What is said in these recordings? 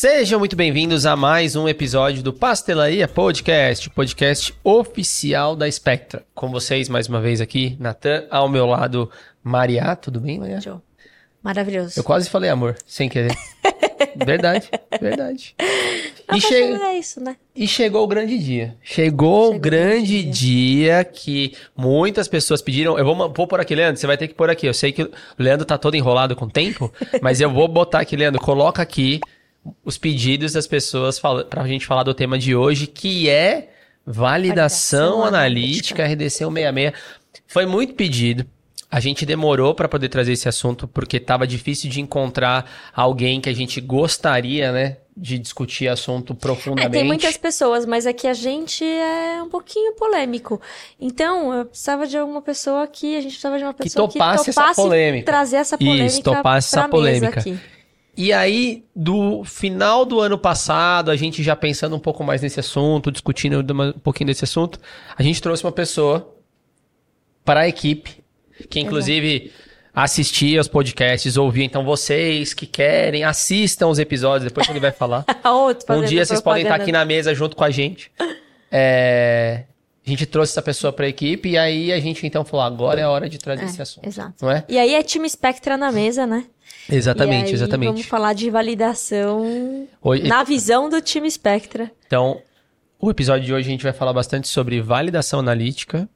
Sejam muito bem-vindos a mais um episódio do Pastelaria Podcast, podcast oficial da Spectra. Com vocês mais uma vez aqui, Natan, ao meu lado, Maria. Tudo bem, Maria? Joe. Maravilhoso. Eu quase falei amor, sem querer. verdade, verdade. Não, E chega- é isso, né? E chegou o grande dia. Chegou, o Chegou o grande grande dia. que muitas pessoas pediram. Eu vou, vou pôr aqui, Leandro. Você vai ter que pôr aqui. Eu sei que o Leandro tá todo enrolado com o tempo, mas eu vou botar aqui, Leandro. Coloca aqui os pedidos das pessoas fala, pra gente falar do tema de hoje, que é validação, Validação analítica, analítica. RDC 166. Foi muito pedido. A gente demorou para poder trazer esse assunto porque tava difícil de encontrar alguém que a gente gostaria, né, de discutir assunto É, profundamente. tem muitas pessoas, mas aqui a gente é um pouquinho polêmico. Então, eu precisava de alguma pessoa aqui, a gente precisava de uma pessoa que topasse essa polêmica. trazer essa polêmica Isso, topasse essa polêmica. aqui. E aí, do final do ano passado, a gente já pensando um pouco mais nesse assunto, discutindo um pouquinho desse assunto, a gente trouxe uma pessoa para a equipe, que inclusive assistia aos podcasts, ouvia. Então, vocês que querem, assistam os episódios, depois que ele vai falar. Um dia vocês podem estar aqui na mesa junto com a gente. É, A gente trouxe essa pessoa para a equipe e aí a gente então falou, agora é a hora de trazer esse assunto. Exato. Não é? E aí é time Spectra na mesa, né? Exatamente, E aí exatamente. Vamos falar de validação Hoje- na visão do time Spectra. Então, o episódio de hoje a gente vai falar bastante sobre validação analítica.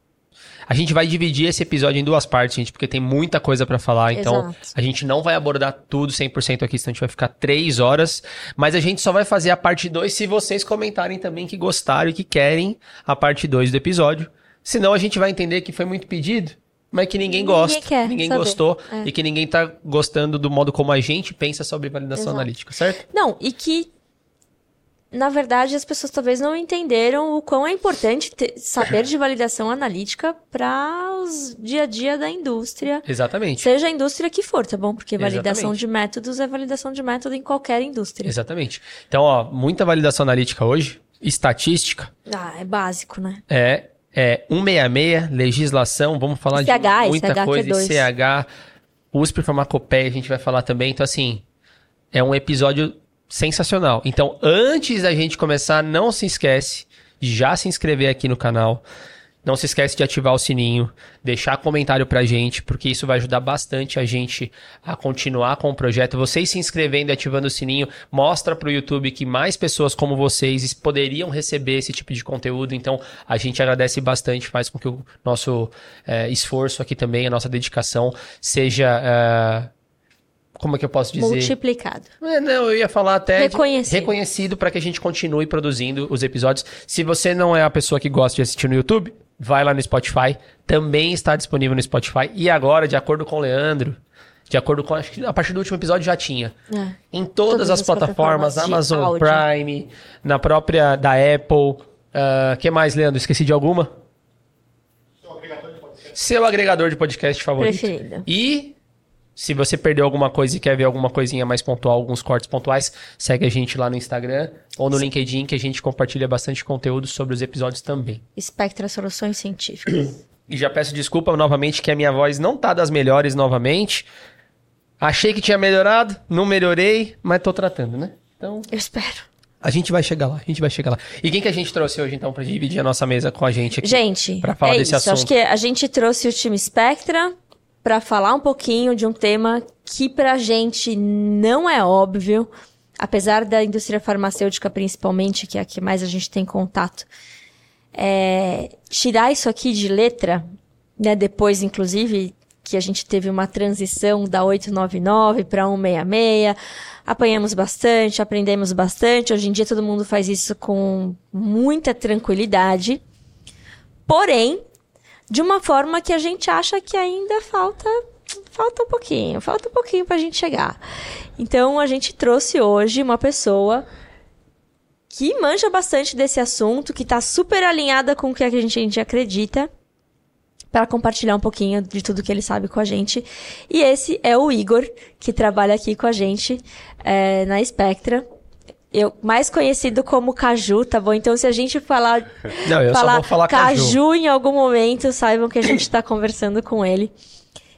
A gente vai dividir esse episódio em duas partes, gente, porque tem muita coisa pra falar. Então, Exato. a gente não vai abordar tudo 100% aqui, senão a gente vai ficar três horas. Mas a gente só vai fazer a parte 2 se vocês comentarem também que gostaram e que querem a parte 2 do episódio. Senão a gente vai entender que foi muito pedido, mas que ninguém Ninguém gosta, quer ninguém saber. gostou É. e que ninguém tá gostando do modo como a gente pensa sobre validação Exato. analítica, certo? Não, e que, na verdade, as pessoas talvez não entenderam o quão é importante ter- saber de validação analítica para os dia a dia da indústria. Exatamente. Seja a indústria que for, tá bom? Porque validação Exatamente. de métodos é validação de método em qualquer indústria. Exatamente. Então, ó, muita validação analítica hoje, estatística, Ah, é básico, né? é, é 166, legislação, vamos falar ICH, de muita que é coisa. ICH, USP Farmacopeia, a gente vai falar também. Então, assim, é um episódio sensacional. Então, antes da gente começar, não se esquece de já se inscrever aqui no canal. Não se esquece de ativar o sininho, deixar comentário pra gente, porque isso vai ajudar bastante a gente a continuar com o projeto. Vocês se inscrevendo e ativando o sininho mostra pro YouTube que mais pessoas como vocês poderiam receber esse tipo de conteúdo. Então, a gente agradece bastante, faz com que o nosso eh, esforço aqui também, a nossa dedicação, seja. eh, como é que eu posso dizer? Multiplicado. É, não, eu ia falar até Reconhecido. reconhecido para que a gente continue produzindo os episódios. Se você não é a pessoa que gosta de assistir no YouTube, vai lá no Spotify. Também está disponível no Spotify. E agora, de acordo com o Leandro, de acordo com. Acho que a partir do último episódio já tinha. É. Em todas, Todas as, as plataformas, plataformas de Amazon áudio. Prime, na própria da Apple. O que mais, Leandro? Esqueci de alguma? Seu agregador de podcast favorito. Preferido. E se você perdeu alguma coisa e quer ver alguma coisinha mais pontual, alguns cortes pontuais, segue a gente lá no Instagram ou no LinkedIn, que a gente compartilha bastante conteúdo sobre os episódios também. Spectra Soluções Científicas. E já peço desculpa novamente que a minha voz não tá das melhores novamente. Achei que tinha melhorado, não melhorei, mas tô tratando, né? Então, Eu espero. a gente vai chegar lá, a gente vai chegar lá. E quem que a gente trouxe hoje, então, pra dividir a nossa mesa com a gente aqui? Gente, Pra falar é desse isso. Acho assunto. que a gente trouxe o time Spectra para falar um pouquinho de um tema que pra gente não é óbvio, apesar da indústria farmacêutica principalmente, que é a que mais a gente tem contato. É, tirar isso aqui de letra, né, depois inclusive que a gente teve uma transição da 899 para 166, apanhamos bastante, aprendemos bastante. Hoje em dia todo mundo faz isso com muita tranquilidade. Porém, de uma forma que a gente acha que ainda falta falta um pouquinho, falta um pouquinho pra gente chegar. Então a gente trouxe hoje uma pessoa que manja bastante desse assunto, que tá super alinhada com o que a gente, a gente acredita, para compartilhar um pouquinho de tudo que ele sabe com a gente. E esse é o Igor, que trabalha aqui com a gente é, na Spectra. Eu, mais conhecido como Caju, tá bom? Então, se a gente falar, Não, eu só vou falar Caju. Caju em algum momento, saibam que a gente está conversando com ele.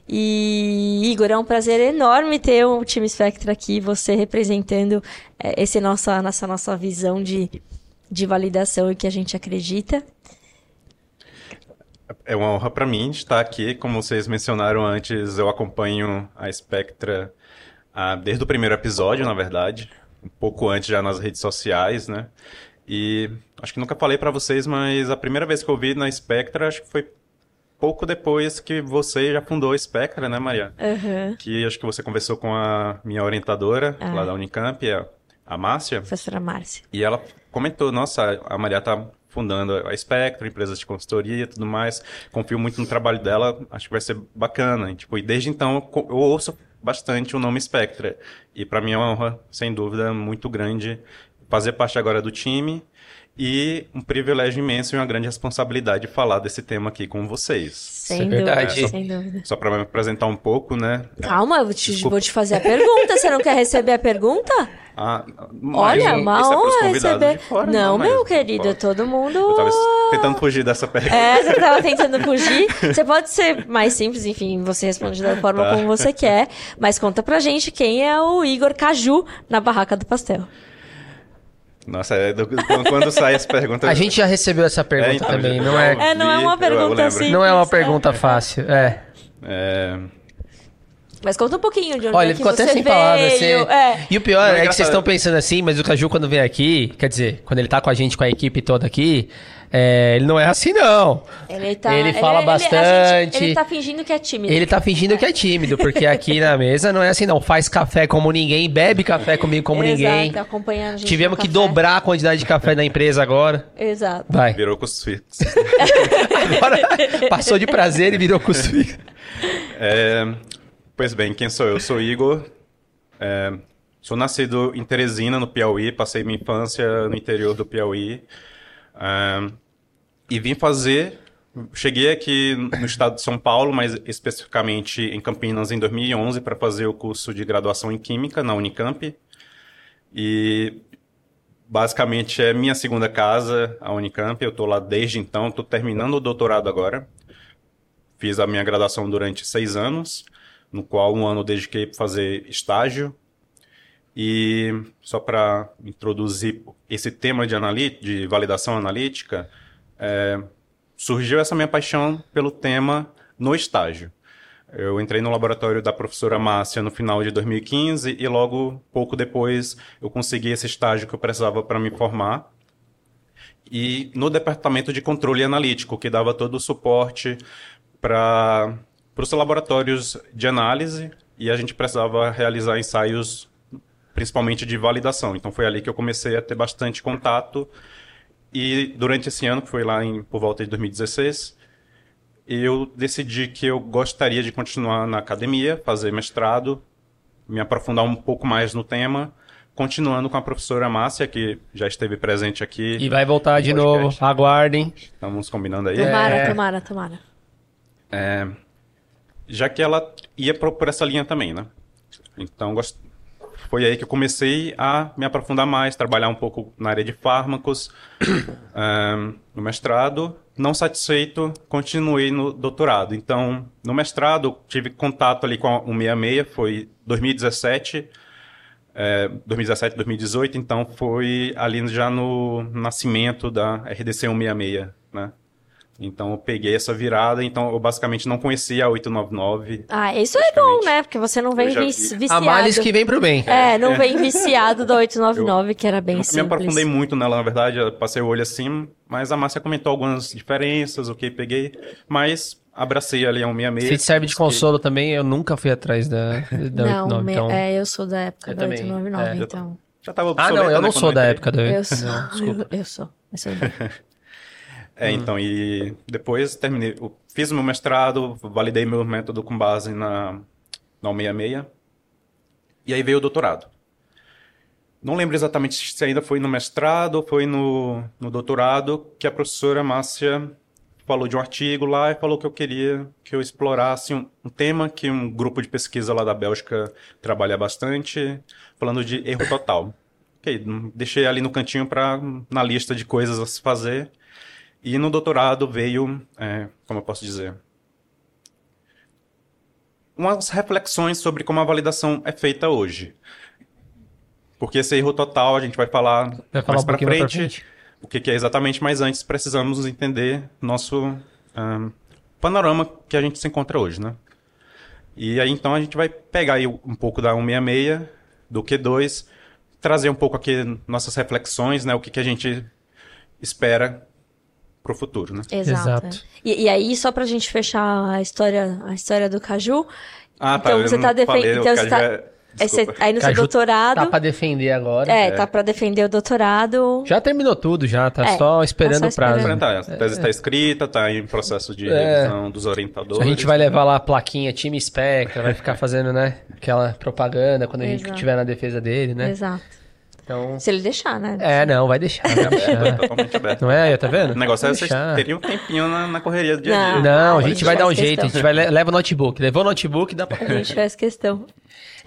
E, Igor, é um prazer enorme ter o time Spectra aqui, você representando é, esse nossa, nossa, nossa visão de, de validação e que a gente acredita. É uma honra para mim estar aqui. Como vocês mencionaram antes, eu acompanho a Spectra ah, desde o primeiro episódio, na verdade, um pouco antes já nas redes sociais, né? E acho que nunca falei para vocês, mas a primeira vez que eu vi na Spectra, acho que foi pouco depois que você já fundou a Spectra, né, Maria? Uhum. Que acho que você conversou com a minha orientadora ah. lá da Unicamp, a, a Márcia. Professora Márcia. E ela comentou, nossa, a Maria tá fundando a Spectra, empresas de consultoria e tudo mais. Confio muito no trabalho dela, acho que vai ser bacana. E, tipo, e desde então eu ouço bastante o nome Spectra. E para mim é uma honra, sem dúvida, muito grande fazer parte agora do time e um privilégio imenso e uma grande responsabilidade falar desse tema aqui com vocês. Sem é verdade. Dúvida, sem dúvida. Só para me apresentar um pouco, né? Calma, eu te, vou te fazer a pergunta. Você não quer receber a pergunta? Ah, Olha, uma é honra receber. Fora, não, não meu querido, pode. todo mundo. Eu tava tentando fugir dessa pergunta. É, você tava tentando fugir. Você pode ser mais simples, enfim, você responde da forma tá. como você quer. Mas conta pra gente quem é o Igor Caju na Barraca do Pastel. Nossa, é do, quando sai essa pergunta. A gente já recebeu essa pergunta é, então, também, não é? É, não é uma pergunta assim. Não é uma pergunta fácil, é. É. Mas conta um pouquinho de onde Olha, é ele ficou até sem palavras. Você... É. E o pior é, é que vocês estão pensando assim, mas o Caju, quando vem aqui, quer dizer, quando ele tá com a gente, com a equipe toda aqui, é, ele não é assim, não. Ele, tá, ele fala ele, bastante. Ele, ele tá fingindo que é tímido. Ele tá fingindo que é tímido, porque aqui na mesa não é assim, não. Faz café como ninguém, bebe café comigo como Exato, ninguém. Tá acompanhando a gente Tivemos que dobrar a quantidade de café da empresa agora. Exato. Vai. Virou cusfix. agora passou de prazer e virou cusfix. É, pois bem, quem sou eu? Eu sou Igor. É, sou nascido em Teresina, no Piauí. Passei minha infância no interior do Piauí. Uh, e vim fazer. Cheguei aqui no estado de São Paulo, mas especificamente em Campinas em 2011 para fazer o curso de graduação em Química na Unicamp. E basicamente é minha segunda casa, a Unicamp. Eu estou lá desde então, estou terminando o doutorado agora. Fiz a minha graduação durante seis anos, no qual um ano dediquei para fazer estágio e só para introduzir esse tema de, de validação analítica, é, surgiu essa minha paixão pelo tema no estágio. Eu entrei no laboratório da professora Márcia no final de 2015 e logo pouco depois eu consegui esse estágio que eu precisava para me formar. E no departamento de controle analítico, que dava todo o suporte para os laboratórios de análise e a gente precisava realizar ensaios principalmente de validação. Então foi ali que eu comecei a ter bastante contato. E durante esse ano, que foi lá em, por volta de 2016, eu decidi que eu gostaria de continuar na academia, fazer mestrado, me aprofundar um pouco mais no tema, continuando com a professora Márcia, que já esteve presente aqui. E vai voltar de podcast. novo, aguardem. Estamos combinando aí. Tomara, é... tomara, tomara. É... Já que ela ia por essa linha também, né? Então, gost foi aí que eu comecei a me aprofundar mais, trabalhar um pouco na área de fármacos, um, no mestrado. Não satisfeito, continuei no doutorado. Então, no mestrado, tive contato ali com o 66, foi 2017, é, 2017, 2018, então foi ali já no nascimento da RDC 166, né? Então eu peguei essa virada, então eu basicamente não conhecia a 899. Ah, isso é bom, né? Porque você não vem viciado. A males que vem pro bem. É, não vem viciado da 899, eu, que era bem eu simples. me aprofundei muito nela, na verdade, passei o olho assim, mas a Márcia comentou algumas diferenças, o que peguei, mas abracei ali a 166. Se serve de consolo também, eu nunca fui atrás da, da não, 899. Então... É, eu sou da época eu da também, 899, é. então... Já tava ah, não, eu não sou da época da... Eu sou, eu, eu sou, eu sou É, uhum. então, e depois terminei, fiz meu mestrado, validei meu método com base na, na 66, e aí veio o doutorado. Não lembro exatamente se ainda foi no mestrado ou foi no, no doutorado que a professora Márcia falou de um artigo lá e falou que eu queria que eu explorasse um, um, tema que um grupo de pesquisa lá da Bélgica trabalha bastante, falando de erro total. Ok, deixei ali no cantinho para na lista de coisas a se fazer. E no doutorado veio, é, como eu posso dizer, umas reflexões sobre como a validação é feita hoje. Porque esse erro total a gente vai falar, Vai falar mais um para frente, frente. o que, que é exatamente, mas antes precisamos entender nosso ahn, panorama que a gente se encontra hoje, né? E aí então a gente vai pegar aí um pouco da 166, do Q2, trazer um pouco aqui nossas reflexões, né? O que, que a gente espera pro futuro, né? Exato. Exato. E, e aí, só pra gente fechar a história, a história do Caju, Ah, Então, eu você tá defen- falei, o então, você Caju tá- é- é Desculpa. aí no seu Caju doutorado. Tá pra defender agora. É, tá pra defender o doutorado. Já terminou tudo, já. Tá É, só esperando tá o só prazo. esperando. Tá, a tese está escrita, está em processo de É. revisão dos orientadores. A gente vai levar lá a plaquinha Time Spectra, vai ficar fazendo, né? Aquela propaganda quando a gente Exato. estiver na defesa dele, né? Exato. Então. Se ele deixar, né? É, não, vai deixar. Vai É, deixar. totalmente aberto. Não é? Tá vendo? O negócio é vocês deixar. teriam um tempinho na, na correria do dia a dia. Não, a A gente vai dar um faz jeito, a questão. gente vai le- leva o notebook. Levou o notebook, dá pra. A gente faz questão.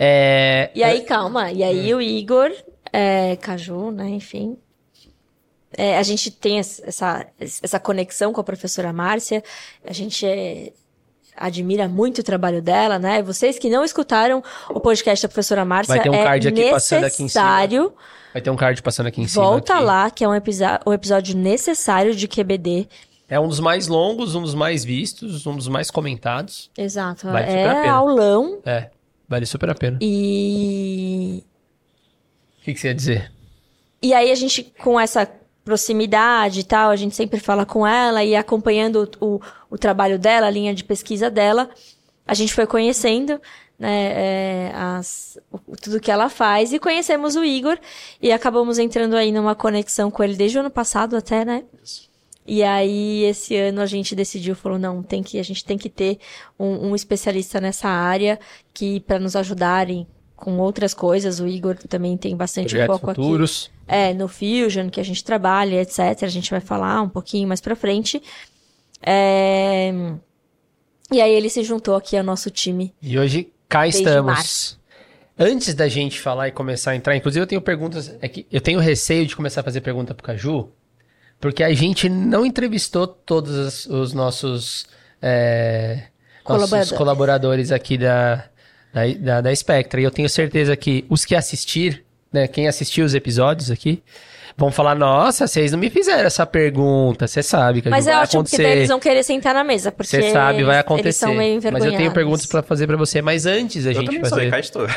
É, E aí, calma. E aí, o Igor, é, Caju, né? Enfim. É, a gente tem es- essa, essa conexão com a professora Márcia. A gente é, admira muito o trabalho dela, né? Vocês que não escutaram o podcast da professora Márcia, Vai ter um é card aqui passando aqui em cima. necessário. Vai ter um card passando aqui em cima. Volta lá, que é um, um episódio necessário de QBD. É um dos mais longos, um dos mais vistos, um dos mais comentados. Exato. Vale super a é pena. aulão. É, vale super a pena. E O que, que você ia dizer? E aí a gente, com essa proximidade e tal, a gente sempre fala com ela e acompanhando o, o, o trabalho dela, a linha de pesquisa dela, a gente foi conhecendo, né, é, as, o- tudo que ela faz e conhecemos o Igor e acabamos entrando aí numa conexão com ele desde o ano passado até, né? E aí, esse ano a gente decidiu, falou, não, tem que, a gente tem que ter um, um especialista nessa área que para nos ajudarem com outras coisas. O Igor também tem bastante Projetos foco aqui. futuros. É, no Fusion, que a gente trabalha, etc. A gente vai falar um pouquinho mais pra frente. É, E aí ele se juntou aqui ao nosso time. E hoje cá estamos. março. Antes da gente falar e começar a entrar, inclusive eu tenho perguntas. É que eu tenho receio de começar a fazer pergunta pro Caju, porque a gente não entrevistou todos os, os nossos, é, nossos Colaboradores. colaboradores aqui da, da, da, da Spectra. E eu tenho certeza que os que assistir, né, quem assistiu os episódios aqui, vão falar: Nossa, vocês não me fizeram essa pergunta. Você sabe que Mas é vai ótimo, acontecer. daí eles vão querer sentar na mesa, porque Você sabe, vai acontecer. Eles são meio Mas eu tenho perguntas pra fazer pra você. Mas antes da Eu gente também fazer. sou, cá estou.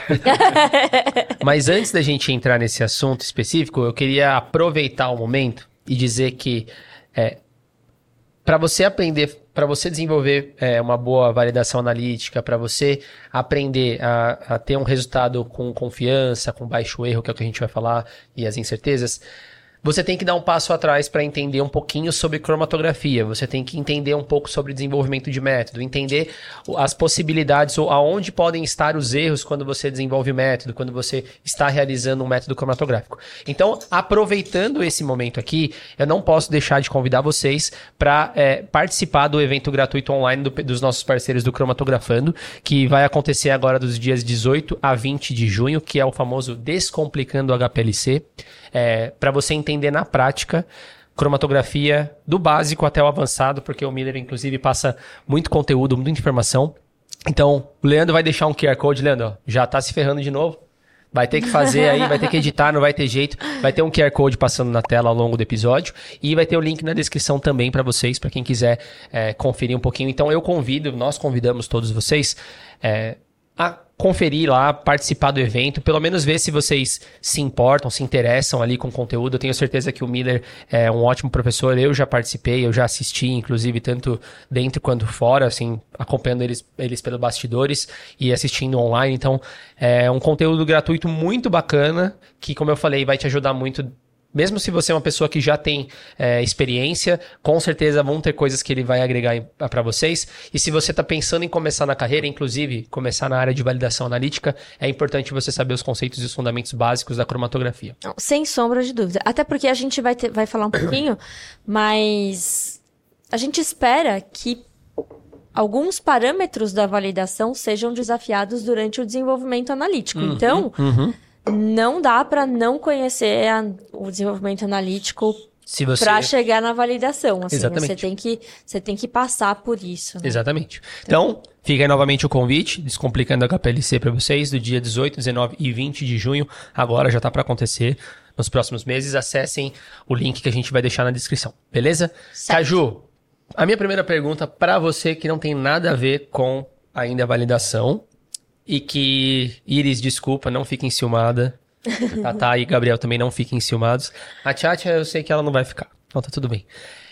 Mas antes da gente entrar nesse assunto específico, eu queria aproveitar o momento e dizer que é, para você aprender, para você desenvolver é, uma boa validação analítica, para você aprender a, a ter um resultado com confiança, com baixo erro, que é o que a gente vai falar, e as incertezas, você tem que dar um passo atrás para entender um pouquinho sobre cromatografia. Você tem que entender um pouco sobre desenvolvimento de método, entender as possibilidades ou aonde podem estar os erros quando você desenvolve método, quando você está realizando um método cromatográfico. Então, aproveitando esse momento aqui, eu não posso deixar de convidar vocês para participar do evento gratuito online do- dos nossos parceiros do Cromatografando, que vai acontecer agora dos dias 18 a 20 de junho, que é o famoso Descomplicando o HPLC para você entender na prática cromatografia do básico até o avançado, porque o Miller, inclusive, passa muito conteúdo, muita informação. Então, o Leandro vai deixar um QR Code, Leandro, já tá se ferrando de novo. Vai ter que fazer aí, vai ter que editar, não vai ter jeito. Vai ter um QR Code passando na tela ao longo do episódio. E vai ter o link na descrição também para vocês, para quem quiser é, conferir um pouquinho. Então eu convido, nós convidamos todos vocês é, a conferir lá, participar do evento, pelo menos ver se vocês se importam, se interessam ali com o conteúdo. Eu tenho certeza que o Miller é um ótimo professor. Eu já participei, eu já assisti, inclusive, tanto dentro quanto fora, assim, acompanhando eles, eles pelos bastidores e assistindo online. Então, é um conteúdo gratuito muito bacana, que, como eu falei, vai te ajudar muito mesmo se você é uma pessoa que já tem é, experiência, com certeza vão ter coisas que ele vai agregar para vocês. E se você está pensando em começar na carreira, inclusive começar na área de validação analítica, é importante você saber os conceitos e os fundamentos básicos da cromatografia. Sem sombra de dúvida. Até porque a gente vai, ter- vai falar um pouquinho, mas a gente espera que alguns parâmetros da validação sejam desafiados durante o desenvolvimento analítico. Então, não dá para não conhecer a- o desenvolvimento analítico Se você... Pra chegar na validação, assim, Exatamente. você tem que você tem que passar por isso, né? Exatamente. Então, fica aí novamente o convite, Descomplicando a HPLC para vocês, do dia 18, 19 e 20 de junho. Agora já tá para acontecer nos próximos meses. Acessem o link que a gente vai deixar na descrição, beleza? Certo. Caju, a minha primeira pergunta para você que não tem nada a ver com ainda a validação e que, Iris, desculpa, não fique enciumada. Tatá e Gabriel também não fiquem enciumados. A Tchatcha, eu sei que ela não vai ficar. Então tá tudo bem.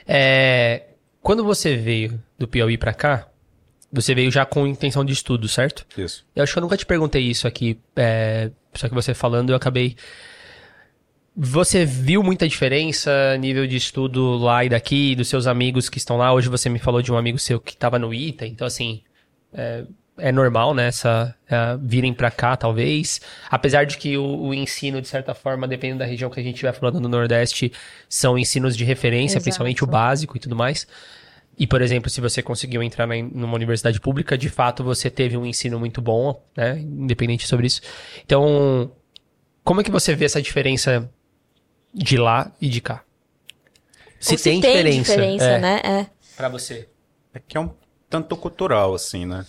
É, quando você veio do Piauí pra cá, você veio já com intenção de estudo, certo? Isso. Eu acho que eu nunca te perguntei isso aqui, é, só que você falando eu acabei. Você viu muita diferença nível de estudo lá e daqui, dos seus amigos que estão lá? Hoje você me falou de um amigo seu que estava no ITA, então assim, é, é normal, né, essa, é, virem pra cá, talvez. Apesar de que o, o ensino, de certa forma, dependendo da região que a gente estiver falando no Nordeste, são ensinos de referência, Exato. principalmente o básico e tudo mais. E, por exemplo, se você conseguiu entrar na, numa universidade pública, de fato você teve um ensino muito bom, né? Independente sobre isso. Então, como é que você vê essa diferença de lá e de cá? Se, Ou tem, diferença, é, né? É. pra você. É que é um tanto cultural, assim, né?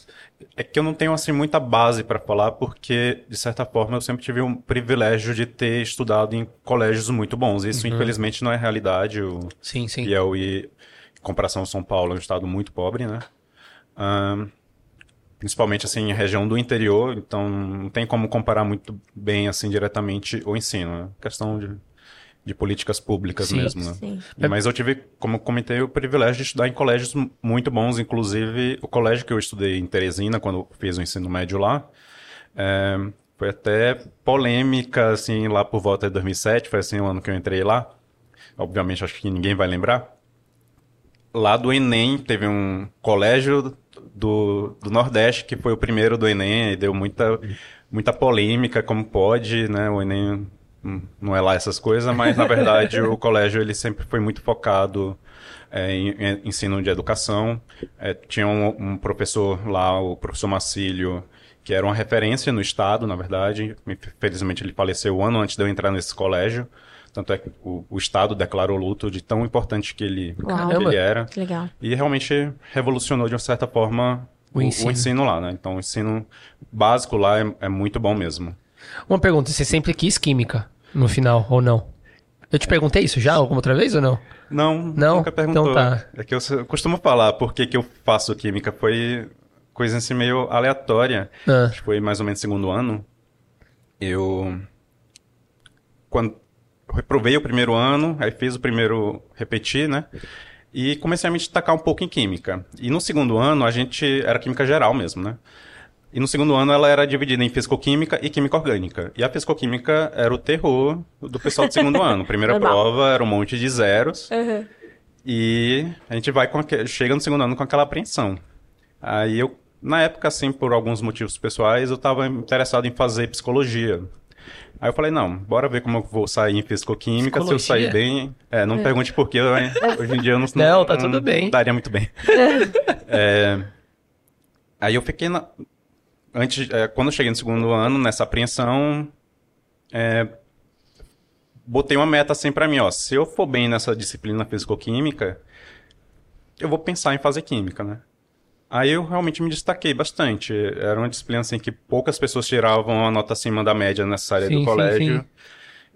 É que eu não tenho, assim, muita base para falar, porque, de certa forma, eu sempre tive um privilégio de ter estudado em colégios muito bons. Isso, infelizmente, não é realidade. O Sim, sim. Piauí, em comparação ao São Paulo, é um estado muito pobre, né? Ahn, principalmente, assim, em região do interior, então não tem como comparar muito bem, assim, diretamente o ensino. É questão de, de políticas públicas Sim, mesmo, né? Sim. Mas eu tive, como eu comentei, o privilégio de estudar em colégios muito bons, inclusive o colégio que eu estudei em Teresina, quando eu fiz o ensino médio lá, é, foi até polêmica, assim, lá por volta de 2007, foi assim o ano que eu entrei lá. Obviamente, acho que ninguém vai lembrar. Lá do Enem, teve um colégio do, do Nordeste que foi o primeiro do Enem e deu muita, muita polêmica, como pode, né? O Enem não é lá essas coisas, mas na verdade o colégio ele sempre foi muito focado é, em, em ensino de educação. É, tinha um, um professor lá, o professor Macílio, que era uma referência no estado, na verdade. Infelizmente ele faleceu um ano antes de eu entrar nesse colégio. Tanto é que o, o estado declarou luto de tão importante que ele, que ele era. Que legal. E realmente revolucionou de uma certa forma O o, ensino. o ensino lá, né? Então o ensino básico lá é, é muito bom mesmo. Uma pergunta, você sempre quis química no final, ou não? Eu te perguntei isso já alguma outra vez ou não? Não, Não? nunca perguntou. Então tá. É que eu, costumo falar por que, que eu faço química. Foi coisa assim meio aleatória. Ah. Acho que foi mais ou menos segundo ano. Eu. Quando reprovei o primeiro ano, aí fiz o primeiro repetir, né? E comecei a me destacar um pouco em química. E no segundo ano, a gente. Era química geral mesmo, né? E no segundo ano ela era dividida em fisicoquímica e química orgânica. E a fisicoquímica era o terror do pessoal do segundo ano. Primeira Normal. prova era um monte de zeros. Uhum. E a gente vai com aque- chega no segundo ano com aquela apreensão. Aí eu, na época, assim, por alguns motivos pessoais, eu estava interessado em fazer psicologia. Aí eu falei, não, bora ver como eu vou sair em fisicoquímica, se eu sair bem. É, não me pergunte por quê, eu- hoje em dia eu não, Não, tá tudo bem. daria muito bem. É, aí eu fiquei na. Antes, é, quando eu cheguei no segundo ano, nessa apreensão, é, botei uma meta assim pra mim, ó. Se eu for bem nessa disciplina fisicoquímica, eu vou pensar em fazer química, né? Aí eu realmente me destaquei bastante. Era uma disciplina assim que poucas pessoas tiravam a nota acima da média necessária Sim, sim, do colégio. sim.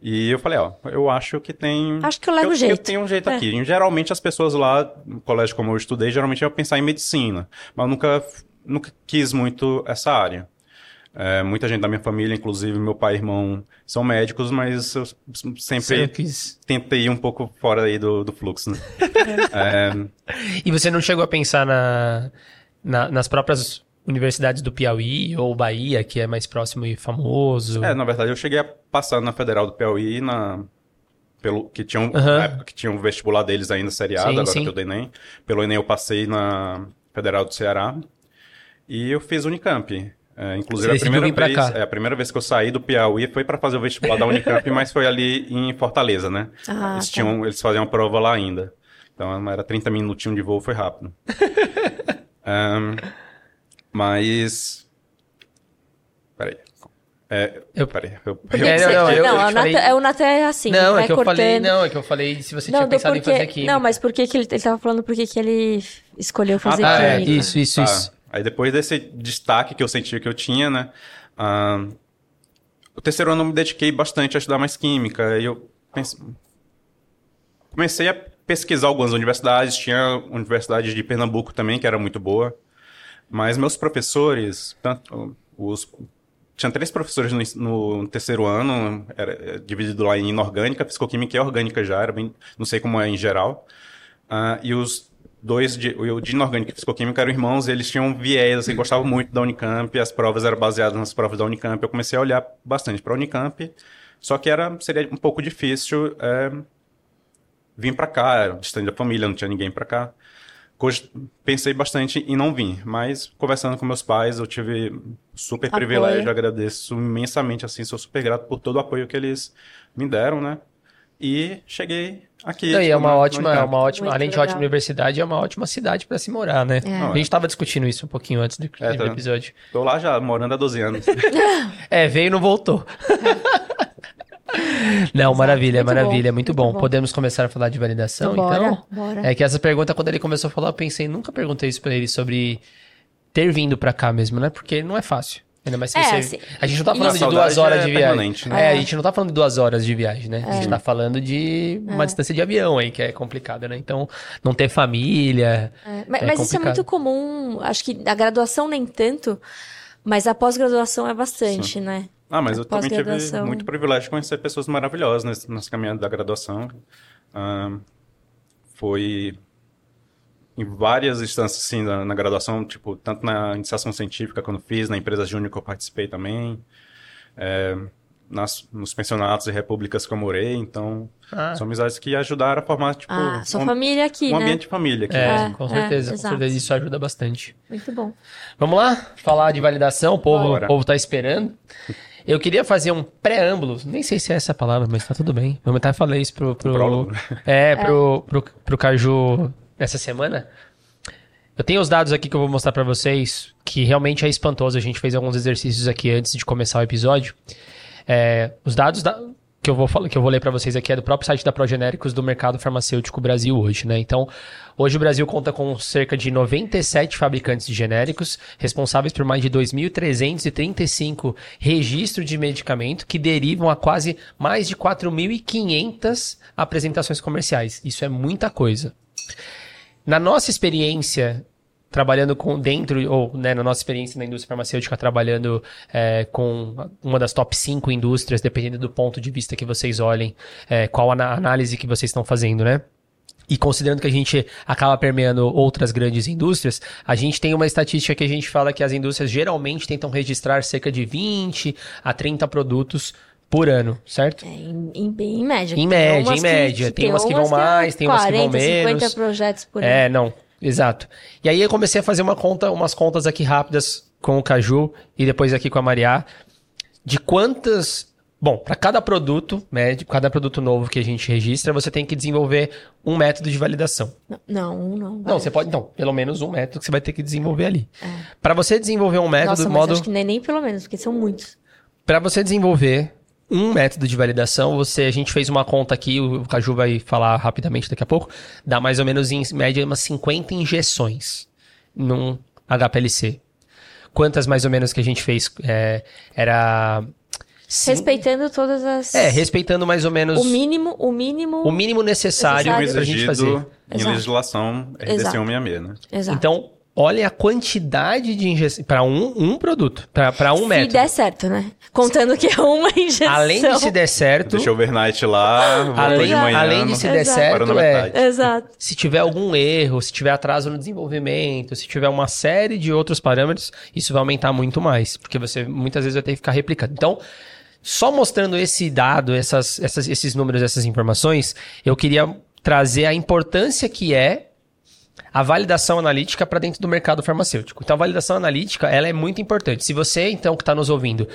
E eu falei, ó, eu acho que tem. Acho que eu levo eu, jeito. Eu tenho um jeito É. aqui. Geralmente as pessoas lá, no colégio como eu estudei, geralmente iam pensar em medicina. Mas eu nunca, nunca quis muito essa área. É, muita gente da minha família, inclusive meu pai e irmão, são médicos, mas eu sempre tentei ir um pouco fora aí do, do fluxo, né? É, E você não chegou a pensar na, na- nas próprias universidades do Piauí ou Bahia, que é mais próximo e famoso? É, na verdade, eu cheguei a passar na Federal do Piauí, na... Pelo, que tinha um, na época que tinha um vestibular deles ainda seriado, Sim, agora sim. que eu dei Enem. Pelo Enem eu passei na Federal do Ceará. E eu fiz Unicamp. É, inclusive, a primeira, vez, é, a primeira vez que eu saí do Piauí foi para fazer o vestibular da Unicamp, mas foi ali em Fortaleza, né? Ah, eles, tá. tinham, eles faziam a prova lá ainda. Então era 30 minutinhos de voo, foi rápido. Ahn, mas. Peraí. É, Eu- peraí, eu, Porque É, não, eu- não, eu falei- é, o Natan é assim. não, vai é que eu cortando. falei, não, é que eu falei se você tinha Não, do pensado em porquê- fazer química. Não, mas por que que ele, ele tava falando por que que ele escolheu fazer tá, Ah, é, química? isso, isso, Tá. isso. Aí depois desse destaque que eu sentia que eu tinha, né? o terceiro ano eu me dediquei bastante a estudar mais química. E eu pense- comecei a pesquisar algumas universidades. Tinha a Universidade de Pernambuco também, que era muito boa. Mas meus professores, tanto os tinha três professores no, no terceiro ano, era é, dividido lá em inorgânica, fisicoquímica e orgânica já, era bem, não sei como é em geral. Ah, e os dois, de, o de inorgânica e fisicoquímica eram irmãos, eles tinham viés, assim, gostavam muito da Unicamp, as provas eram baseadas nas provas da Unicamp. Eu comecei a olhar bastante para a Unicamp, só que era, seria um pouco difícil é, vir para cá, era distante da família, não tinha ninguém para cá. Pensei bastante em não vir, mas conversando com meus pais, eu tive super Apoio. privilégio, agradeço imensamente, assim, sou super grato por todo o apoio que eles me deram, né? E cheguei aqui. Não, e é tipo, uma na ótima, é Unicamp. uma ótima, Muito além de legal. ótima universidade, é uma ótima cidade pra se morar, né? É. A gente tava discutindo isso um pouquinho antes do, É, do tá. episódio. Tô lá já, morando há 12 anos. É, veio e não voltou. Não, maravilha, Muito maravilha, bom, muito, muito bom. bom. Podemos começar a falar de validação, Então, bora, então? bora. É que essa pergunta, quando ele começou a falar, eu pensei, nunca perguntei isso pra ele sobre ter vindo pra cá mesmo, né? Porque não é fácil. Ainda mais se É, você... assim, A gente não tá falando A de duas horas é de viagem. né? É, a É. gente não tá falando de duas horas de viagem, né? A gente tá falando de uma distância de avião aí, que é complicada, né? Então, não ter família. É, mas É mas isso é muito comum, acho que a graduação nem tanto, mas a pós-graduação é bastante, né? Ah, mas eu também tive muito privilégio de conhecer pessoas maravilhosas nesse, nessa caminhada da graduação. Ah, foi em várias instâncias, assim, na, na graduação, tipo, tanto na iniciação científica, quando fiz, na empresa júnior que eu participei também, é, nas, nos pensionatos e repúblicas que eu morei, então, Ah. são amizades que ajudaram a formar, tipo, Ah, sua um, família aqui, um né? ambiente de família aqui. É, mesmo. com é, certeza, com exato. certeza. Isso ajuda bastante. Muito bom. Vamos lá? Falar de validação, o povo, Bora. o povo tá esperando. Eu queria fazer um preâmbulo, nem sei se é essa a palavra, mas tá tudo bem. Vamos até falar isso pro. pro prólogo. é, pro, pro, pro Caju essa semana. Eu tenho os dados aqui que eu vou mostrar pra vocês, que realmente é espantoso. A gente fez alguns exercícios aqui antes de começar o episódio. É, os dados da- que, eu vou, que eu vou ler pra vocês aqui é do próprio site da Progenéricos do mercado farmacêutico Brasil hoje, né? Então, hoje o Brasil conta com cerca de 97 fabricantes de genéricos, responsáveis por mais de 2.335 registros de medicamento, que derivam a quase mais de 4.500 apresentações comerciais. Isso é muita coisa. Na nossa experiência trabalhando com dentro, ou né, na nossa experiência na indústria farmacêutica, trabalhando é, com uma das top 5 indústrias, dependendo do ponto de vista que vocês olhem, é, qual a análise que vocês estão fazendo, né? E considerando que a gente acaba permeando outras grandes indústrias, a gente tem uma estatística que a gente fala que as indústrias geralmente tentam registrar cerca de 20 a 30 produtos por ano, certo? É, em, em, em média. Em Tem média, em média. Tem umas que vão é mais, tem umas que vão 40, menos. 50 projetos por ano. É, não, exato. E aí eu comecei a fazer uma conta, umas contas aqui rápidas com o Caju e depois aqui com a Mariá, de quantas. Bom, para cada produto médio, cada produto novo que a gente registra, você tem que desenvolver um método de validação. Não, não. Não, Não, você pode, não, pelo menos um método que você vai ter que desenvolver ali. Para você desenvolver um método, É. Nossa, mas modo acho que nem, nem pelo menos, porque são muitos. Para você desenvolver um método de validação, você a gente fez uma conta aqui, o Caju vai falar rapidamente daqui a pouco, dá mais ou menos em média umas 50 injeções num HPLC. Quantas mais ou menos que a gente fez? É, era cin- Respeitando todas as. É, respeitando mais ou menos O mínimo, o mínimo. o mínimo necessário Necessário. pra gente fazer. em Exato. legislação RDC Exato. 166, né? Exato. Então, olha a quantidade de injeção para um, um produto, para um Se método. der certo, né? Contando que é uma injeção. Além de se der certo, Deixei o overnight lá, além, de manhã. além de se der Exato. Certo, na é, metade. Exato. se tiver algum erro, se tiver atraso no desenvolvimento, se tiver uma série de outros parâmetros, isso vai aumentar muito mais, porque você muitas vezes vai ter que ficar replicando. Então, só mostrando esse dado, essas, essas- esses números, essas informações, eu queria trazer a importância que é a validação analítica para dentro do mercado farmacêutico. Então, a validação analítica ela é muito importante. Se você, então, que está nos ouvindo,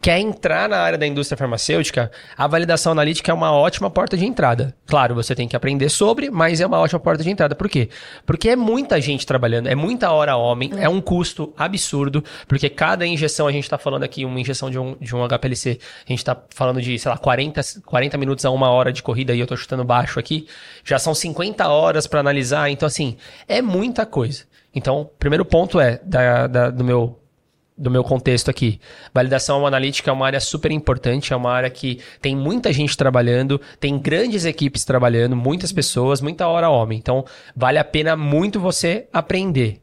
quer entrar na área da indústria farmacêutica, a validação analítica é uma ótima porta de entrada. Claro, você tem que aprender sobre, mas é uma ótima porta de entrada. Por quê? Porque é muita gente trabalhando, é muita hora homem, é, é um custo absurdo, porque cada injeção, a gente está falando aqui, uma injeção de um, de um HPLC, a gente está falando de, sei lá, 40, 40 minutos a uma hora de corrida, e eu estou chutando baixo aqui, já são 50 horas para analisar, então assim, é muita coisa. Então, o primeiro ponto é, da, da, do meu do meu contexto aqui. Validação analítica é uma área super importante, é uma área que tem muita gente trabalhando, tem grandes equipes trabalhando, muitas pessoas, muita hora homem. Então, vale a pena muito você aprender.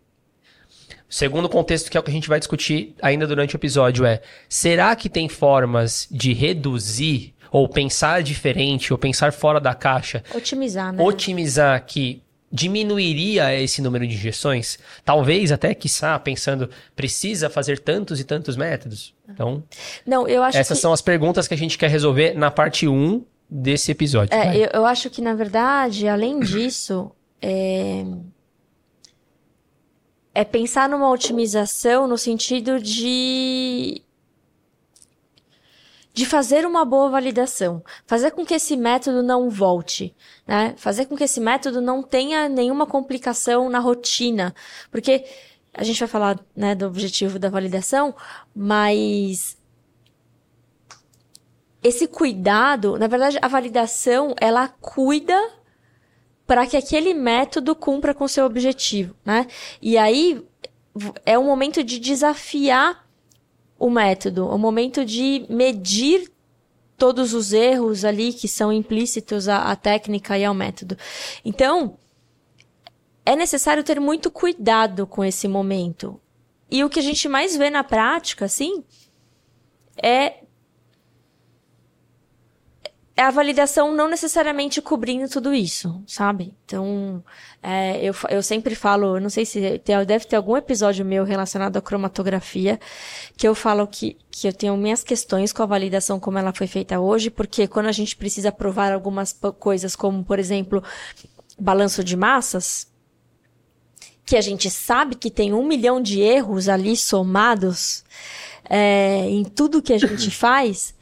Segundo contexto, que é o que a gente vai discutir ainda durante o episódio, é: será que tem formas de reduzir ou pensar diferente ou pensar fora da caixa? Otimizar, né? Otimizar que diminuiria esse número de injeções? Talvez até, quiçá, pensando, precisa fazer tantos e tantos métodos? Então, Não, eu acho essas que... são as perguntas que a gente quer resolver na parte 1 desse episódio. É, eu, eu, acho que, na verdade, além disso, é... é pensar numa otimização no sentido de de fazer uma boa validação, fazer com que esse método não volte, né? Fazer com que esse método não tenha nenhuma complicação na rotina, porque a gente vai falar, né, do objetivo da validação, mas esse cuidado, na verdade, a validação, ela cuida para que aquele método cumpra com seu objetivo, né? E aí é um momento de desafiar o método, o momento de medir todos os erros ali que são implícitos à, à técnica e ao método. Então, é necessário ter muito cuidado com esse momento. E o que a gente mais vê na prática, assim, é a validação não necessariamente cobrindo tudo isso, sabe? Então, é, eu, eu sempre falo, não sei se tem, deve ter algum episódio meu relacionado à cromatografia, que eu falo que, que eu tenho minhas questões com a validação como ela foi feita hoje, porque quando a gente precisa provar algumas coisas, como, por exemplo, balanço de massas, que a gente sabe que tem um milhão de erros ali somados é, em tudo que a gente faz,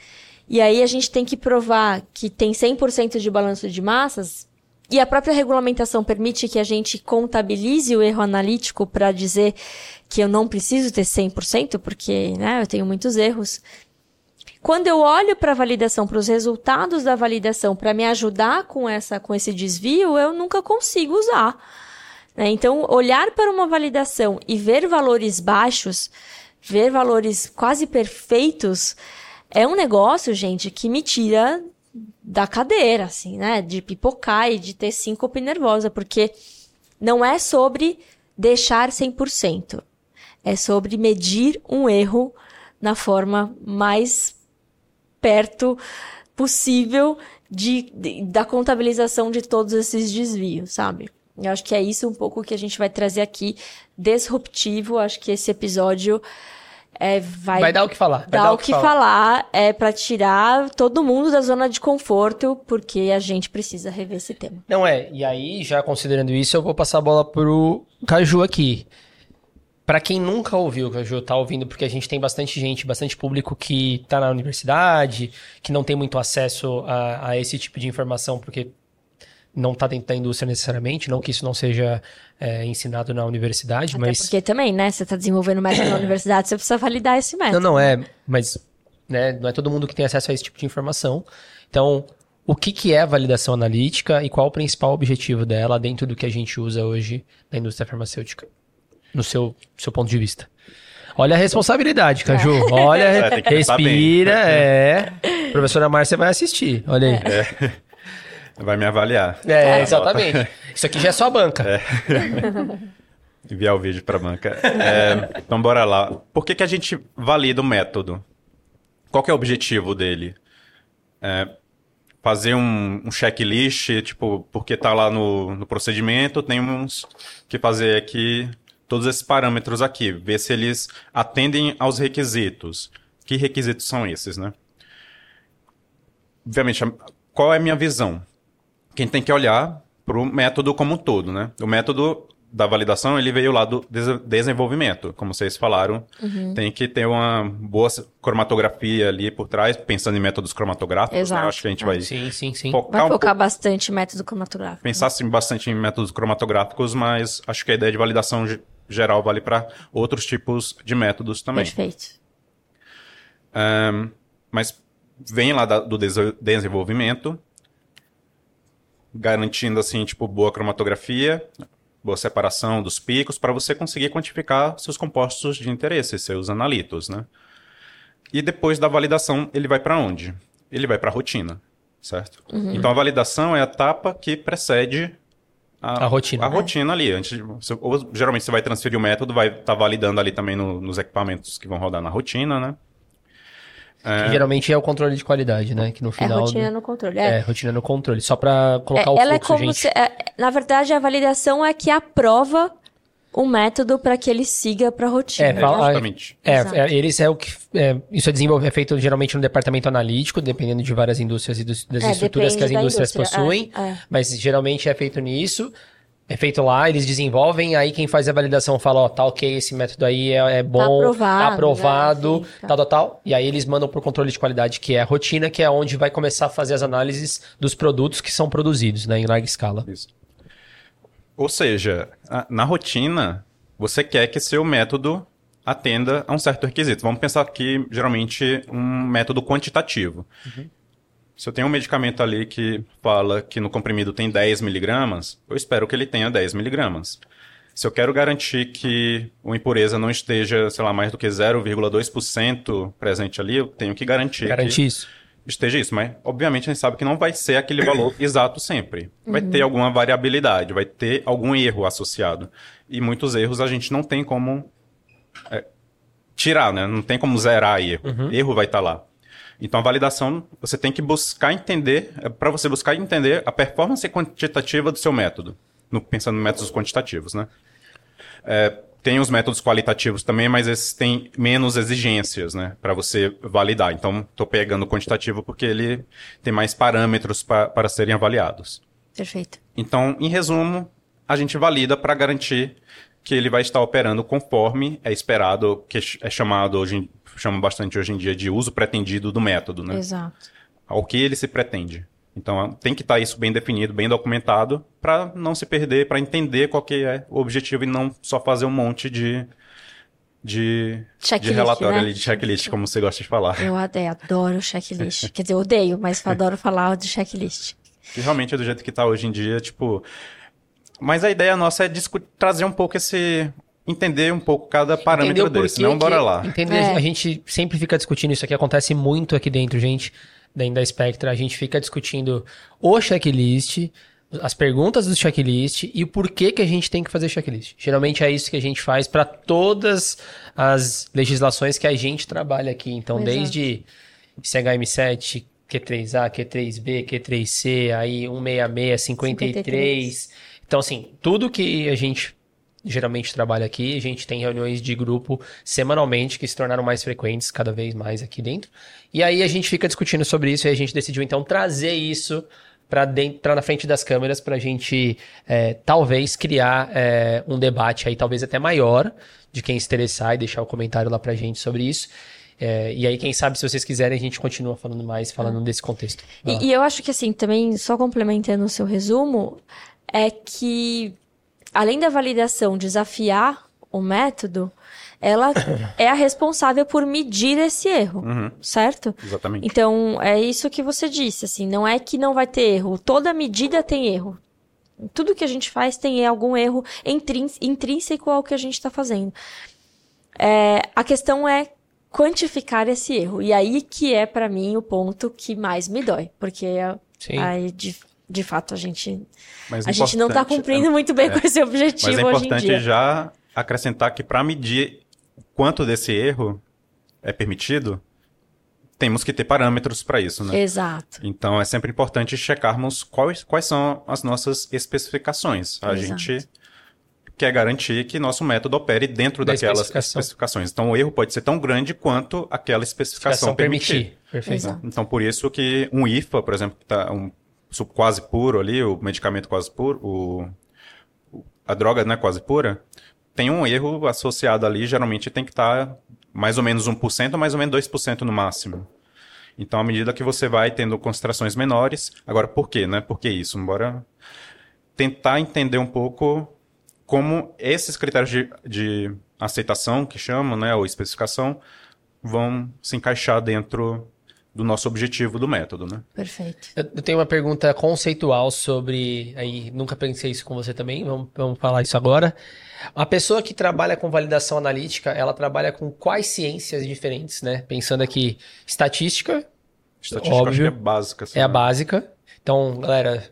e aí a gente tem que provar que tem 100% de balanço de massas, e a própria regulamentação permite que a gente contabilize o erro analítico para dizer que eu não preciso ter 100%, porque né, eu tenho muitos erros. Quando eu olho para a validação, para os resultados da validação, para me ajudar com, essa, com esse desvio, eu nunca consigo usar. Né? Então, olhar para uma validação e ver valores baixos, ver valores quase perfeitos, é um negócio, gente, que me tira da cadeira, assim, né? De pipocar e de ter síncope nervosa, porque não é sobre deixar 100%. É sobre medir um erro na forma mais perto possível de, de, da contabilização de todos esses desvios, sabe? Eu acho que é isso um pouco que a gente vai trazer aqui, disruptivo. Acho que esse episódio é, vai, vai dar o que falar. Vai dar, o que, falar. falar é para tirar todo mundo da zona de conforto, porque a gente precisa rever esse tema. Não é. E aí, já considerando isso, eu vou passar a bola pro Caju aqui. Para quem nunca ouviu, Caju, tá ouvindo, porque a gente tem bastante gente, bastante público que tá na universidade, que não tem muito acesso a, a esse tipo de informação, porque não está dentro da indústria necessariamente, não que isso não seja é, ensinado na universidade, Até mas... porque também, né, você está desenvolvendo método na universidade, você precisa validar esse método. Não, não é, mas né, não é todo mundo que tem acesso a esse tipo de informação. Então, o que, que é a validação analítica e qual o principal objetivo dela dentro do que a gente usa hoje na indústria farmacêutica, no seu, seu ponto de vista? Olha a responsabilidade, Caju. É. Olha, é, respira, é. Professora Márcia vai assistir, olha aí. É. Vai me avaliar. É, exatamente. Isso aqui já é só a banca. É. Enviar o vídeo para a banca. É, então, bora lá. Por que, que a gente valida o método? Qual é o objetivo dele? É, fazer um, um, checklist, tipo, porque tá lá no, no procedimento, temos que fazer aqui todos esses parâmetros aqui, ver se eles atendem aos requisitos. Que requisitos são esses, né? Obviamente, qual é a minha visão? Quem tem que olhar para o método como um todo, né? O método da validação, ele veio lá do des- desenvolvimento, como vocês falaram. Tem que ter uma boa cromatografia ali por trás, pensando em métodos cromatográficos. né? Exato. Eu acho que a gente vai Sim, sim, sim. Vai focar um focar pouco, bastante em método cromatográfico. pensar assim, bastante em métodos cromatográficos, mas acho que a ideia de validação ge- geral vale para outros tipos de métodos também. Perfeito. Ahn, mas vem lá da- do dese- desenvolvimento, garantindo assim, tipo, boa cromatografia, boa separação dos picos, para você conseguir quantificar seus compostos de interesse, seus analitos, né? E depois da validação, ele vai para onde? Ele vai para a rotina, certo? Então a validação é a etapa que precede A rotina. A rotina ali. Antes de, você- ou, geralmente você vai transferir o método, vai estar validando ali também no- nos equipamentos que vão rodar na rotina, né? Que geralmente é o controle de qualidade, né? Que no É final. rotina do- no controle. É, É. rotina no controle. Só pra colocar É, o ela é fluxo, como gente. se, é, na verdade, a validação é que aprova o método para que ele siga para a rotina. É, fala- Justamente. É, é, eles é o que. é, isso é, desenvolvido, é feito geralmente no departamento analítico, dependendo de várias indústrias e dos- das É, estruturas que as indústrias indústria, possuem. é, é. Mas geralmente é feito nisso. É feito lá, eles desenvolvem, aí quem faz a validação fala, ó, tá ok, esse método aí é, é bom, aprovado, tá aprovado, né, tá. tal, tal, tal. E aí eles mandam pro controle de qualidade, que é a rotina, que é onde vai começar a fazer as análises dos produtos que são produzidos, né, em larga escala. Isso. Ou seja, a- na rotina, você quer que seu método atenda a um certo requisito. Vamos pensar aqui, geralmente, um método quantitativo. Se eu tenho um medicamento ali que fala que no comprimido tem 10 miligramas, eu espero que ele tenha 10 miligramas. Se eu quero garantir que uma impureza não esteja, sei lá, mais do que 0,2% presente ali, eu tenho que garantir Garante que isso. esteja isso, mas obviamente a gente sabe que não vai ser aquele valor exato sempre. Vai ter alguma variabilidade, vai ter algum erro associado. E muitos erros a gente não tem como é, tirar, né? Não tem como zerar erro. Erro vai estar lá. Então a validação você tem que buscar entender, para você buscar entender a performance quantitativa do seu método, no- pensando em métodos quantitativos, né? É, tem os métodos qualitativos também, mas esses têm menos exigências, né, para você validar. Então, estou pegando o quantitativo porque ele tem mais parâmetros pa- para serem avaliados. Perfeito. Então, em resumo, a gente valida para garantir que ele vai estar operando conforme é esperado, que é chamado hoje, em- chama bastante hoje em dia de uso pretendido do método, né? Exato. Ao que ele se pretende. Então, tem que estar isso bem definido, bem documentado, para não se perder, para entender qual que é o objetivo e não só fazer um monte de de, de Checklist, relatório né? ali, de checklist, como você gosta de falar. Eu adoro checklist. Quer dizer, eu odeio, mas adoro falar de checklist. Que realmente é do jeito que tá hoje em dia, tipo. Mas a ideia nossa é trazer um pouco esse. Entender um pouco cada parâmetro desse. que Não, bora lá. Entender, É. A gente sempre fica discutindo isso aqui, acontece muito aqui dentro, gente, dentro da Spectra. A gente fica discutindo o checklist, as perguntas do checklist e o porquê que a gente tem que fazer checklist. Geralmente é isso que a gente faz para todas as legislações que a gente trabalha aqui. Então, Exato. desde CHM7, Q3A, Q3B, Q3C, aí 166, 53. Então, assim, tudo que a gente geralmente trabalha aqui, a gente tem reuniões de grupo semanalmente que se tornaram mais frequentes cada vez mais aqui dentro. E aí a gente fica discutindo sobre isso e a gente decidiu então trazer isso para dentro na frente das câmeras para a gente é, talvez criar é, um debate aí talvez até maior de quem se interessar e deixar o comentário lá pra gente sobre isso. É, e aí, quem sabe, se vocês quiserem, a gente continua falando mais, falando desse contexto. E, e eu acho que, assim, também, só complementando o seu resumo, é que, além da validação desafiar o método, ela é a responsável por medir esse erro, certo? Exatamente. Então, é isso que você disse, assim, não é que não vai ter erro, toda medida tem erro. Tudo que a gente faz tem algum erro intríns- intrínseco ao que a gente está fazendo. É, a questão é quantificar esse erro. E aí que é, para mim, o ponto que mais me dói. Porque Sim. aí, de, de fato, a gente, Mas a gente não está importante- cumprindo muito bem com esse objetivo Mas é hoje em importante dia. já acrescentar que para medir o quanto desse erro é permitido, temos que ter parâmetros para isso, né? Exato. Então é sempre importante checarmos quais, quais são as nossas especificações. A Exato. gente quer garantir que nosso método opere dentro Da daquelas especificação. especificações. Então o erro pode ser tão grande quanto aquela especificação Especificação permitir. permitir. Perfeito. Exato. Então por isso que um IFA, por exemplo, que tá um su- quase puro ali, o medicamento quase puro, o, a droga né, quase pura, tem um erro associado ali, geralmente tem que estar mais ou menos 1%, mais ou menos 2% no máximo. Então, à medida que você vai tendo concentrações menores, agora por quê, né? Por que isso? Embora tentar entender um pouco como esses critérios de, de aceitação, que chamam, né, ou especificação, vão se encaixar dentro do nosso objetivo do método, né? Perfeito. Eu eu tenho uma pergunta conceitual sobre. Aí, nunca pensei isso com você também, vamos, vamos falar isso agora. A pessoa que trabalha com validação analítica, ela trabalha com quais ciências diferentes, né? Pensando aqui, estatística, Estatística Óbvio. acho que é básica. assim, é a né? básica. Então, galera,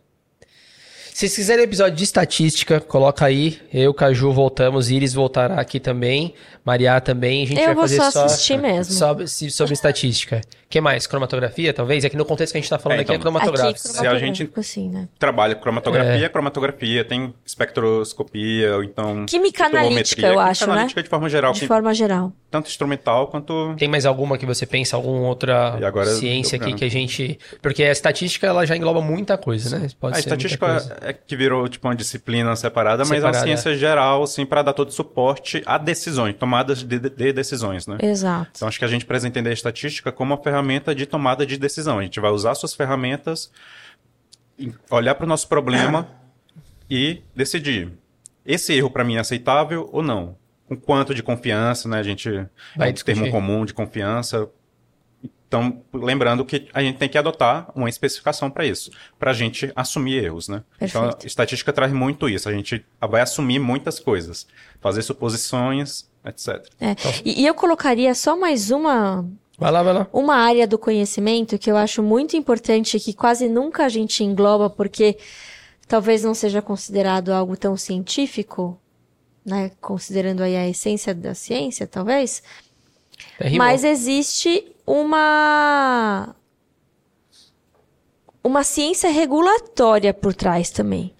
se vocês quiserem episódio de estatística, coloca aí. Eu, Caju, voltamos. Iris voltará aqui também. Maria também. A gente Eu vai vou fazer só só, assistir mesmo. sobre, sobre estatística. O que mais? Cromatografia, talvez? É que no contexto que a gente tá falando É, aqui é então. cromatográfico. Aqui, Se a gente- assim, né? Trabalha com cromatografia, É. cromatografia, tem espectroscopia, ou então... Química analítica, eu química acho, né? analítica de forma geral, De que- forma geral. tanto instrumental quanto... Tem mais alguma que você pensa, alguma outra E agora ciência aqui que a gente. Porque a estatística ela já engloba muita coisa, né? Pode A estatística é que virou tipo uma disciplina separada, mas é Separada. uma ciência geral, assim, para dar todo suporte a decisões, tomadas de, de decisões, né? Exato. Então acho que a gente precisa entender a estatística como uma ferramenta de tomada de decisão. A gente vai usar suas ferramentas, olhar para o nosso problema e decidir. Esse erro para mim é aceitável ou não? Com quanto de confiança, né? A gente Vai é um termo comum de confiança. Então, lembrando que a gente tem que adotar uma especificação para isso, para a gente assumir erros, né? Então, Perfeito. a estatística traz muito isso. A gente vai assumir muitas coisas, fazer suposições, etc. É. E, e eu colocaria só mais uma, Vai lá, vai lá. uma área do conhecimento que eu acho muito importante, que quase nunca a gente engloba, porque talvez não seja considerado algo tão científico, né? Considerando aí a essência da ciência, talvez. É. Mas existe uma uma ciência regulatória por trás também,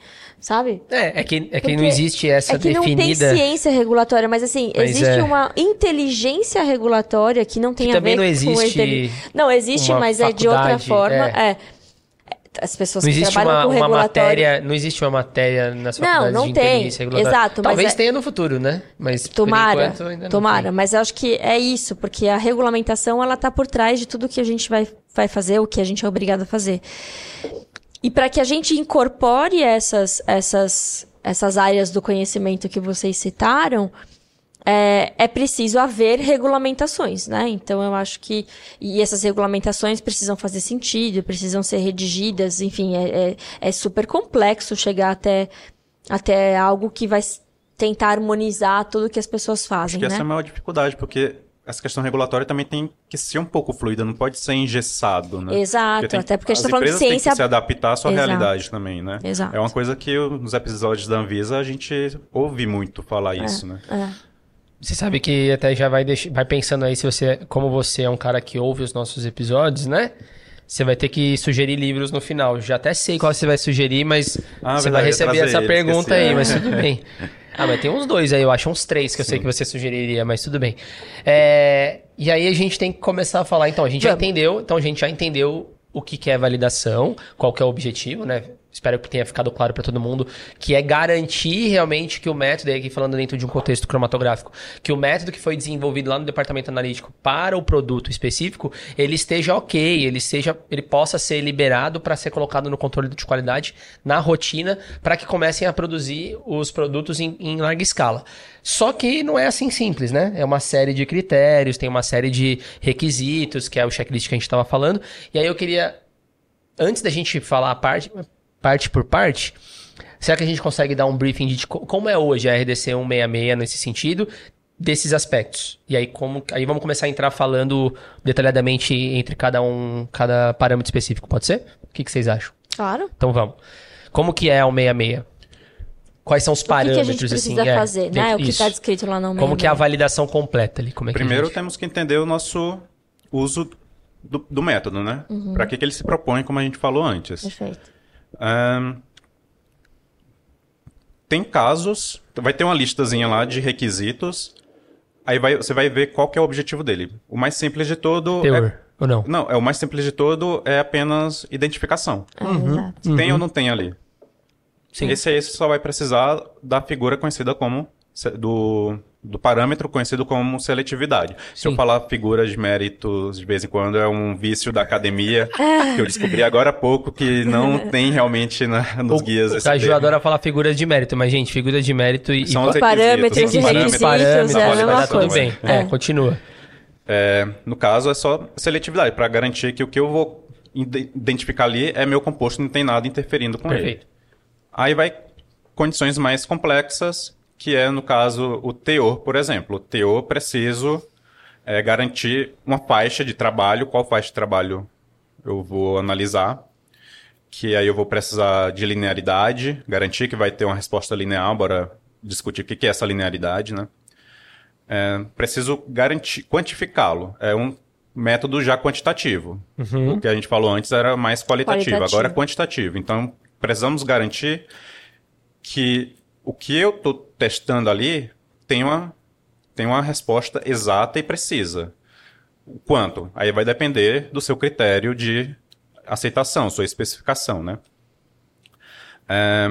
sabe? É, é que, é que Porque não existe essa é que não tem definida. ciência regulatória, mas assim, Mas existe é. uma inteligência regulatória que não tem Que a ver não com existe Não, existe, mas é de outra forma. é. É. As pessoas Não que existe trabalham uma, com uma regulatório. matéria, não existe uma matéria nas Não, faculdades não de tem. Exato, mas Talvez é- tenha no futuro, né? Mas Tomara, enquanto ainda não tomara, tem. mas eu acho que é isso, porque a regulamentação ela tá por trás de tudo que a gente vai, vai fazer, o que a gente é obrigado a fazer. E para que a gente incorpore essas, essas, essas áreas do conhecimento que vocês citaram, é, é preciso haver regulamentações, né? Então eu acho que e essas regulamentações precisam fazer sentido, precisam ser redigidas, enfim, é, é, é super complexo chegar até, até algo que vai tentar harmonizar tudo que as pessoas Acho fazem, que né? essa é a maior dificuldade, porque essa questão regulatória também tem que ser um pouco fluida, não pode ser engessado, né? Exato, tem- até porque a gente as tá falando de empresas têm ciência- que se adaptar à sua Exato. realidade também, né? Exato. É uma coisa que eu, nos episódios da Anvisa a gente ouve muito falar isso, né? É. Você sabe que até já vai, deix... vai pensando aí se você, como você é um cara que ouve os nossos episódios, né? Você vai ter que sugerir livros no final. Já até sei qual você vai sugerir, mas Ah, você verdade, vai receber trazer essa ele, pergunta esqueci. aí, mas tudo bem. Ah, mas tem uns dois aí, eu acho uns três que eu sei que você sugeriria, mas tudo bem. É, E aí a gente tem que começar a falar, então, a gente já entendeu, então a gente já entendeu o que, que é validação, qual que é o objetivo, né? Espero que tenha ficado claro para todo mundo, que é garantir realmente que o método, aqui falando dentro de um contexto cromatográfico, que o método que foi desenvolvido lá no departamento analítico para o produto específico, ele esteja ok, ele seja, ele possa ser liberado para ser colocado no controle de qualidade na rotina, para que comecem a produzir os produtos em, em larga escala. Só que não é assim simples, né? É uma série de critérios, tem uma série de requisitos, que é o checklist que a gente estava falando. E aí eu queria antes da gente falar a parte, parte por parte, será que a gente consegue dar um briefing de co- como é hoje a RDC 166 nesse sentido, desses aspectos? E aí, como, aí vamos começar a entrar falando detalhadamente entre cada um, cada parâmetro específico, pode ser? O que, que vocês acham? Claro. Então vamos. Como que é o 166? Quais são os O que, parâmetros, que a gente precisa assim? é, fazer, né? dentro- O que está descrito lá no Como que é a 66. validação completa ali? Como é que Primeiro gente- temos que entender o nosso uso do, do método, né? Uhum. Para que, que ele se propõe, como a gente falou antes. Perfeito. Ahn, tem casos, vai ter uma listazinha lá de requisitos, aí vai- você vai ver qual que é o objetivo dele. O mais simples de todo Teor, é... ou não? Não, é o mais simples de todo é apenas identificação. É, exato. Tem ou não tem ali? Sim. Esse aí você só vai precisar da figura conhecida como do, do parâmetro conhecido como seletividade. Se eu Sim. falar figuras de méritos de vez em quando é um vício da academia que eu descobri agora há pouco que não tem realmente na- nos O, guias o Caju adora falar figuras de mérito, mas, gente, figuras de mérito e, São e os Parâmetros e os requisitos, parâmetros, é tudo coisa. bem. É, É. continua. É, no caso, é só seletividade, para garantir que o que eu vou ide- identificar ali é meu composto, não tem nada interferindo com ele. Perfeito. Aí vai condições mais complexas, que é, no caso, o teor, por exemplo. O teor preciso é, garantir uma faixa de trabalho. Qual faixa de trabalho eu vou analisar? Que aí eu vou precisar de linearidade, garantir que vai ter uma resposta linear, bora discutir o que é essa linearidade, né? É, preciso garantir, quantificá-lo. É um método já quantitativo. O que a gente falou antes era mais qualitativo, Qualitativo. agora é quantitativo. Então, precisamos garantir que o que eu estou testando ali tem uma, tem uma resposta exata e precisa. O quanto? Aí vai depender do seu critério de aceitação, sua especificação, né? É,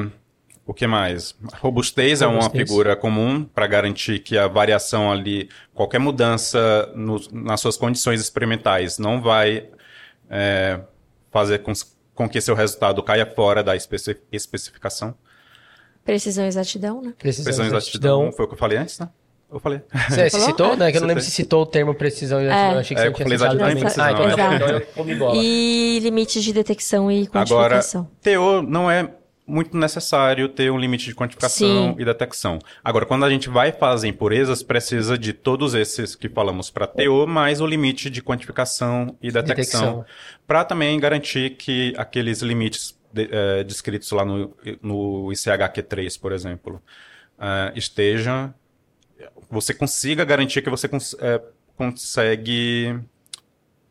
o que mais? Robustez, é uma Robustez. figura comum para garantir que a variação ali, qualquer mudança no- nas suas condições experimentais não vai é, fazer com, com que seu resultado caia fora da especi- especificação. Precisão e exatidão, né? Precisão, Precisão e exatidão. exatidão. Foi o que eu falei antes, né? Eu falei. Você, você citou, né? Que eu não lembro se citou o termo precisão e exatidão. É. Eu achei que É, você eu tinha citado exatidão e precisão, Ah, então, é. então eu comi bola. E limites de detecção e Agora, quantificação. teor não é muito necessário ter um limite de quantificação Sim. e detecção. Agora, quando a gente vai fazer impurezas, precisa de todos esses que falamos para teor, mais o limite de quantificação e detecção, Detecção. para também garantir que aqueles limites de- eh, descritos lá no, no ICHQ3, por exemplo, eh, estejam você consiga garantir que você cons- eh, consegue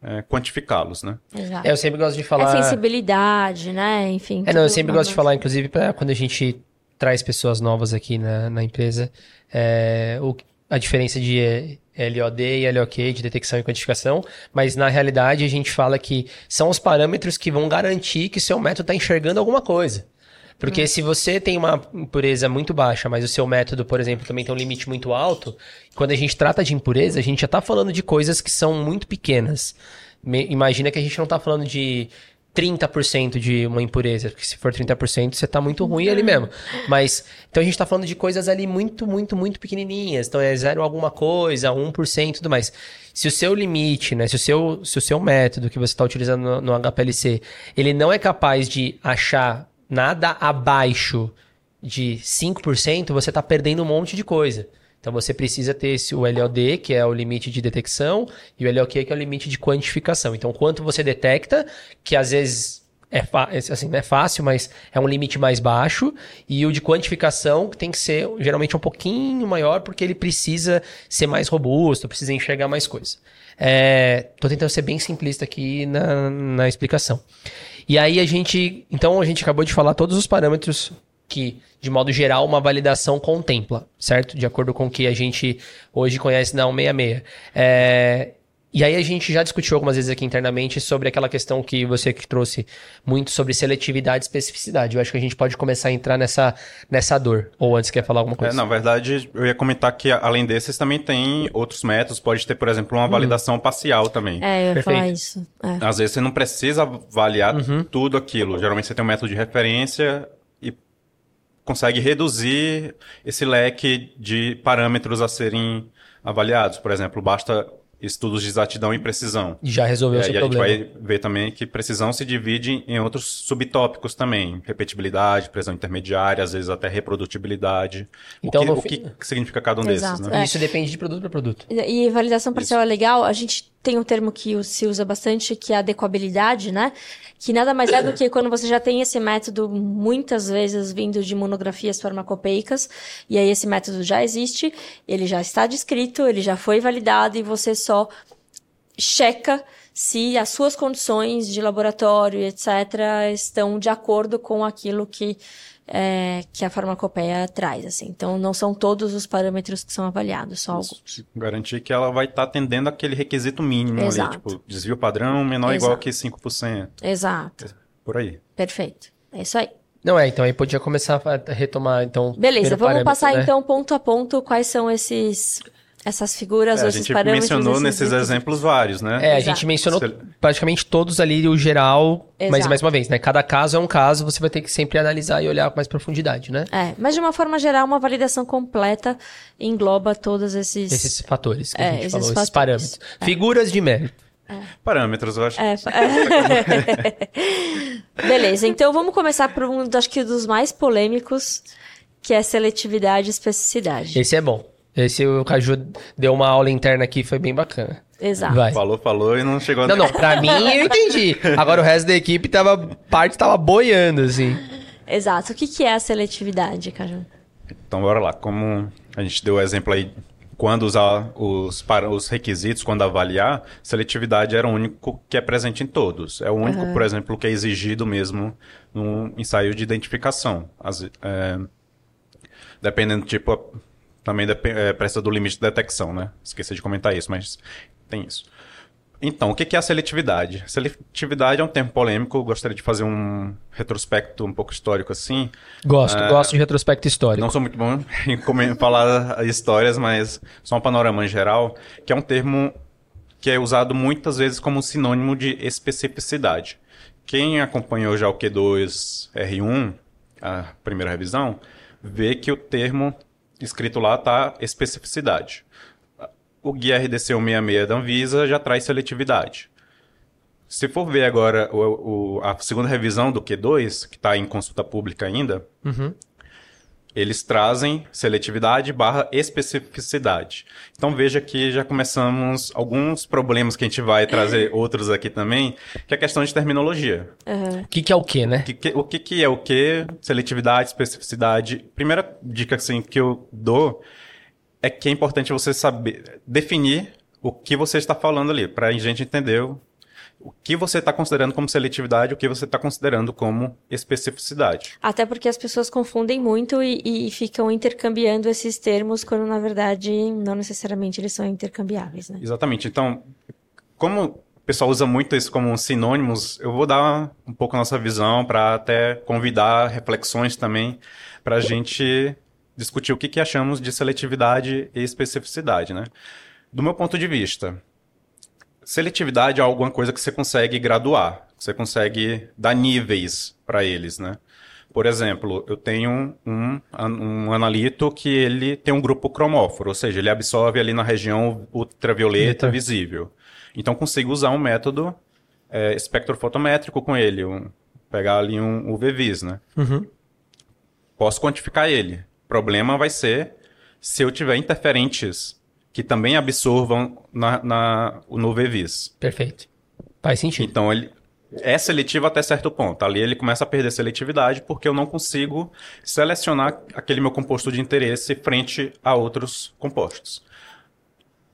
eh, quantificá-los, né? Exato. É, eu sempre gosto de É falar. sensibilidade, né? Enfim. É, não, eu sempre gosto de falar, inclusive, pra quando a gente traz pessoas novas aqui na, na empresa, é, o- a diferença de LOD e LOQ, de detecção e quantificação, mas na realidade a gente fala que são os parâmetros que vão garantir que seu método está enxergando alguma coisa. Porque se você tem uma impureza muito baixa, mas o seu método, por exemplo, também tem um limite muito alto, quando a gente trata de impureza, a gente já está falando de coisas que são muito pequenas. Me- imagina que a gente não está falando de 30% de uma impureza, porque se for 30%, você tá muito ruim ali mesmo. Mas, então a gente tá falando de coisas ali muito, muito, muito pequenininhas. Então é zero alguma coisa, 1% e tudo mais. Se o seu limite, né, se o seu, se o seu método que você está utilizando no, no HPLC, ele não é capaz de achar nada abaixo de 5%, você tá perdendo um monte de coisa. Então você precisa ter esse, o LOD, que é o limite de detecção, e o LOQ, que é o limite de quantificação. Então, quanto você detecta, que às vezes é, fa- assim, não é fácil, mas é um limite mais baixo, e o de quantificação que tem que ser geralmente um pouquinho maior, porque ele precisa ser mais robusto, precisa enxergar mais coisa. É, tô tentando ser bem simplista aqui na, na explicação. E aí a gente, então a gente acabou de falar todos os parâmetros que, de modo geral, uma validação contempla, certo? De acordo com o que a gente hoje conhece na 166. É, e aí a gente já discutiu algumas vezes aqui internamente sobre aquela questão que você que trouxe muito sobre seletividade e especificidade. Eu acho que a gente pode começar a entrar nessa, nessa dor. Ou antes quer falar alguma É, coisa? na verdade, eu ia comentar que além desses também tem outros métodos. Pode ter, por exemplo, uma validação parcial também. É, eu ia Perfeito. falar isso. É. Às vezes você não precisa avaliar tudo aquilo. Geralmente você tem um método de referência consegue reduzir esse leque de parâmetros a serem avaliados. Por exemplo, basta estudos de exatidão e precisão. Já resolveu E o seu aí a gente problema. vai ver também que precisão se divide em outros subtópicos também. Repetibilidade, precisão intermediária, às vezes até reprodutibilidade. Então, o, que, fim- o que significa cada um Exato, desses, né? é. Isso depende de produto para produto. E validação parcial é legal. A gente tem um termo que se usa bastante, que é adequabilidade, né? Que nada mais é do que quando você já tem esse método muitas vezes vindo de monografias farmacopeicas, e aí esse método já existe, ele já está descrito, ele já foi validado e você só checa se as suas condições de laboratório, etc., estão de acordo com aquilo que, é, que a farmacopeia traz. Assim. Então, não são todos os parâmetros que são avaliados, só alguns. Garantir que ela vai estar atendendo aquele requisito mínimo Exato. ali, tipo, desvio padrão menor ou igual que 5%. Exato. Por aí. Perfeito. É isso aí. Não é, então aí podia começar a retomar, então... Beleza, vamos passar né? então ponto a ponto quais são esses essas figuras É, ou a esses gente parâmetros. mencionou esses nesses exemplos vários, né? É, a Exato. gente mencionou praticamente todos ali o geral, mas Exato. mais uma vez, né? Cada caso é um caso, você vai ter que sempre analisar e olhar com mais profundidade, né? É, mas de uma forma geral, uma validação completa engloba todos esses. Esses fatores que É, a gente esses falou, esses fatores. parâmetros. Figuras de mérito. Parâmetros, eu acho. É, fa- Beleza, então vamos começar por um, acho que dos mais polêmicos, que é seletividade e especificidade. Esse é bom. Esse o Caju deu uma aula interna aqui, foi bem bacana. Exato. Vai. Falou, falou e não chegou Não, não, pra mim eu entendi. Agora o resto da equipe tava, parte tava boiando, assim. Exato. O que, que é a seletividade, Caju? Então, bora lá. Como a gente deu o exemplo aí, quando usar os, para, os requisitos, quando avaliar, seletividade era o único que é presente em todos. É o único, por exemplo, que é exigido mesmo no ensaio de identificação. As- é, dependendo do tipo, a- também é, precisa do limite de detecção, né? Esqueci de comentar isso, mas tem isso. Então, o que é a seletividade? Seletividade é um termo polêmico, gostaria de fazer um retrospecto um pouco histórico assim. Gosto, É. gosto de retrospecto histórico. Não sou muito bom em falar histórias, mas só um panorama em geral, que é um termo que é usado muitas vezes como sinônimo de especificidade. Quem acompanhou já o Q2 R1, a primeira revisão, vê que o termo escrito lá está especificidade. O Guia RDC 166 da Anvisa já traz seletividade. Se for ver agora o- o- a segunda revisão do Q2, que está em consulta pública ainda, eles trazem seletividade barra especificidade. Então veja que já começamos alguns problemas que a gente vai trazer outros aqui também, que é a questão de terminologia. O que, que é o que, né? O que, que- o que, que é o que? Seletividade, especificidade. Primeira dica assim, que eu dou é que é importante você saber definir o que você está falando ali, para a gente entender o, que você está considerando como seletividade, o que você está considerando como especificidade. Até porque as pessoas confundem muito e, e ficam intercambiando esses termos, quando na verdade não necessariamente eles são intercambiáveis, né? Exatamente. Então, como o pessoal usa muito isso como sinônimos, eu vou dar um pouco a nossa visão para até convidar reflexões também para a gente discutir o que, que achamos de seletividade e especificidade, né? Do meu ponto de vista, seletividade é alguma coisa que você consegue graduar, que você consegue dar níveis para eles, né? Por exemplo, eu tenho um, um analito que ele tem um grupo cromóforo, ou seja, ele absorve ali na região ultravioleta Eita. visível. Então consigo usar um método é, espectrofotométrico com ele, um- pegar ali um UV-Vis, né? Uhum. Posso quantificar ele. O problema vai ser se eu tiver interferentes que também absorvam na, na, no. Perfeito. Faz sentido. Então ele é seletivo até certo ponto. Ali ele começa a perder seletividade porque eu não consigo selecionar aquele meu composto de interesse frente a outros compostos.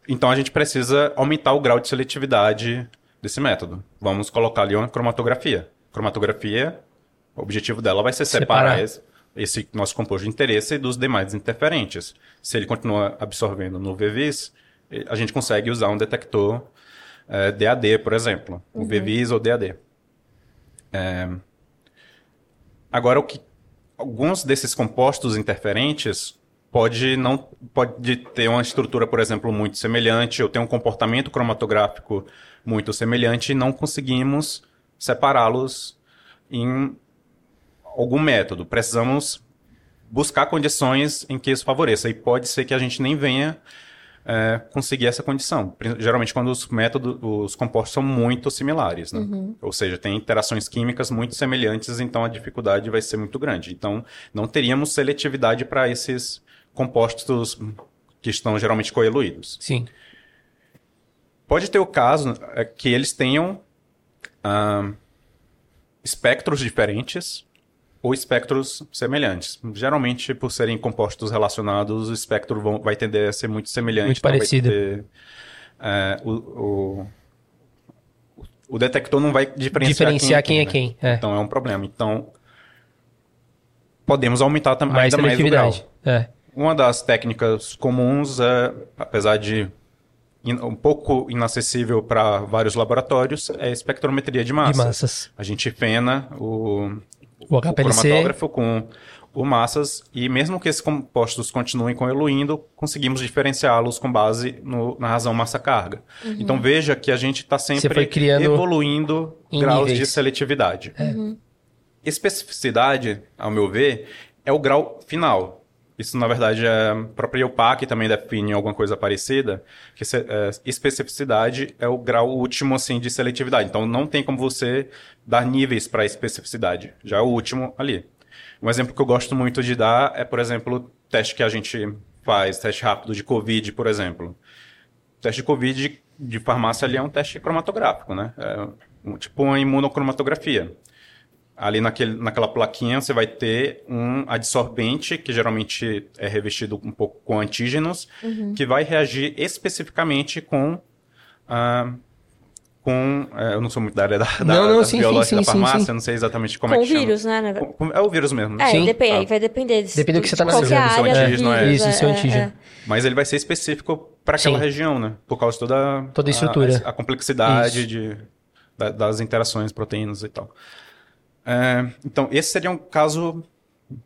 Então a gente precisa aumentar o grau de seletividade desse método. Vamos colocar ali uma cromatografia. Cromatografia, o objetivo dela vai ser separar, Separar. Esse, nosso composto de interesse dos demais interferentes. Se ele continua absorvendo no VVIS, eh, a gente consegue usar um detector eh, DAD, por exemplo. O VVIS ou DAD. É, Agora, o que, alguns desses compostos interferentes pode não pode ter uma estrutura, por exemplo, muito semelhante, ou ter um comportamento cromatográfico muito semelhante e não conseguimos separá-los em algum método. Precisamos buscar condições em que isso favoreça. E pode ser que a gente nem venha é, conseguir essa condição. Geralmente quando os métodos, os compostos são muito similares, né? Ou seja, tem interações químicas muito semelhantes, então a dificuldade vai ser muito grande. Então, não teríamos seletividade para esses compostos que estão geralmente coeluídos. Sim. Pode ter o caso é, que eles tenham ah, espectros diferentes ou espectros semelhantes. Geralmente, por serem compostos relacionados, o espectro vão- vai tender a ser muito semelhante. Muito então parecido. ter, é, o, o, o detector não vai diferenciar, Diferenciar quem é né? quem. É. Então é um problema. Então podemos aumentar tam- mais ainda mais o grau. É. Uma das técnicas comuns, é, apesar de um pouco inacessível para vários laboratórios, é espectrometria de De massa. massas. A gente fena o O HPLC. cromatógrafo com o massas e mesmo que esses compostos continuem coeluindo, conseguimos diferenciá-los com base no, na razão massa-carga. Então veja que a gente está sempre evoluindo graus níveis. de seletividade. Especificidade, ao meu ver, é o grau final. Isso, na verdade, é a própria IUPAC também define alguma coisa parecida, que é, especificidade é o grau último, assim, de seletividade. Então, não tem como você dar níveis para especificidade. Já é o último ali. Um exemplo que eu gosto muito de dar é, por exemplo, o teste que a gente faz, teste rápido de COVID, por exemplo. O teste de COVID de farmácia ali é um teste cromatográfico, né? É um- tipo uma imunocromatografia. Ali naquele, naquela plaquinha você vai ter um adsorvente, que geralmente é revestido um pouco com antígenos, que vai reagir especificamente com. ah, com é, eu não sou muito da área da, da, Não, não, da sim, sim, biológica sim, da farmácia, não sei exatamente como Com é o que chama. vírus, né? Com- com- É o vírus mesmo. É, Sim. depende, Ah. aí vai depender. de- Depende do que você tá de qualquer analisando, área seu do antígeno, é. Isso, seu é, antígeno. é. Mas ele vai ser específico para aquela Sim. região, né? Por causa de toda, Toda a estrutura. A, a complexidade Isso. de, da- das interações, proteínas e tal. É, então, esse seria um caso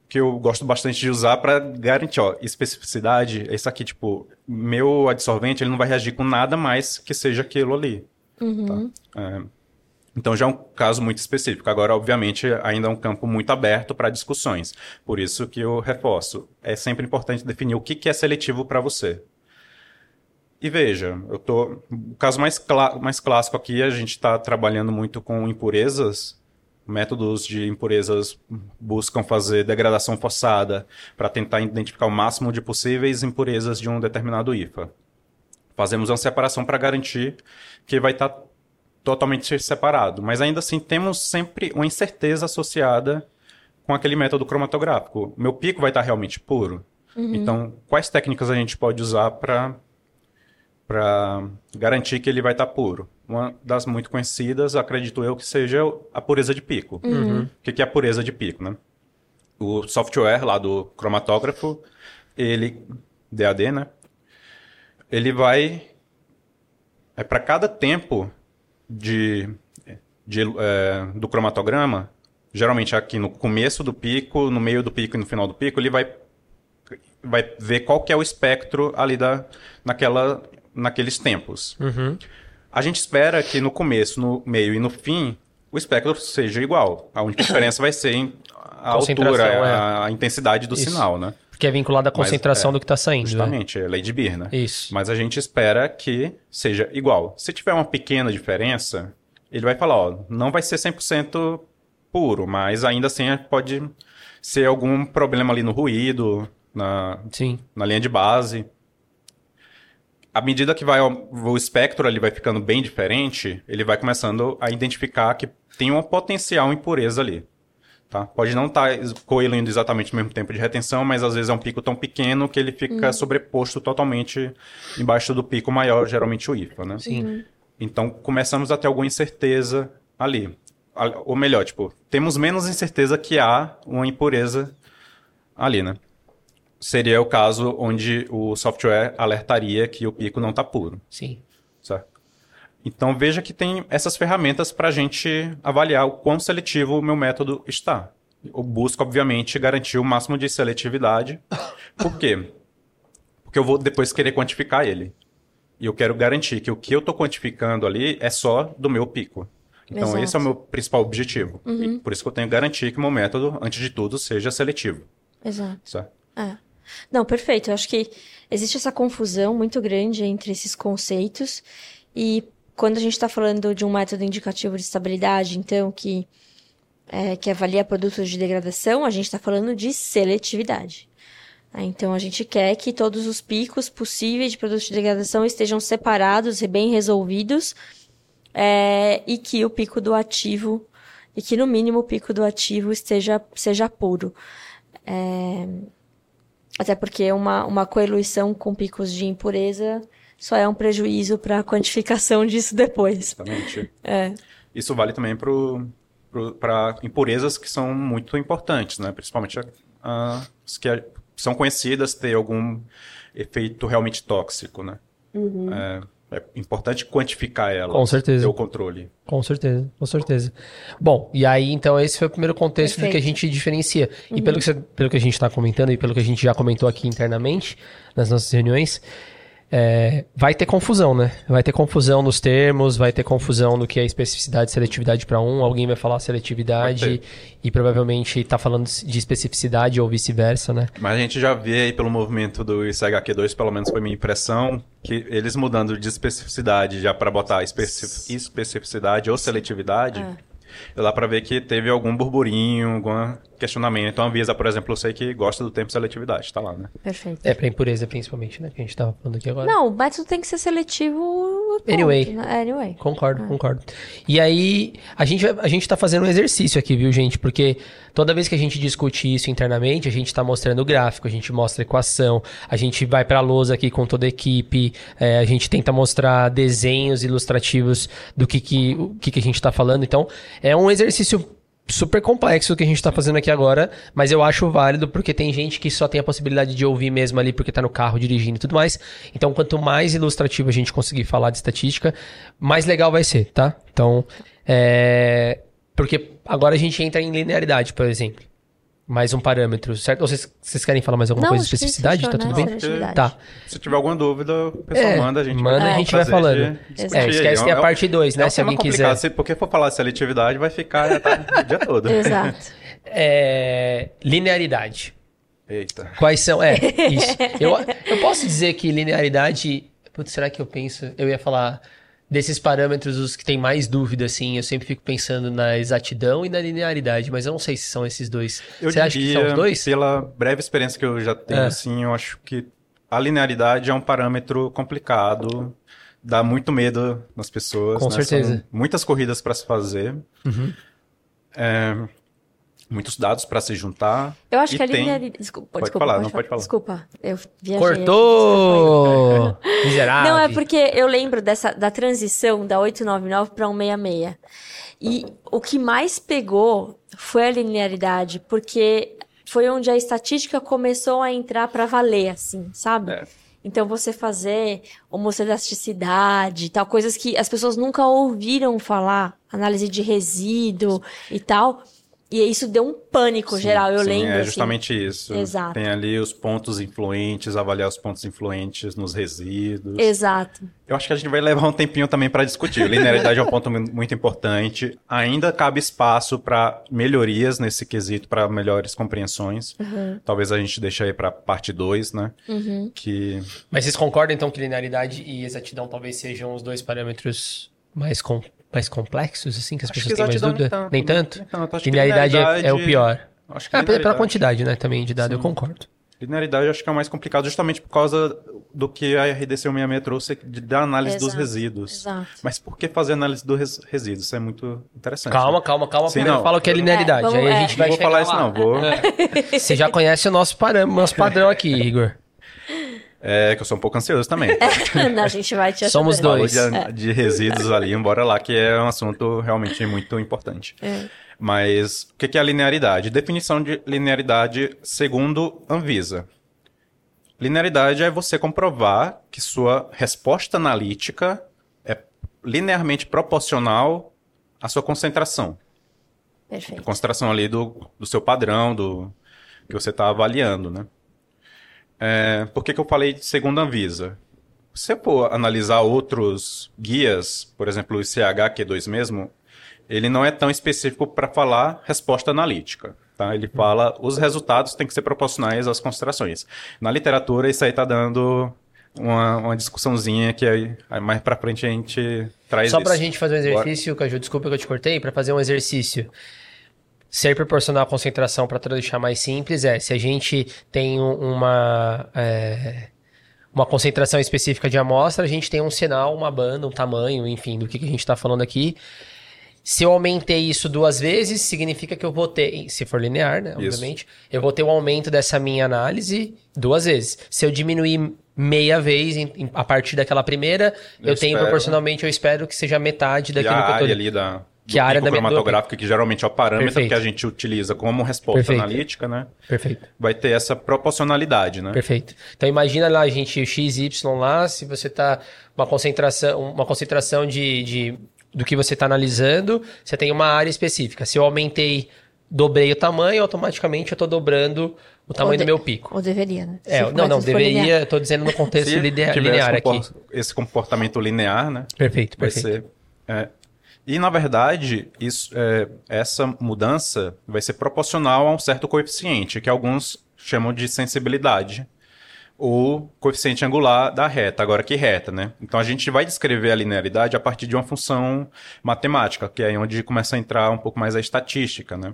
que eu gosto bastante de usar para garantir, ó, especificidade. Esse aqui, tipo, meu adsorvente, ele não vai reagir com nada mais que seja aquilo ali. tá? É, então já é um caso muito específico. Agora, obviamente, ainda é um campo muito aberto para discussões. Por isso que eu reforço. É sempre importante definir o que, que é seletivo para você. E veja, eu tô. O caso mais, clá- mais clássico aqui, a gente está trabalhando muito com impurezas. Métodos de impurezas buscam fazer degradação forçada para tentar identificar o máximo de possíveis impurezas de um determinado IFA. Fazemos uma separação para garantir que vai estar totalmente separado, mas ainda assim temos sempre uma incerteza associada com aquele método cromatográfico. Meu pico vai estar realmente puro. Então, quais técnicas a gente pode usar para para garantir que ele vai estar puro? Uma das muito conhecidas, acredito eu, que seja a pureza de pico. O que que é a pureza de pico, né? O software lá do cromatógrafo, ele DAD, né? Ele vai é para cada tempo de, de, é, do cromatograma, geralmente aqui no começo do pico, no meio do pico e no final do pico, ele vai, vai ver qual que é o espectro ali da, naquela, naqueles tempos. Uhum. A gente espera que no começo, no meio e no fim, o espectro seja igual. A única diferença vai ser em- a altura, é. a, a intensidade do Isso. sinal, né? Porque é vinculado à concentração é, do que tá saindo. né? Justamente, é lei de Beer, né? Isso. Mas a gente espera que seja igual. Se tiver uma pequena diferença, ele vai falar, ó, não vai ser 100% puro, mas ainda assim pode ser algum problema ali no ruído, na, Sim. na linha de base. À medida que vai o espectro ali vai ficando bem diferente, ele vai começando a identificar que tem uma potencial impureza ali. Tá? Pode não estar coelhando exatamente no mesmo tempo de retenção, mas às vezes é um pico tão pequeno que ele fica sobreposto totalmente embaixo do pico maior, geralmente o IFA, né? Sim. Então começamos a ter alguma incerteza ali. Ou melhor, tipo, temos menos incerteza que há uma impureza ali, né? Seria o caso onde o software alertaria que o pico não está puro, Sim. certo? Então veja que tem essas ferramentas para a gente avaliar o quão seletivo o meu método está. Eu busco, obviamente, garantir o máximo de seletividade. Por quê? Porque eu vou depois querer quantificar ele. E eu quero garantir que o que eu estou quantificando ali é só do meu pico. Então, Exato. esse é o meu principal objetivo. E por isso que eu tenho que garantir que o meu método, antes de tudo, seja seletivo. Exato. Certo? É. Não, perfeito. Eu acho que existe essa confusão muito grande entre esses conceitos. E quando a gente está falando de um método indicativo de estabilidade, então, que, é, que avalia produtos de degradação, a gente está falando de seletividade. Então, a gente quer que todos os picos possíveis de produtos de degradação estejam separados e bem resolvidos, é, e que o pico do ativo, e que no mínimo o pico do ativo esteja seja puro. Até porque uma, uma coeluição com picos de impureza só é um prejuízo para a quantificação disso depois. Exatamente. É. Isso vale também para impurezas que são muito importantes, né? Principalmente as que são conhecidas ter algum efeito realmente tóxico, né? É, é importante quantificar ela. Com certeza. Ter o controle. Com certeza, com certeza. Bom, e aí então esse foi o primeiro contexto do que a Perfeito. gente diferencia. E pelo que, você- pelo que a gente está comentando e pelo que a gente já comentou aqui internamente nas nossas reuniões, é, vai ter confusão, né? Vai ter confusão nos termos, vai ter confusão no que é especificidade e seletividade para um, alguém vai falar seletividade Vai e provavelmente tá falando de especificidade ou vice-versa, né? Mas a gente já vê aí pelo movimento do ICHQ2, pelo menos foi minha impressão, que eles mudando de especificidade já para botar especi- especificidade ou seletividade, dá para ver que teve algum burburinho, algum questionamento. Então a Visa, por exemplo, eu sei que gosta do tempo seletividade, tá lá, né? Perfeito. É pra impureza principalmente, né? Que a gente tava falando aqui agora. Não, o método tem que ser seletivo. ponto, Anyway. né? Anyway. Concordo, concordo. E aí, a gente, a gente tá fazendo um exercício aqui, viu, gente? Porque toda vez que a gente discute isso internamente, a gente tá mostrando o gráfico, a gente mostra a equação, a gente vai pra lousa aqui com toda a equipe, é, a gente tenta mostrar desenhos ilustrativos do que, que, o que, que a gente tá falando. Então, é um exercício super complexo o que a gente tá fazendo aqui agora, mas eu acho válido porque tem gente que só tem a possibilidade de ouvir mesmo ali porque tá no carro dirigindo e tudo mais. Então, quanto mais ilustrativo a gente conseguir falar de estatística, mais legal vai ser, tá? Então, é... Porque agora a gente entra em linearidade, por exemplo. Mais um parâmetro, certo? Ou vocês, vocês querem falar mais alguma Não, coisa de acho que especificidade? fechou, Tá tudo né? bem? Seletividade. Tá. Se tiver alguma dúvida, o pessoal É, manda, a gente manda, a gente vai falando. É, aí. esquece que é a um- parte 2, né? é um Se alguém quiser. se- Porque for falar seletividade, vai ficar tá, o dia todo. Exato. É... Linearidade. Eita. Quais são? É, isso. Eu, eu posso dizer que linearidade. Putz, será que eu penso? Eu ia falar desses parâmetros, os que tem mais dúvida, assim. Eu sempre fico pensando na exatidão e na linearidade, mas eu não sei se são esses dois. Eu Você acha que são os dois? Pela breve experiência que eu já tenho, É. assim, eu acho que a linearidade é um parâmetro complicado, dá muito medo nas pessoas. Com né? certeza. São muitas corridas para se fazer, Uhum. é, muitos dados para se juntar. Eu acho que a tem- linearidade. Desculpa, Pode desculpa, falar, não pode falar. Desculpa, eu viajei. aqui, Cortou! Miserável. Não, é porque eu lembro dessa, da transição da 899 para 166. E o que mais pegou foi a linearidade, porque foi onde a estatística começou a entrar para valer, assim, sabe? É. Então você fazer homocelasticidade e tal, coisas que as pessoas nunca ouviram falar, análise de resíduo e tal. E isso deu um pânico Sim, geral, eu sim, lembro. É assim. justamente isso. Exato. Tem ali os pontos influentes, avaliar os pontos influentes nos resíduos. Exato. Eu acho que a gente vai levar um tempinho também para discutir. Linearidade é um ponto mu- muito importante. Ainda cabe espaço para melhorias nesse quesito, para melhores compreensões. Talvez a gente deixe aí para parte 2, né? Que Mas vocês concordam, então, que linearidade e exatidão talvez sejam os dois parâmetros mais, com- mais complexos, assim, que as Acho pessoas que têm mais dúvida? nem Nem tanto, tanto? nem Linearidade, é- é, o pior. acho que Ah, pela- quantidade, né, também, de dado, eu concordo. Linearidade eu acho que é o mais complicado, justamente por causa do que a RDC 166 trouxe de- da análise dos Exato, resíduos. exato. Mas por que fazer análise dos res- resíduos? Isso é muito interessante. Calma, calma, calma. Sim, Primeiro não. fala o que é linearidade. É, vamos- aí a é. gente Não vai vou chegar falar isso lá. não, vou... Você já conhece o nosso, parâmetro, nosso padrão aqui, Igor. É que eu sou um pouco ansioso também. a gente vai te Somos ajudar. dois. Falou de, de resíduos ali, embora lá, que é um assunto realmente muito importante. É. Mas o que é a linearidade? Definição de linearidade segundo Anvisa. Linearidade é você comprovar que sua resposta analítica é linearmente proporcional à sua concentração. A Perfeito. concentração ali do, do seu padrão, do que você está avaliando, né? É, por que, que eu falei de segundo a Anvisa? Se eu for analisar outros guias, por exemplo, o ICH-Q2 mesmo, ele não é tão específico para falar resposta analítica. Tá? Ele fala os resultados têm que ser proporcionais às concentrações. Na literatura, isso aí está dando uma, uma discussãozinha que aí, aí mais para frente a gente traz Só isso. pra gente fazer um exercício, Caju, desculpa que eu te cortei, pra fazer um exercício. Ser proporcional à concentração, pra deixar mais simples, é se a gente tem um- uma, é, uma concentração específica de amostra, a gente tem um sinal, uma banda, um tamanho, enfim, do que, que a gente está falando aqui. Se eu aumentei isso duas vezes, significa que eu vou ter, se for linear, né, Isso. obviamente, eu vou ter o aumento dessa minha análise duas vezes. Se eu diminuir meia vez em- a partir daquela primeira, eu, Eu tenho espero. proporcionalmente, eu espero que seja metade E daquilo a que eu tô ali da, Que é a área da cromatográfica, que geralmente é o parâmetro Perfeito. que a gente utiliza como resposta Perfeito. analítica, né? Perfeito. Vai ter essa proporcionalidade, né? Perfeito. Então imagina lá, gente, o XY lá, se você tá uma concentração, uma concentração de, de do que você está analisando, você tem uma área específica. Se eu aumentei, dobrei o tamanho, automaticamente eu estou dobrando o tamanho de- do meu pico. Ou deveria, né? É, não, não, linear. deveria, estou dizendo no contexto Se linea- tiver linear esse aqui. esse comportamento linear, né? Perfeito, Vai perfeito. ser. é. E, na verdade, isso, é, essa mudança vai ser proporcional a um certo coeficiente, que alguns chamam de sensibilidade, ou coeficiente angular da reta. Agora, que reta, né? Então, a gente vai descrever a linearidade a partir de uma função matemática, que é onde começa a entrar um pouco mais a estatística, né?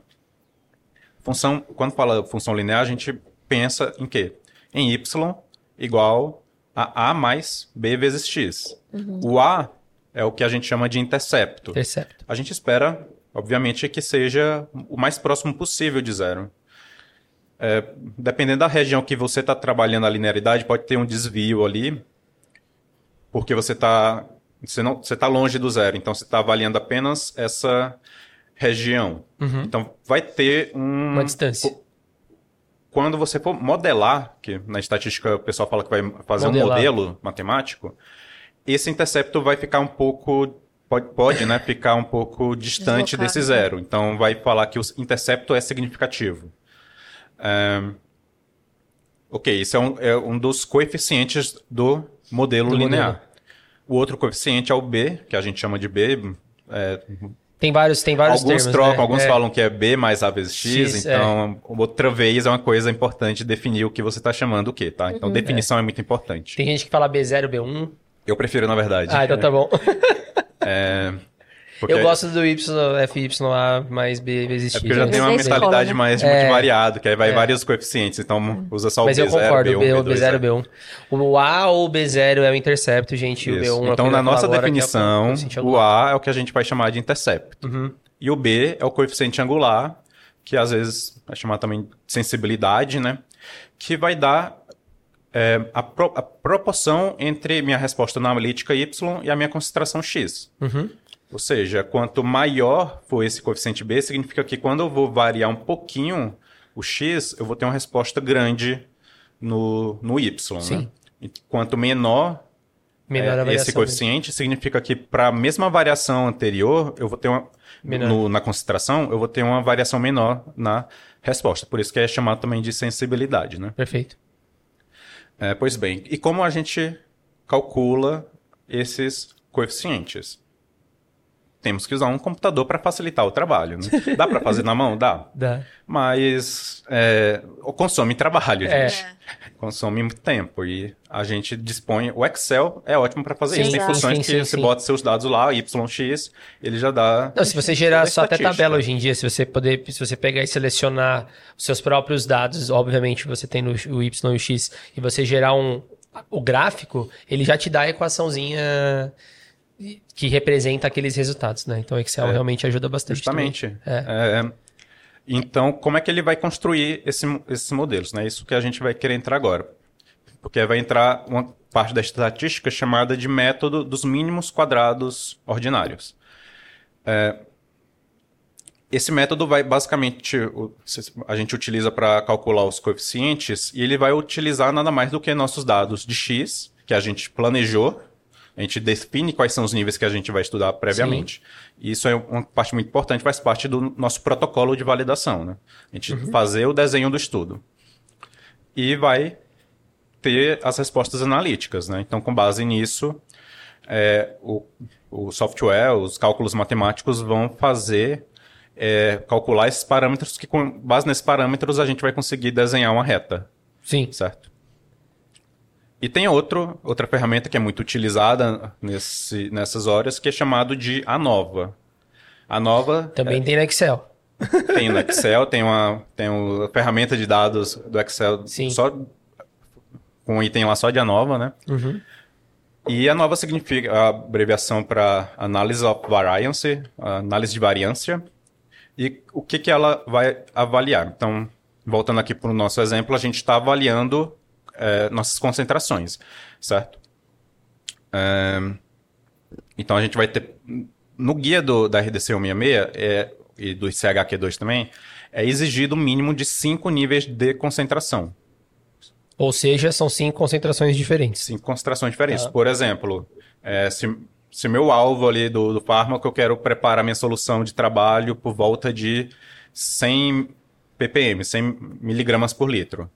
Função, quando fala função linear, a gente pensa em quê? Em y igual a a mais b vezes x. O a é o que a gente chama de intercepto. Intercepto. A gente espera, obviamente, que seja o mais próximo possível de zero. É, dependendo da região que você está trabalhando a linearidade, pode ter um desvio ali, porque você está você não você tá longe do zero, então você está avaliando apenas essa região. Então vai ter um, Uhum. Uma distância. quando você for modelar, que na estatística o pessoal fala que vai fazer Modelar. um modelo matemático, esse intercepto vai ficar um pouco pode, pode né, ficar um pouco distante Deslocado, desse né? zero. Então vai falar que o intercepto é significativo. É, ok, isso é um, é um dos coeficientes do modelo Do linear. modelo. O outro coeficiente é o B, que a gente chama de B. é, Tem vários, tem vários alguns termos, trocam, né? alguns É. falam que é B mais A vezes X, X, então outra vez é uma coisa importante definir o que você está chamando o quê, tá? Então definição é. muito importante. Tem gente que fala B0, B1. Eu prefiro, na verdade. Ah, então tá bom. Porque- Eu gosto do Y, FYA mais B vezes É X. porque eu já tenho uma é mentalidade mais É. multivariado, que aí vai É. vários coeficientes, então usa só o Mas B0, eu concordo, B1, B, B2, B0, é. B1. O A ou o B0 é o intercepto, gente, e o Isso. B1 é o Então, na nossa que é o definição, coeficiente o. A é o que a gente vai chamar de intercepto. Uhum. E o B é o coeficiente angular, que às vezes vai chamar também de sensibilidade, né? Que vai dar é, a, pro- a proporção entre minha resposta analítica Y e a minha concentração X. Uhum. Ou seja, quanto maior for esse coeficiente B, significa que quando eu vou variar um pouquinho o X, eu vou ter uma resposta grande no, no Y. Sim. Né? Quanto menor Menor é, esse coeficiente significa que para a mesma variação anterior, eu vou ter uma no- na concentração, eu vou ter uma variação menor na resposta. Por isso que é chamado também de sensibilidade, né? Perfeito. É, pois bem, e como a gente calcula esses coeficientes? Temos que usar um computador para facilitar o trabalho. Né? Dá para fazer na mão? Dá. Dá. Mas é, consome trabalho, É. gente. Consome muito tempo. E a gente dispõe. O Excel é ótimo para fazer Sim, isso. Tem Exato. funções sim, que sim, você sim. bota seus dados lá, YX, ele já dá. Não, se você gerar só até tabela hoje em dia, se você poder, se você pegar e selecionar os seus próprios dados, obviamente você tem no, o Y e o X, e você gerar um o gráfico, ele já te dá a equaçãozinha que representa aqueles resultados, né? Então o Excel realmente ajuda bastante. Justamente. É. É, então, como é que ele vai construir esse- esses modelos? Né? Isso que a gente vai querer entrar agora. Porque vai entrar uma parte da estatística chamada de método dos mínimos quadrados ordinários. É, esse método vai basicamente a gente utiliza para calcular os coeficientes e ele vai utilizar nada mais do que nossos dados de x que a gente planejou. A gente define quais são os níveis que a gente vai estudar previamente. E isso é uma parte muito importante, faz parte do nosso protocolo de validação, né? A gente fazer o desenho do estudo. E vai ter as respostas analíticas, né? Então, com base nisso, é, o, o software, os cálculos matemáticos vão fazer é, calcular esses parâmetros que, com base nesses parâmetros, a gente vai conseguir desenhar uma reta, Sim. certo? E tem outro, outra ferramenta que é muito utilizada nesse, nessas horas, que é chamado de ANOVA. ANOVA Também tem no Excel. tem no Excel, tem uma, tem uma ferramenta de dados do Excel Sim. só com um item lá só de ANOVA, né? Uhum. E ANOVA significa a abreviação para Analysis of Variance, análise de variância. E o que, que ela vai avaliar? Então, voltando aqui para o nosso exemplo, a gente está avaliando eh, nossas concentrações, certo? Eh, então, a gente vai ter no guia do, da RDC 166 é, e do CHQ2 também, é exigido o mínimo de cinco níveis de concentração. Ou seja, são cinco concentrações diferentes. Cinco concentrações diferentes. Por exemplo, é, se, se meu alvo ali do, do fármaco, eu quero preparar minha solução de trabalho por volta de 100 ppm, 100 miligramas por litro.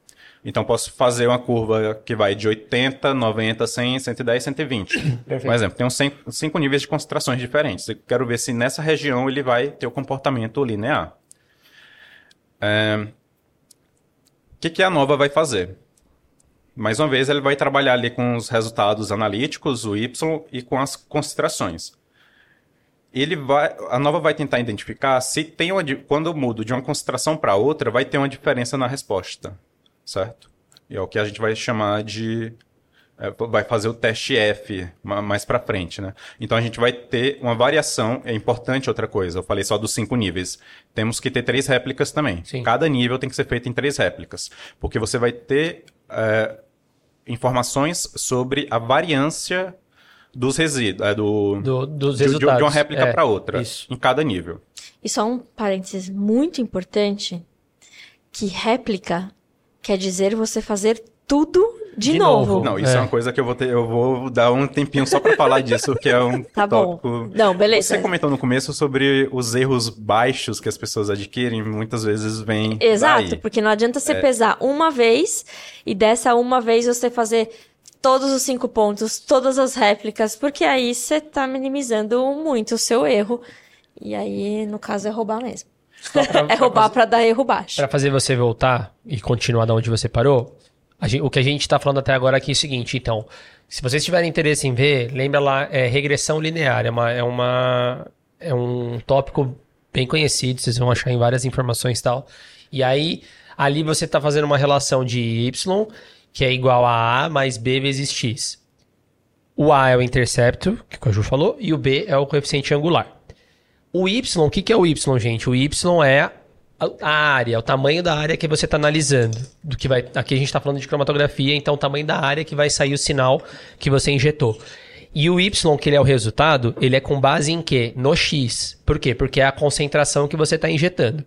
Então, posso fazer uma curva que vai de 80, 90, 100, 110, 120. Por exemplo, tem uns 100 cinco níveis de concentrações diferentes. Eu quero ver se nessa região ele vai ter o comportamento linear. É... O que, que a nova vai fazer? Mais uma vez, ele vai trabalhar ali com os resultados analíticos, o Y, e com as concentrações. Ele vai, a nova vai tentar identificar se tem uma, quando eu mudo de uma concentração para outra, vai ter uma diferença na resposta, certo? E é o que a gente vai chamar de é, vai fazer o teste F mais para frente, né? Então a gente vai ter uma variação. É importante outra coisa. Eu falei só dos cinco níveis. Temos que ter três réplicas também. Sim. Cada nível tem que ser feito em três réplicas, porque você vai ter é, informações sobre a variância dos resíduos, é, do, Do- dos de, de- de resultados. uma réplica É, para outra, isso. em cada nível. E só um parênteses muito importante, que réplica quer dizer você fazer tudo de, De novo. novo. Não, isso é. É. uma coisa que eu vou ter, eu vou dar um tempinho só para falar disso, que é um Tá bom. tópico. Não, beleza. Você comentou no começo sobre os erros baixos que as pessoas adquirem, muitas vezes vêm Exato, daí. porque não adianta É. você pesar uma vez e dessa uma vez você fazer todos os cinco pontos, todas as réplicas, porque aí você tá minimizando muito o seu erro. E aí, no caso, é roubar mesmo. Pra- é roubar pra dar erro baixo. Pra fazer você voltar e continuar da onde você parou, a gen- o que a gente tá falando até agora aqui é o seguinte, então, se vocês tiverem interesse em ver, lembra lá, é regressão linear, é, uma, é, uma, é um tópico bem conhecido, vocês vão achar em várias informações e tal. E aí, ali você tá fazendo uma relação de y, que é igual a a mais b vezes x. O a é o intercepto, que o Ju falou, e o b é o coeficiente angular. O Y, o que, é o Y, gente? O Y é a- área, o tamanho da área que você está analisando. Do que vai, aqui a gente está falando de cromatografia, então o tamanho da área que vai sair o sinal que você injetou. E o Y, que ele é o resultado, ele é com base em quê? No X. Por quê? Porque é a concentração que você está injetando.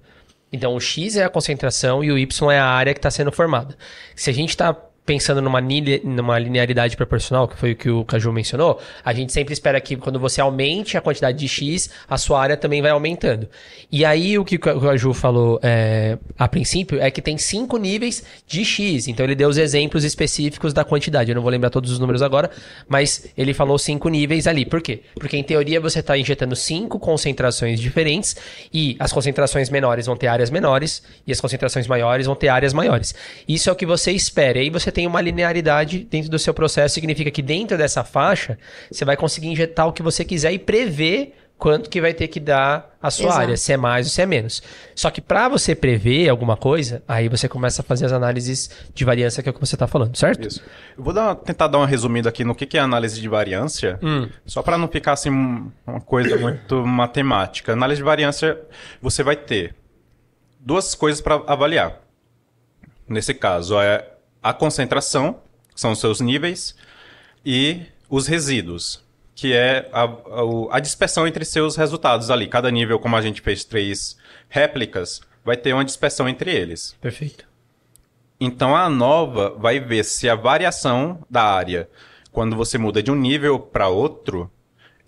Então o X é a concentração e o Y é a área que está sendo formada. Se a gente está pensando numa, numa linearidade proporcional, que foi o que o Caju mencionou, a gente sempre espera que quando você aumente a quantidade de X, a sua área também vai aumentando. E aí o que o Caju falou é, a princípio é que tem cinco níveis de X. Então ele deu os exemplos específicos da quantidade. Eu não vou lembrar todos os números agora, mas ele falou cinco níveis ali. Por quê? Porque em teoria você está injetando cinco concentrações diferentes e as concentrações menores vão ter áreas menores e as concentrações maiores vão ter áreas maiores. Isso é o que você espera. E aí você tem uma linearidade dentro do seu processo, significa que dentro dessa faixa você vai conseguir injetar o que você quiser e prever quanto que vai ter que dar a sua Exato. área, se é mais ou se é menos. Só que para você prever alguma coisa, aí você começa a fazer as análises de variância que é o que você está falando, certo? Isso. Eu vou dar- tentar dar uma resumida aqui no que, que é análise de variância, Hum. só para não ficar assim um- uma coisa muito matemática. Análise de variância, você vai ter duas coisas para avaliar. Nesse caso, é a concentração, que são os seus níveis, e os resíduos, que é a, a, a dispersão entre seus resultados ali. Cada nível, como a gente fez três réplicas, vai ter uma dispersão entre eles. Perfeito. Então a nova vai ver se a variação da área, quando você muda de um nível para outro,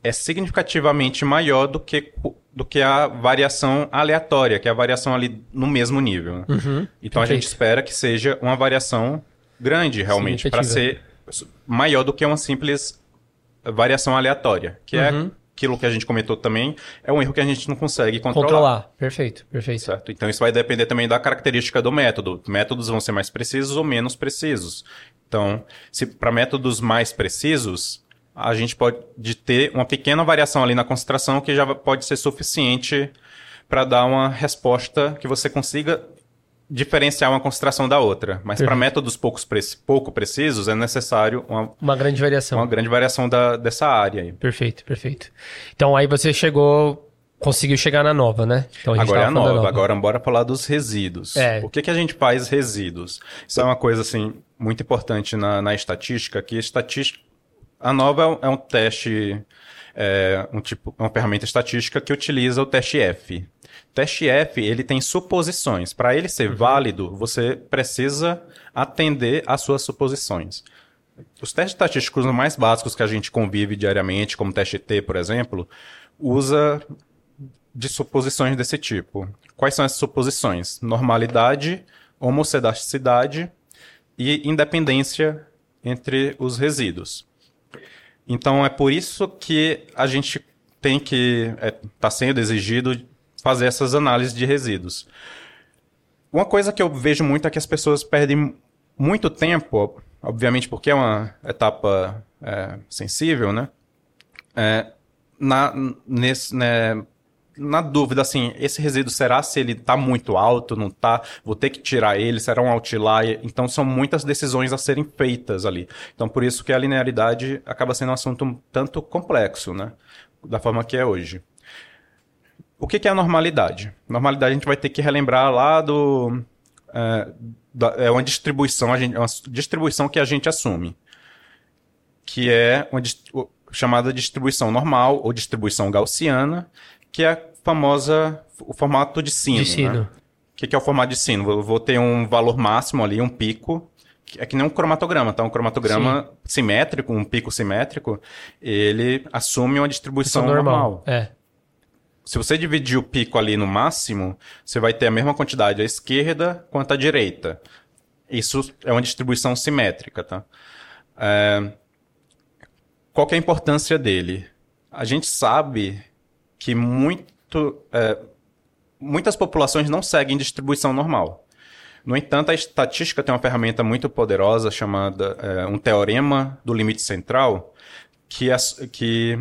é significativamente maior do que, do que a variação aleatória, que é a variação ali no mesmo nível. né? então a gente espera que seja uma variação grande, realmente, para ser maior do que uma simples variação aleatória, que é aquilo que a gente comentou também, é um erro que a gente não consegue controlar. Controlar. Perfeito, perfeito. Certo. Então isso vai depender também da característica do método. Métodos vão ser mais precisos ou menos precisos. Então, se para métodos mais precisos, a gente pode ter uma pequena variação ali na concentração que já pode ser suficiente para dar uma resposta que você consiga diferenciar uma concentração da outra. Mas para métodos poucos pouco precisos é necessário uma, Uma grande variação. uma grande variação da, dessa área aí. Perfeito, perfeito. Então aí você chegou, conseguiu chegar na nova, né? Então Agora é a nova. da Agora bora falar dos resíduos. É. O que, que a gente faz resíduos? Isso é uma coisa assim muito importante na, na estatística, que estatística a nova é um- é um teste é um tipo, uma ferramenta estatística que utiliza o teste F. O teste F, ele tem suposições. Para ele ser válido, você precisa atender às suas suposições. Os testes estatísticos mais básicos que a gente convive diariamente, como o teste T, por exemplo, usa de suposições desse tipo. Quais são essas suposições? Normalidade, homocedaticidade e independência entre os resíduos. Então é por isso que a gente tem que está é, tá sendo exigido fazer essas análises de resíduos. Uma coisa que eu vejo muito é que as pessoas perdem muito tempo, obviamente porque é uma etapa é, sensível, né? É, na, nesse, né, na dúvida, assim, esse resíduo será se ele está muito alto, não está? Vou ter que tirar ele, será um outlier? Então são muitas decisões a serem feitas ali. Então por isso que a linearidade acaba sendo um assunto um tanto complexo, né? Da forma que é hoje. O que, que é a normalidade? Normalidade a gente vai ter que relembrar lá do... É, da, é uma distribuição, a gente, é uma distribuição que a gente assume. Que é uma chamada distribuição normal ou distribuição gaussiana, que é a famosa, o formato de sino. De sino. Né? O que, é o formato de sino? Eu vou ter um valor máximo ali, um pico, é que nem um cromatograma, tá? Um cromatograma Sim. simétrico, um pico simétrico, ele assume uma distribuição normal. normal. É. Se você dividir o pico ali no máximo, você vai ter a mesma quantidade à esquerda quanto à direita. Isso é uma distribuição simétrica, tá? É... Qual é a importância dele? A gente sabe que muito, é, muitas populações não seguem distribuição normal. No entanto, a estatística tem uma ferramenta muito poderosa chamada é, um teorema do limite central, que, é, que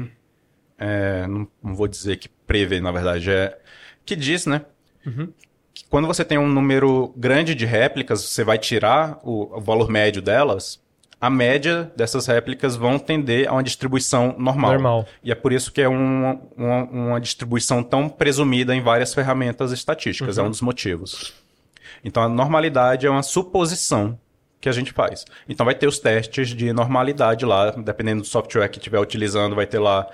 é, não, não, vou dizer que prevê, na verdade, é que diz, né? Uhum. Que quando você tem um número grande de réplicas, você vai tirar o, o valor médio delas a média dessas réplicas vão tender a uma distribuição normal. Normal. E é por isso que é uma, uma, uma distribuição tão presumida em várias ferramentas estatísticas. É uhum. É um dos motivos. Então, a normalidade é uma suposição que a gente faz. Então, vai ter os testes de normalidade lá, dependendo do software que estiver utilizando, vai ter lá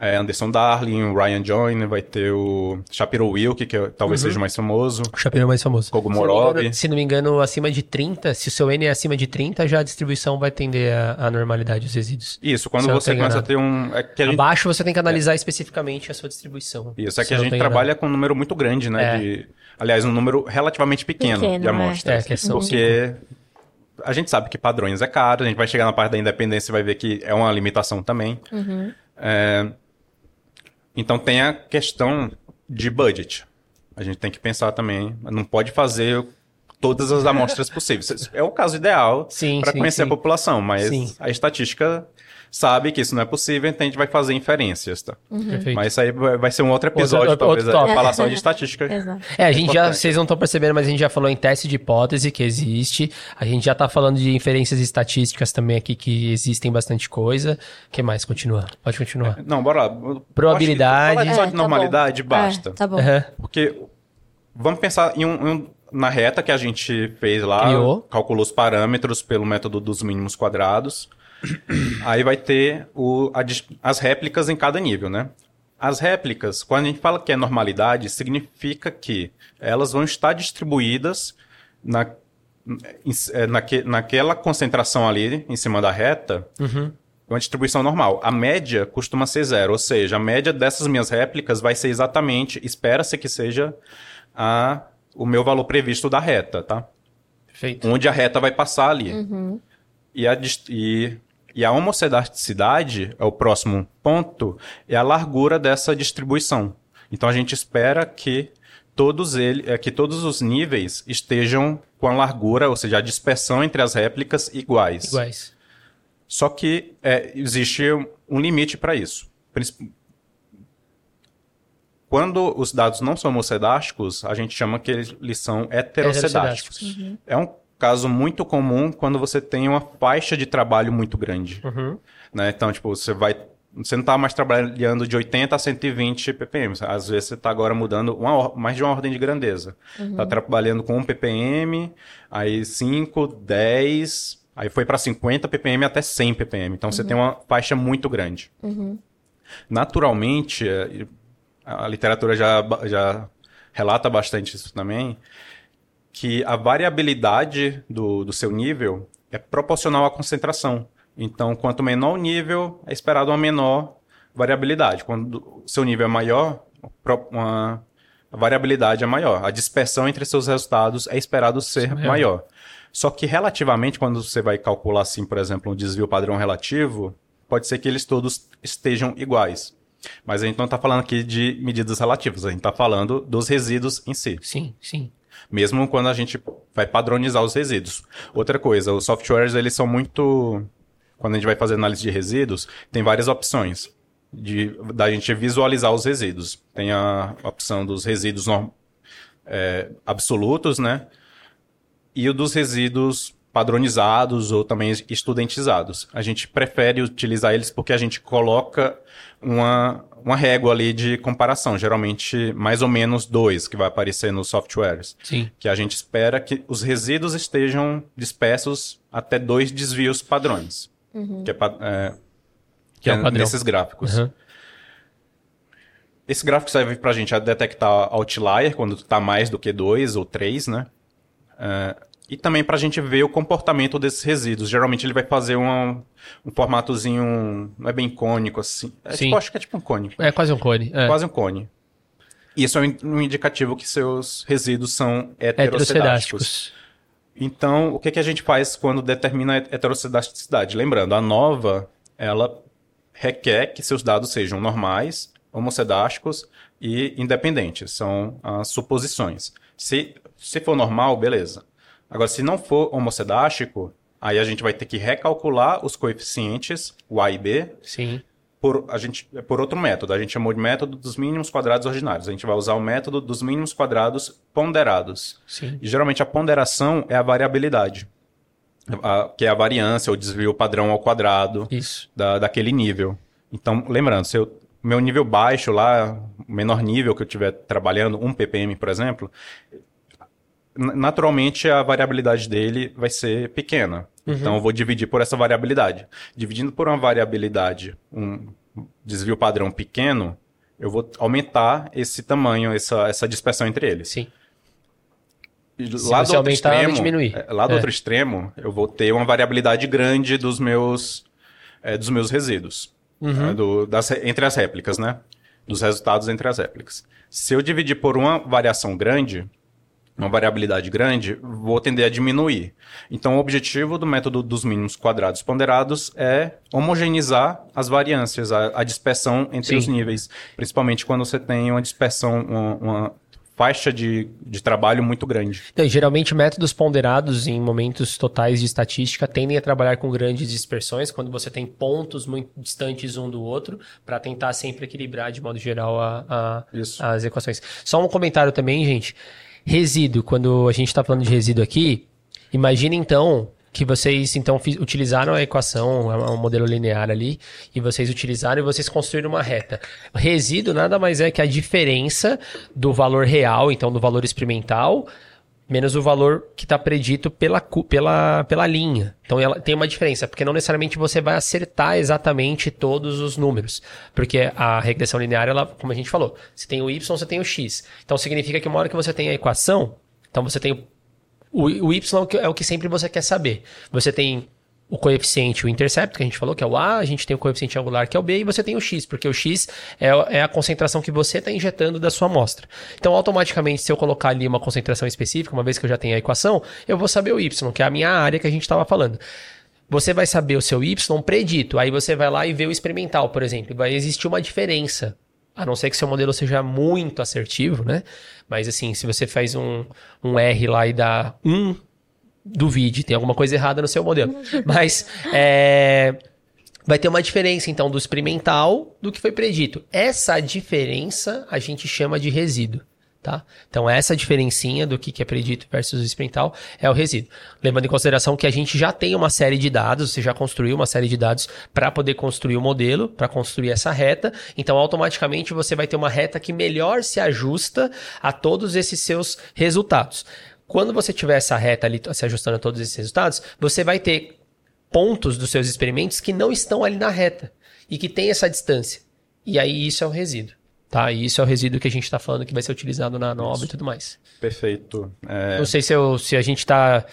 é, Anderson Darling, o Ryan Joyner, vai ter o Shapiro Wilk, que é, talvez uhum. seja mais famoso. O Shapiro é mais famoso. Kogumorov. Se, se não me engano, acima de 30, se o seu N é acima de 30, já a distribuição vai tender a, a normalidade dos resíduos. Isso, quando você começa a ter um... É gente... Abaixo você tem que analisar é. especificamente a sua distribuição. Isso, é que a gente trabalha com um número muito grande, né? É. De, aliás, um número relativamente pequeno, pequeno de amostras. É, que são porque... A gente sabe que padrões é caro, a gente vai chegar na parte da independência e vai ver que é uma limitação também. Uhum. É, então tem a questão de budget. A gente tem que pensar também, não pode fazer todas as amostras possíveis. É o caso ideal para conhecer sim. a população, mas sim. a estatística sabe que isso não é possível, então a gente vai fazer inferências, tá? Uhum. Mas isso aí vai ser um outro episódio, outro, talvez, outro falar só de estatística. é, a gente é já, vocês não estão percebendo, mas a gente já falou em teste de hipótese que existe, a gente já está falando de inferências estatísticas também aqui que existem bastante coisa. O que mais? Continua. Pode continuar. É, não, bora lá. Probabilidade. Falar só de é, tá normalidade, bom. basta. É, tá bom. Uhum. Porque vamos pensar em um, um na reta que a gente fez lá, Criou. calculou os parâmetros pelo método dos mínimos quadrados. Aí vai ter o, a, as réplicas em cada nível, né? As réplicas, quando a gente fala que é normalidade, significa que elas vão estar distribuídas na, é, naque, naquela concentração ali em cima da reta, uhum. uma distribuição normal. A média costuma ser zero, ou seja, a média dessas minhas réplicas vai ser exatamente, espera-se que seja a, o meu valor previsto da reta, tá? Perfeito. Onde a reta vai passar ali. Uhum. E, a, e e a homocedaticidade, é o próximo ponto, é a largura dessa distribuição. Então a gente espera que todos ele, é, que todos os níveis estejam com a largura, ou seja, a dispersão entre as réplicas iguais. Iguais. Só que é, existe um limite para isso. Quando os dados não são homocedásticos, a gente chama que eles são heterocedásticos. Uhum. É um caso muito comum quando você tem uma faixa de trabalho muito grande. Uhum. Né? Então, tipo, você vai. Você não está mais trabalhando de 80 a 120 ppm. Às vezes você está agora mudando uma, mais de uma ordem de grandeza. Está uhum. trabalhando com 1 ppm, aí 5, 10, aí foi para 50 ppm até 100 ppm. Então uhum. você tem uma faixa muito grande. Uhum. Naturalmente, a literatura já, já relata bastante isso também, que a variabilidade do, do seu nível é proporcional à concentração. Então, quanto menor o nível, é esperado uma menor variabilidade. Quando o seu nível é maior, uma, a variabilidade é maior. A dispersão entre seus resultados é esperado ser é maior. Só que relativamente, quando você vai calcular, assim, por exemplo, um desvio padrão relativo, pode ser que eles todos estejam iguais. Mas a gente não está falando aqui de medidas relativas, a gente está falando dos resíduos em si. Sim, sim. Mesmo quando a gente vai padronizar os resíduos. Outra coisa, os softwares, eles são muito... Quando a gente vai fazer análise de resíduos, tem várias opções de, da gente visualizar os resíduos. Tem a opção dos resíduos é, absolutos, né? E o dos resíduos padronizados ou também estudentizados. A gente prefere utilizar eles porque a gente coloca uma, uma régua ali de comparação, geralmente mais ou menos dois que vai aparecer nos softwares. Sim. Que a gente espera que os resíduos estejam dispersos até dois desvios padrões. Uhum. Que é, é que, é, é nesses gráficos. Uhum. Esse gráfico serve para a gente detectar outlier, quando está mais do que 2 ou 3, né? Uh, e também para a gente ver o comportamento desses resíduos. Geralmente ele vai fazer um, um formatozinho, não é bem cônico assim. É, Sim. Tipo, acho que é tipo um cone. É quase um cone. É. Quase um cone. E isso é um indicativo que seus resíduos são heterocedásticos. Então, o que, que a gente faz quando determina a heterocedisticidade? Lembrando, a nova, ela requer que seus dados sejam normais, homocedásticos e independentes. São as suposições. Se, se for normal, beleza. Agora, se não for homocedástico, aí a gente vai ter que recalcular os coeficientes Y e B. Sim. Por, a gente, por outro método. A gente chamou de método dos mínimos quadrados ordinários. A gente vai usar o método dos mínimos quadrados ponderados. Sim. E geralmente a ponderação é a variabilidade a, que é a variância, o desvio padrão ao quadrado Isso. Da, daquele nível. Então, lembrando, se eu, meu nível baixo lá, o menor nível que eu estiver trabalhando, 1 ppm, por exemplo, naturalmente a variabilidade dele vai ser pequena. Uhum. Então, eu vou dividir por essa variabilidade. Dividindo por uma variabilidade, um desvio padrão pequeno, eu vou aumentar esse tamanho, essa, essa dispersão entre eles. Sim lá do outro extremo, diminuir. É, lá do é. outro extremo, eu vou ter uma variabilidade grande dos meus, é, dos meus resíduos. Uhum. É, do, das, entre as réplicas, né? Dos resultados entre as réplicas. Se eu dividir por uma variação grande, uma variabilidade grande, vou tender a diminuir. Então, o objetivo do método dos mínimos quadrados ponderados é homogeneizar as variâncias, a, a dispersão entre Sim. os níveis. Principalmente quando você tem uma dispersão, uma, uma faixa de, de trabalho muito grande. Então, geralmente, métodos ponderados em momentos totais de estatística tendem a trabalhar com grandes dispersões, quando você tem pontos muito distantes um do outro, para tentar sempre equilibrar, de modo geral, a, a, as equações. Só um comentário também, gente. Resíduo, quando a gente está falando de resíduo aqui, imagine então que vocês então utilizaram a equação, o modelo linear ali, e vocês utilizaram e vocês construíram uma reta. Resíduo nada mais é que a diferença do valor real, então do valor experimental, menos o valor que está predito pela, pela, pela linha. Então ela tem uma diferença, porque não necessariamente você vai acertar exatamente todos os números. Porque a regressão linear, ela, como a gente falou, você tem o y, você tem o x. Então significa que uma hora que você tem a equação, então você tem o, o y é o que sempre você quer saber. Você tem o coeficiente, o intercepto, que a gente falou, que é o A, a gente tem o coeficiente angular, que é o B, e você tem o X, porque o X é, é a concentração que você está injetando da sua amostra. Então, automaticamente, se eu colocar ali uma concentração específica, uma vez que eu já tenho a equação, eu vou saber o Y, que é a minha área que a gente estava falando. Você vai saber o seu Y predito, aí você vai lá e vê o experimental, por exemplo. Vai existir uma diferença a não ser que seu modelo seja muito assertivo, né? Mas assim, se você faz um, um R lá e dá um, duvide, tem alguma coisa errada no seu modelo. Mas é, vai ter uma diferença, então, do experimental do que foi predito. Essa diferença a gente chama de resíduo. Tá? Então, essa diferencinha do que é predito versus experimental é o resíduo. Levando em consideração que a gente já tem uma série de dados, você já construiu uma série de dados para poder construir o modelo, para construir essa reta. Então, automaticamente você vai ter uma reta que melhor se ajusta a todos esses seus resultados. Quando você tiver essa reta ali se ajustando a todos esses resultados, você vai ter pontos dos seus experimentos que não estão ali na reta e que tem essa distância. e aí isso é o resíduo. Tá, e isso é o resíduo que a gente está falando que vai ser utilizado na nova e tudo mais. Perfeito. É, Não sei se, eu- se a gente está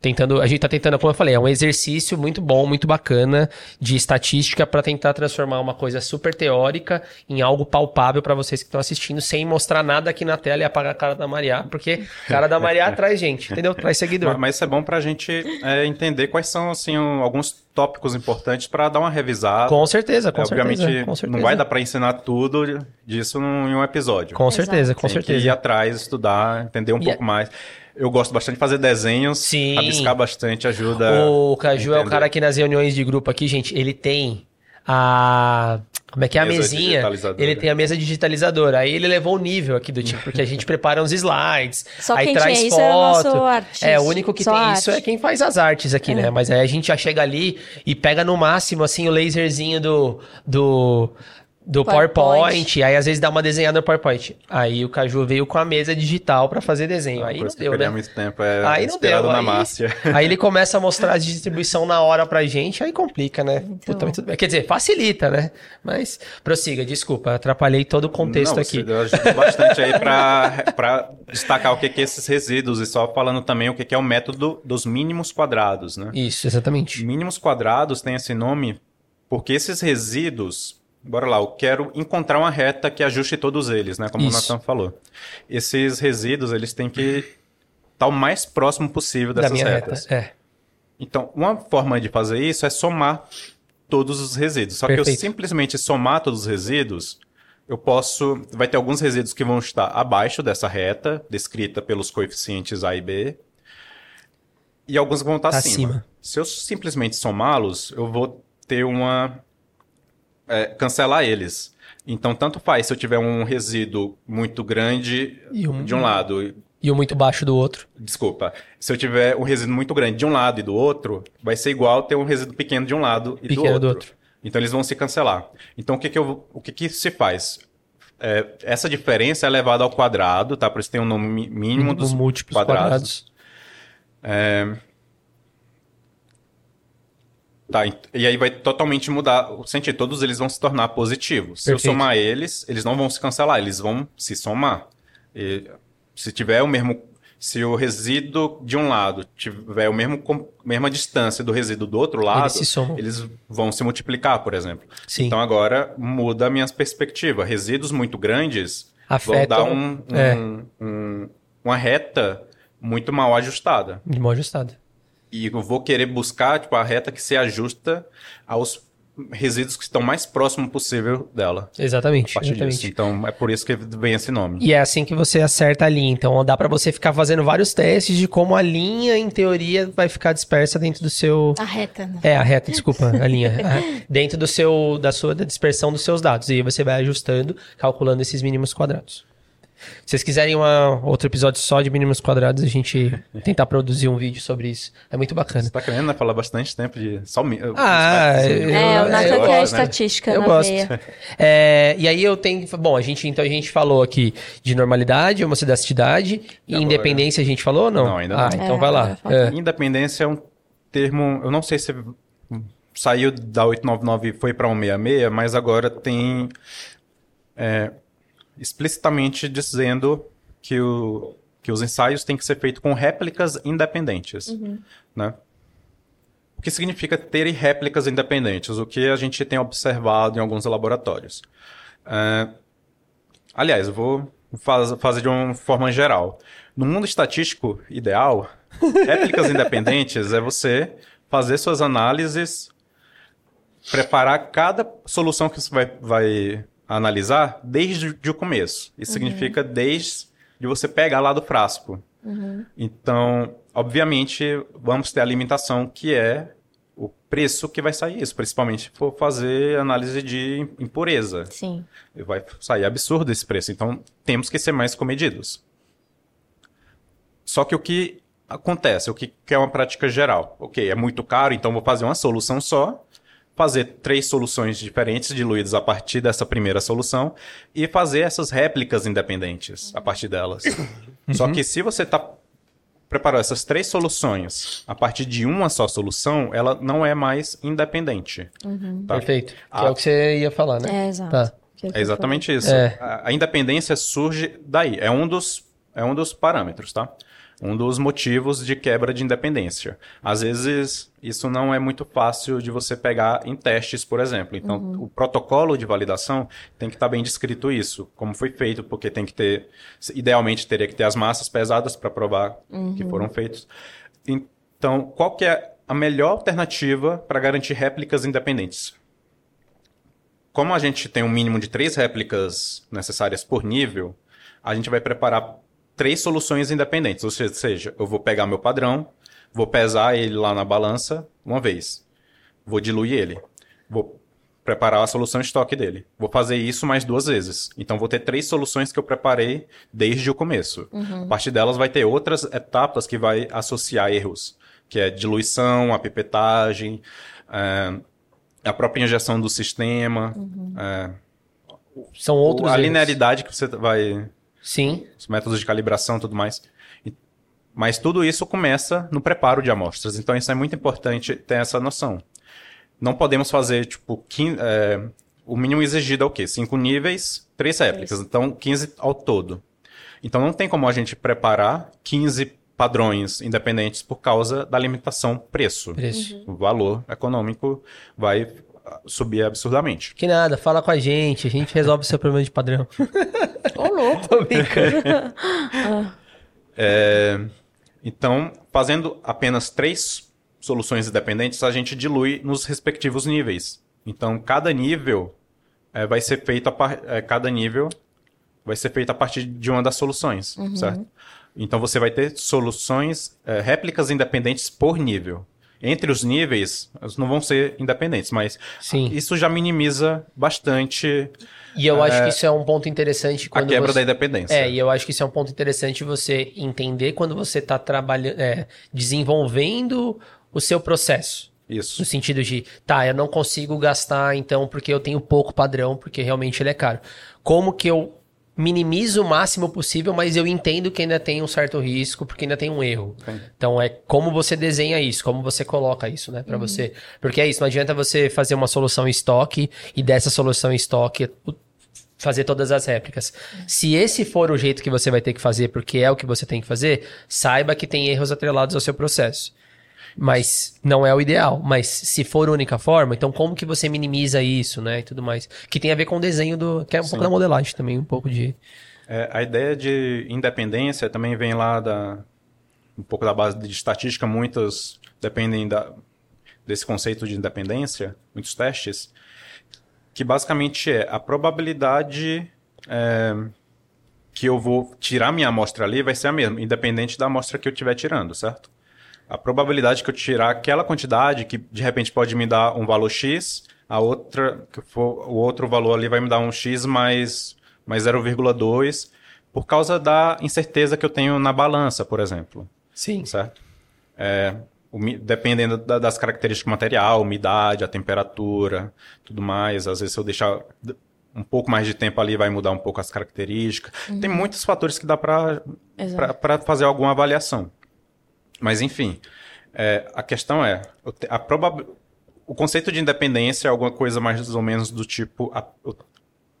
tentando. A gente está tentando, como eu falei, é um exercício muito bom, muito bacana de estatística para tentar transformar uma coisa super teórica em algo palpável para vocês que estão assistindo, sem mostrar nada aqui na tela e apagar a cara da Maria, porque a cara da Maria traz gente, entendeu? Traz seguidor. Mas isso é bom para a gente é, entender quais são assim, um- alguns tópicos importantes para dar uma revisada. Com certeza, com É, obviamente, certeza. Certeza. não vai dar para ensinar tudo disso num- em um episódio. Com certeza, Exato. com Tem que certeza. ir atrás, estudar, entender um E pouco mais. Eu gosto bastante de fazer desenhos, Sim. rabiscar bastante ajuda. O Caju é o cara que nas reuniões de grupo aqui, gente, ele tem a. Como é que é a Mesa mesinha? digitalizadora. Ele tem a mesa digitalizadora. Aí ele levou o nível aqui do time, porque a gente prepara uns slides. Só aí quem traz tinha isso foto. é o nosso artista. É, o único que Só tem arte. isso é quem faz as artes aqui, né? Mas aí a gente já chega ali e pega no máximo, assim, o laserzinho do. do do PowerPoint. PowerPoint. aí às vezes dá uma desenhada no PowerPoint. Aí o Caju veio com a mesa digital pra fazer desenho. Aí não deu, né? muito tempo, é Aí não deu. na aí, Márcia. aí ele começa a mostrar a distribuição na hora pra gente, aí complica, né? Muito Puta, tudo bem. Quer dizer, facilita, né? Mas prossiga, desculpa, atrapalhei todo o contexto Não, aqui. Você ajudou bastante aí para destacar o que que é esses resíduos e só falando também o que que é o método dos mínimos quadrados, né? Isso, exatamente. Mínimos quadrados tem esse nome porque esses resíduos, bora lá, eu quero encontrar uma reta que ajuste todos eles, né? Como Isso. o Nathan falou. Esses resíduos, eles têm que estar o mais próximo possível Da dessas minha retas. reta. É. Então, uma forma de fazer isso é somar todos os resíduos. Só que eu Perfeito. simplesmente somar todos os resíduos, eu posso. Vai ter alguns resíduos que vão estar abaixo dessa reta, descrita pelos coeficientes A e B. E alguns vão estar Tá acima. acima. Se eu simplesmente somá-los, eu vou ter uma. É, cancelar eles. Então, tanto faz se eu tiver um resíduo muito grande um- de um lado E o muito baixo do outro. Desculpa. Se eu tiver um resíduo muito grande de um lado e do outro, vai ser igual ter um resíduo pequeno de um lado e Pequeno do, do outro. outro. Então eles vão se cancelar. Então o que, que, eu, o que, que se faz? É, essa diferença é levada ao quadrado, tá? Por isso tem um nome mínimo dos Os múltiplos quadrados. quadrados. Tá, e aí vai totalmente mudar o sentido. Todos eles vão se tornar positivos. Se eu Perfeito. somar eles, eles não vão se cancelar, eles vão se somar. E se tiver o mesmo. Se o resíduo de um lado tiver o mesmo mesma distância do resíduo do outro lado, Eles eles vão se multiplicar, por exemplo. Sim. Então agora muda a minha perspectiva. Resíduos muito grandes Afetam, vão dar um- um- é. um- uma reta muito mal ajustada. Mal ajustado. E eu vou querer buscar tipo, a reta que se ajusta aos resíduos que estão mais próximo possível dela. Exatamente. Exatamente. disso. Então é por isso que vem esse nome. E é assim que você acerta a linha. Então dá pra você ficar fazendo vários testes de como a linha, em teoria, vai ficar dispersa dentro do seu. A reta, né? É, a reta, desculpa, a linha. A- dentro do seu, da sua da dispersão dos seus dados. E aí você vai ajustando, calculando esses mínimos quadrados. Se vocês quiserem uma, outro episódio só de mínimos quadrados, a gente tentar produzir um vídeo sobre isso. É muito bacana. Você tá querendo né, falar bastante tempo de só mi- Ah, os- eu- É, o gosto, quer a né? estatística Eu na gosto. É, e aí eu tenho. Bom, a gente, então a gente falou aqui de normalidade, homocedasticidade, e Agora- independência a gente falou ou não? Não, ainda ah, não. então É, vai lá. É. Independência é um termo, eu não sei se saiu da 899 e foi para 166, mas agora tem é, explicitamente dizendo que, o, que os ensaios têm que ser feitos com réplicas independentes. Né? O que significa ter réplicas independentes? O que a gente tem observado em alguns laboratórios. É, aliás, eu vou faz- fazer de uma forma geral. No mundo estatístico ideal, réplicas independentes é você fazer suas análises, preparar cada solução que você vai, vai analisar desde o começo. Isso significa desde de você pegar lá do frasco. Então, obviamente, vamos ter a limitação que é o preço que vai sair isso, principalmente se for fazer análise de impureza. Sim. Vai sair absurdo esse preço. Então, temos que ser mais comedidos. Só que o que acontece, o que que é uma prática geral? Ok, é muito caro, então vou fazer uma solução só, fazer três soluções diferentes diluídas a partir dessa primeira solução e fazer essas réplicas independentes a partir delas. Só que se você está preparou essas três soluções a partir de uma só solução, ela não é mais independente. tá? Perfeito. Que Ah. é o que você ia falar, né? É, exato. Tá. Eu É exatamente isso. É. A, a independência surge daí. É um dos, é um dos parâmetros, tá? Um dos motivos de quebra de independência. Às vezes, isso não é muito fácil de você pegar em testes, por exemplo. Então, o protocolo de validação tem que estar bem descrito isso, como foi feito, porque tem que ter, idealmente teria que ter as massas pesadas para provar que foram feitos. Então, qual que é a melhor alternativa para garantir réplicas independentes? Como a gente tem um mínimo de três réplicas necessárias por nível, a gente vai preparar três soluções independentes. Ou seja, eu vou pegar meu padrão, vou pesar ele lá na balança uma vez, vou diluir ele, vou preparar a solução estoque dele. Vou fazer isso mais duas vezes. Então vou ter três soluções que eu preparei desde o começo. A partir delas vai ter outras etapas que vai associar erros, que é diluição, a pipetagem, eh, a própria injeção do sistema, eh, São outros a erros. linearidade que você vai Sim. os métodos de calibração e tudo mais. Mas tudo isso começa no preparo de amostras. Então isso é muito importante ter essa noção. Não podemos fazer, tipo, quin- é, o mínimo exigido é o quê? Cinco níveis, três réplicas. Então, 15 ao todo. Então não tem como a gente preparar 15 padrões independentes por causa da limitação preço. Preço. O valor econômico vai subir absurdamente. Que nada, fala com a gente, a gente resolve o seu problema de padrão. Ô, louco. Tô brincando. É, então, fazendo apenas três soluções independentes, a gente dilui nos respectivos níveis. Então, cada nível é, vai ser feito a par- é, cada nível vai ser feito a partir de uma das soluções, certo? Então, você vai ter soluções, é, réplicas independentes por nível. Entre os níveis, elas não vão ser independentes, mas Sim. isso já minimiza bastante E eu acho que isso é um ponto interessante a quando quebra você... da independência. É, e eu acho que isso é um ponto interessante você entender quando você está trabalhando, é, desenvolvendo o seu processo. Isso. No sentido de, tá, eu não consigo gastar então porque eu tenho pouco padrão, porque realmente ele é caro. Como que eu minimizo o máximo possível, mas eu entendo que ainda tem um certo risco, porque ainda tem um erro. Sim. Então é como você desenha isso, como você coloca isso, né, Pra você. Porque é isso, não adianta você fazer uma solução em estoque e dessa solução em estoque fazer todas as réplicas. Se esse for o jeito que você vai ter que fazer, porque é o que você tem que fazer, saiba que tem erros atrelados ao seu processo. Mas não é o ideal. Mas se for a única forma, então como que você minimiza isso, né? E tudo mais. Que tem a ver com o desenho do. Que é um pouco da modelagem também, um pouco de. É, a ideia de independência também vem lá da um pouco da base de estatística. Muitos dependem da, desse conceito de independência, muitos testes, que basicamente é a probabilidade é, que eu vou tirar minha amostra ali vai ser a mesma, independente da amostra que eu estiver tirando, certo? A probabilidade que eu tirar aquela quantidade, que de repente pode me dar um valor X, a outra, que for, o outro valor ali vai me dar um X mais, mais 0,2, por causa da incerteza que eu tenho na balança, por exemplo Sim. certo? É, umi- dependendo da- das características do material, umidade, a temperatura, tudo mais. Às vezes, se eu deixar um pouco mais de tempo ali, vai mudar um pouco as características. Tem muitos fatores que dá para fazer alguma avaliação. Mas, enfim, é, a questão é: a probab- o conceito de independência é alguma coisa mais ou menos do tipo. A,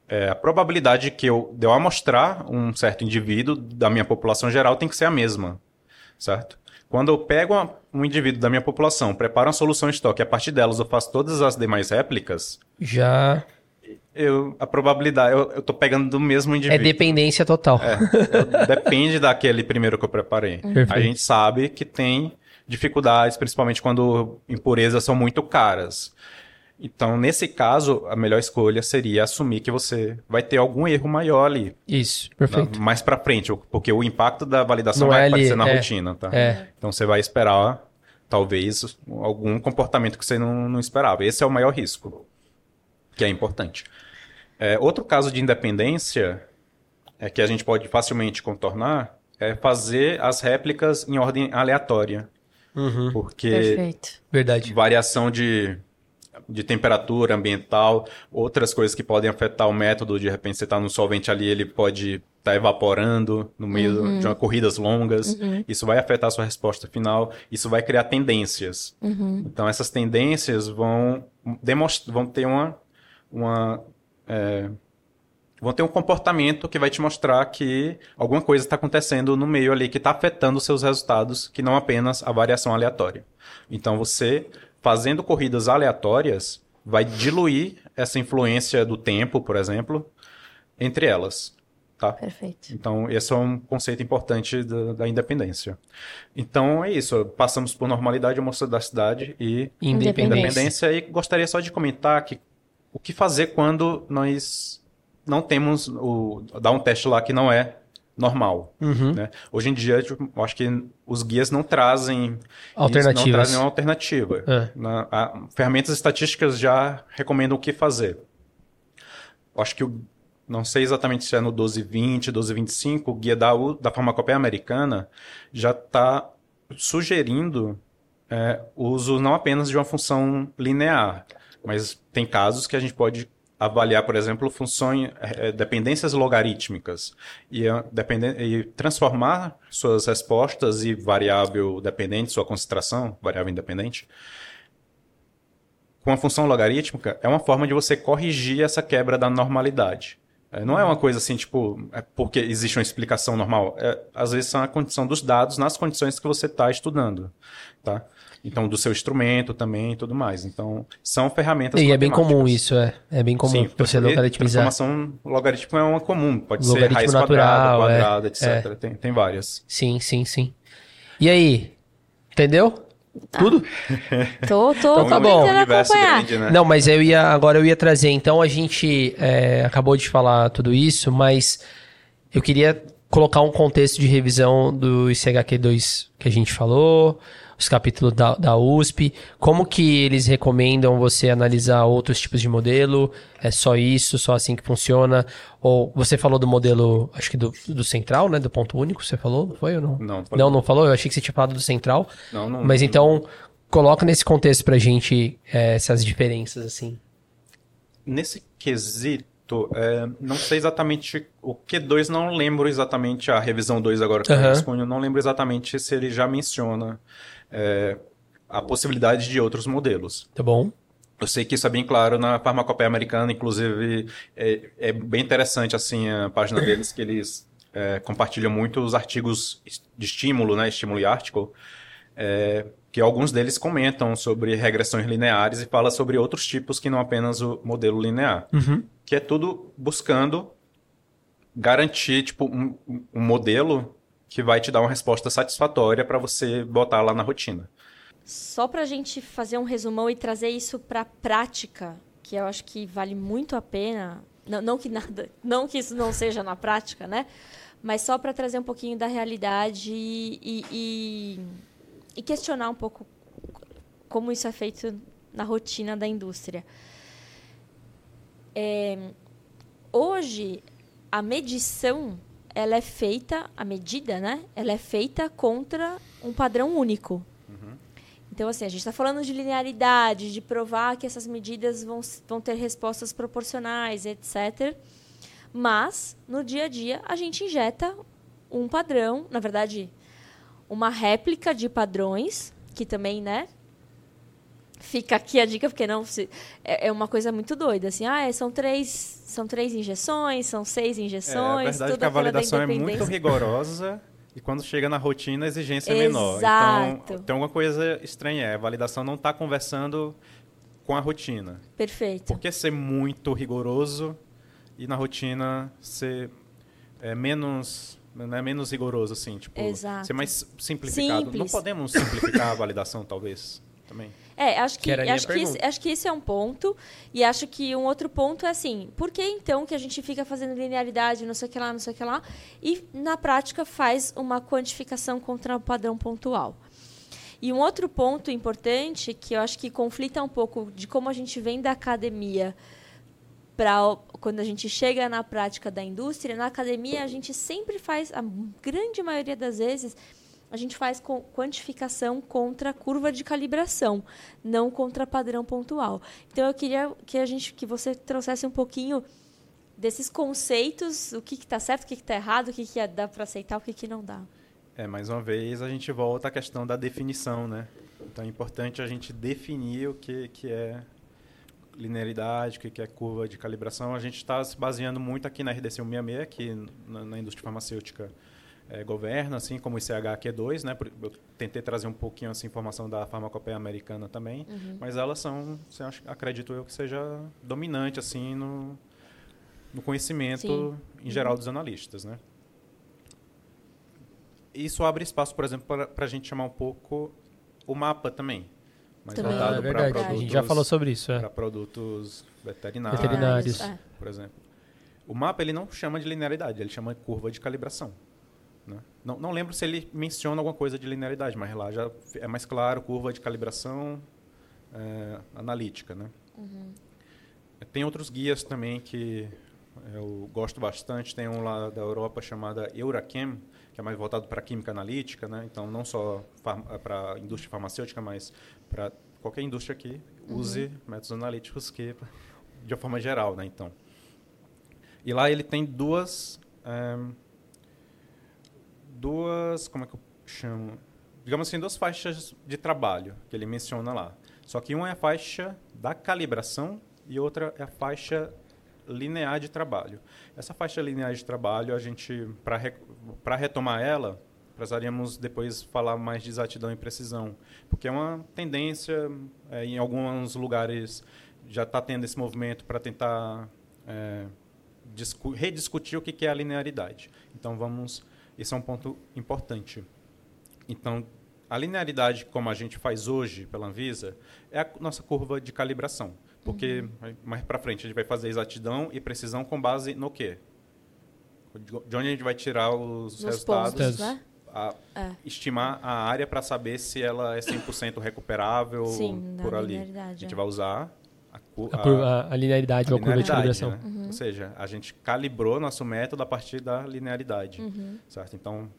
é, a probabilidade que eu, de eu amostrar um certo indivíduo da minha população geral tem que ser a mesma certo? Quando eu pego um indivíduo da minha população, preparo uma solução em estoque, a partir delas eu faço todas as demais réplicas, Já. Eu, a probabilidade, eu, eu tô pegando do mesmo É indivíduo. dependência total. É, depende daquele primeiro que eu preparei. Perfeito. A gente sabe que tem dificuldades, principalmente quando impurezas são muito caras. Então, nesse caso, a melhor escolha seria assumir que você vai ter algum erro maior ali. Isso, perfeito. na- mais para frente, porque o impacto da validação Não vai é ali, aparecer na é. rotina, tá? É. Então você vai esperar, talvez, algum comportamento que você não, não esperava. Esse é o maior risco, que é importante. É, outro caso de independência é que a gente pode facilmente contornar é fazer as réplicas em ordem aleatória. Uhum. Porque Perfeito. Verdade. variação de, de temperatura ambiental, outras coisas que podem afetar o método, de repente você está no solvente ali, ele pode estar evaporando no meio de uma corridas longas, isso vai afetar a sua resposta final, isso vai criar tendências. Então essas tendências vão, demonstrar, vão ter uma, uma é, vão ter um comportamento que vai te mostrar que alguma coisa está acontecendo no meio ali que está afetando os seus resultados, que não apenas a variação aleatória. Então você fazendo corridas aleatórias vai diluir essa influência do tempo, por exemplo, entre elas. Tá? Perfeito. Então, esse é um conceito importante da, da independência. Então, é isso. Passamos por normalidade, cidade e Independência. independência. E gostaria só de comentar que o que fazer quando nós não temos o dar um teste lá que não é normal. Uhum. Né? Hoje em dia, tipo, eu acho que os guias não trazem Alternativas. Não trazem uma alternativa. É. Na- a- ferramentas estatísticas já recomendam o que fazer. Eu acho que o, não sei exatamente se é no 1220, 1225, o guia da, da farmacopeia americana já está sugerindo é, uso não apenas de uma função linear, mas tem casos que a gente pode avaliar, por exemplo, funções, eh, dependências logarítmicas e, eh, e transformar suas respostas e variável dependente, sua concentração, variável independente, com a função logarítmica, é uma forma de você corrigir essa quebra da normalidade. Não é uma coisa assim, tipo, é porque existe uma explicação normal. É, às vezes são a condição dos dados nas condições que você está estudando, tá? Então, do seu instrumento também e tudo mais. Então, são ferramentas E é bem comum isso, é. É bem comum Sim, você logaritmizar. Transformação logarítmica é uma comum. Pode ser Logaritmo raiz natural, quadrada, é, quadrada, etc. Tem, tem várias. Sim, sim, sim. E aí? Entendeu? Tudo? Tô, tô, Então tá tô bom. acompanhar. grande, né? Não, mas eu ia agora eu ia trazer. Então a gente é, acabou de falar tudo isso, mas eu queria colocar um contexto de revisão do ICHQ2 que a gente falou, os capítulos da, da USP, como que eles recomendam você analisar outros tipos de modelo, é só isso, só assim que funciona, ou você falou do modelo, acho que do, do central, né, do ponto único, você falou, não foi ou não? Não. Não, não falou, eu achei que você tinha falado do central, Não, não- mas então coloca nesse contexto pra gente é, essas diferenças, assim. Nesse quesito, é, não sei exatamente o Q2, não lembro exatamente a revisão 2 agora que Aham. eu respondo, não lembro exatamente se ele já menciona é, a possibilidade de outros modelos. Tá bom? Eu sei que isso é bem claro na farmacopeia americana, inclusive é, é bem interessante assim a página deles que eles é, compartilham muito os artigos de estímulo, né, estímulo e article, é, que alguns deles comentam sobre regressões lineares e fala sobre outros tipos que não apenas o modelo linear, Uhum. que é tudo buscando garantir tipo um, um modelo que vai te dar uma resposta satisfatória para você botar lá na rotina. Só pra gente fazer um resumão e trazer isso pra prática, que eu acho que vale muito a pena. Não, não que nada, não que isso não seja na prática, né? Mas só pra trazer um pouquinho da realidade e, e, e questionar um pouco como isso é feito na rotina da indústria. É, hoje, a medição ela é feita, a medida, né? Ela é feita contra um padrão único. Então, assim, a gente está falando de linearidade, de provar que essas medidas vão, vão ter respostas proporcionais, etc. Mas, no dia a dia, a gente injeta um padrão, na verdade, uma réplica de padrões, que também, né? Fica aqui a dica, porque não se, é, é uma coisa muito doida, assim, ah, é, são três, são três injeções, são seis injeções, É, a verdade é que a validação é muito rigorosa e quando chega na rotina a exigência é menor. Exato. Então tem alguma coisa estranha. é, A validação não está conversando com a rotina. Perfeito. Por que ser muito rigoroso e na rotina ser é, menos né, menos rigoroso assim, tipo, Exato. ser mais simplificado? Não Simples. podemos simplificar a validação talvez também. É, acho que, Que acho, que pergunta. acho que esse é um ponto. E acho que um outro ponto é assim, por que então que a gente fica fazendo linearidade, não sei o que lá, não sei o que lá, e na prática faz uma quantificação contra o padrão pontual? E um outro ponto importante, que eu acho que conflita um pouco de como a gente vem da academia para quando a gente chega na prática da indústria, na academia a gente sempre faz, a grande maioria das vezes, a gente faz com quantificação contra curva de calibração, não contra padrão pontual. Então eu queria que a gente que você trouxesse um pouquinho desses conceitos, o que está certo, o que está errado, o que, que dá para aceitar, o que, que não dá. É, mais uma vez a gente volta à questão da definição, né? Então é importante a gente definir o que, que é linearidade, o que é curva de calibração. A gente está se baseando muito aqui na RDC 166, que na, na indústria farmacêutica é, governa, assim como o ICH-Q2, né? Eu tentei trazer um pouquinho essa informação da farmacopeia americana também, uhum. mas elas são, acredito eu, que seja dominante assim no, no conhecimento Sim. em geral uhum. dos analistas, né? Isso abre espaço, por exemplo, para a gente chamar um pouco o mapa também. Mas também. voltado ah, é para produtos. A gente já falou sobre isso, é. Para produtos veterinários, veterinários. por exemplo. O mapa ele não chama de linearidade, ele chama de curva de calibração. Né? Não, não lembro se ele menciona alguma coisa de linearidade, mas lá já é mais claro, curva de calibração é, analítica. Né? Uhum. Tem outros guias também que eu gosto bastante. Tem um lá da Europa chamada Eurachem, que é mais voltado para química analítica, né? Então, não só para a indústria farmacêutica, mas para qualquer indústria que use uhum. métodos analíticos que de uma forma geral, né? Então, e lá ele tem duas é, duas como é que eu chamo digamos assim duas faixas de trabalho que ele menciona lá só que uma é a faixa da calibração e outra é a faixa linear de trabalho. Essa faixa linear de trabalho, a gente, para re, retomar ela, precisaríamos depois falar mais de exatidão e precisão, porque é uma tendência, é, em alguns lugares já está tendo esse movimento para tentar é, rediscutir o que é a linearidade. Então, vamos. Esse é um ponto importante. Então, a linearidade, como a gente faz hoje pela Anvisa, é a nossa curva de calibração. Porque uhum. mais para frente a gente vai fazer exatidão e precisão com base no quê? De onde a gente vai tirar os Nos resultados? Pontos, né? a, é. Estimar a área para saber se ela é 100% recuperável Sim, por ali. A gente é. vai usar a, a, a, linearidade a ou a curva de calibração. Né? Uhum. Ou seja, a gente calibrou nosso método a partir da linearidade. Uhum. Certo? Então,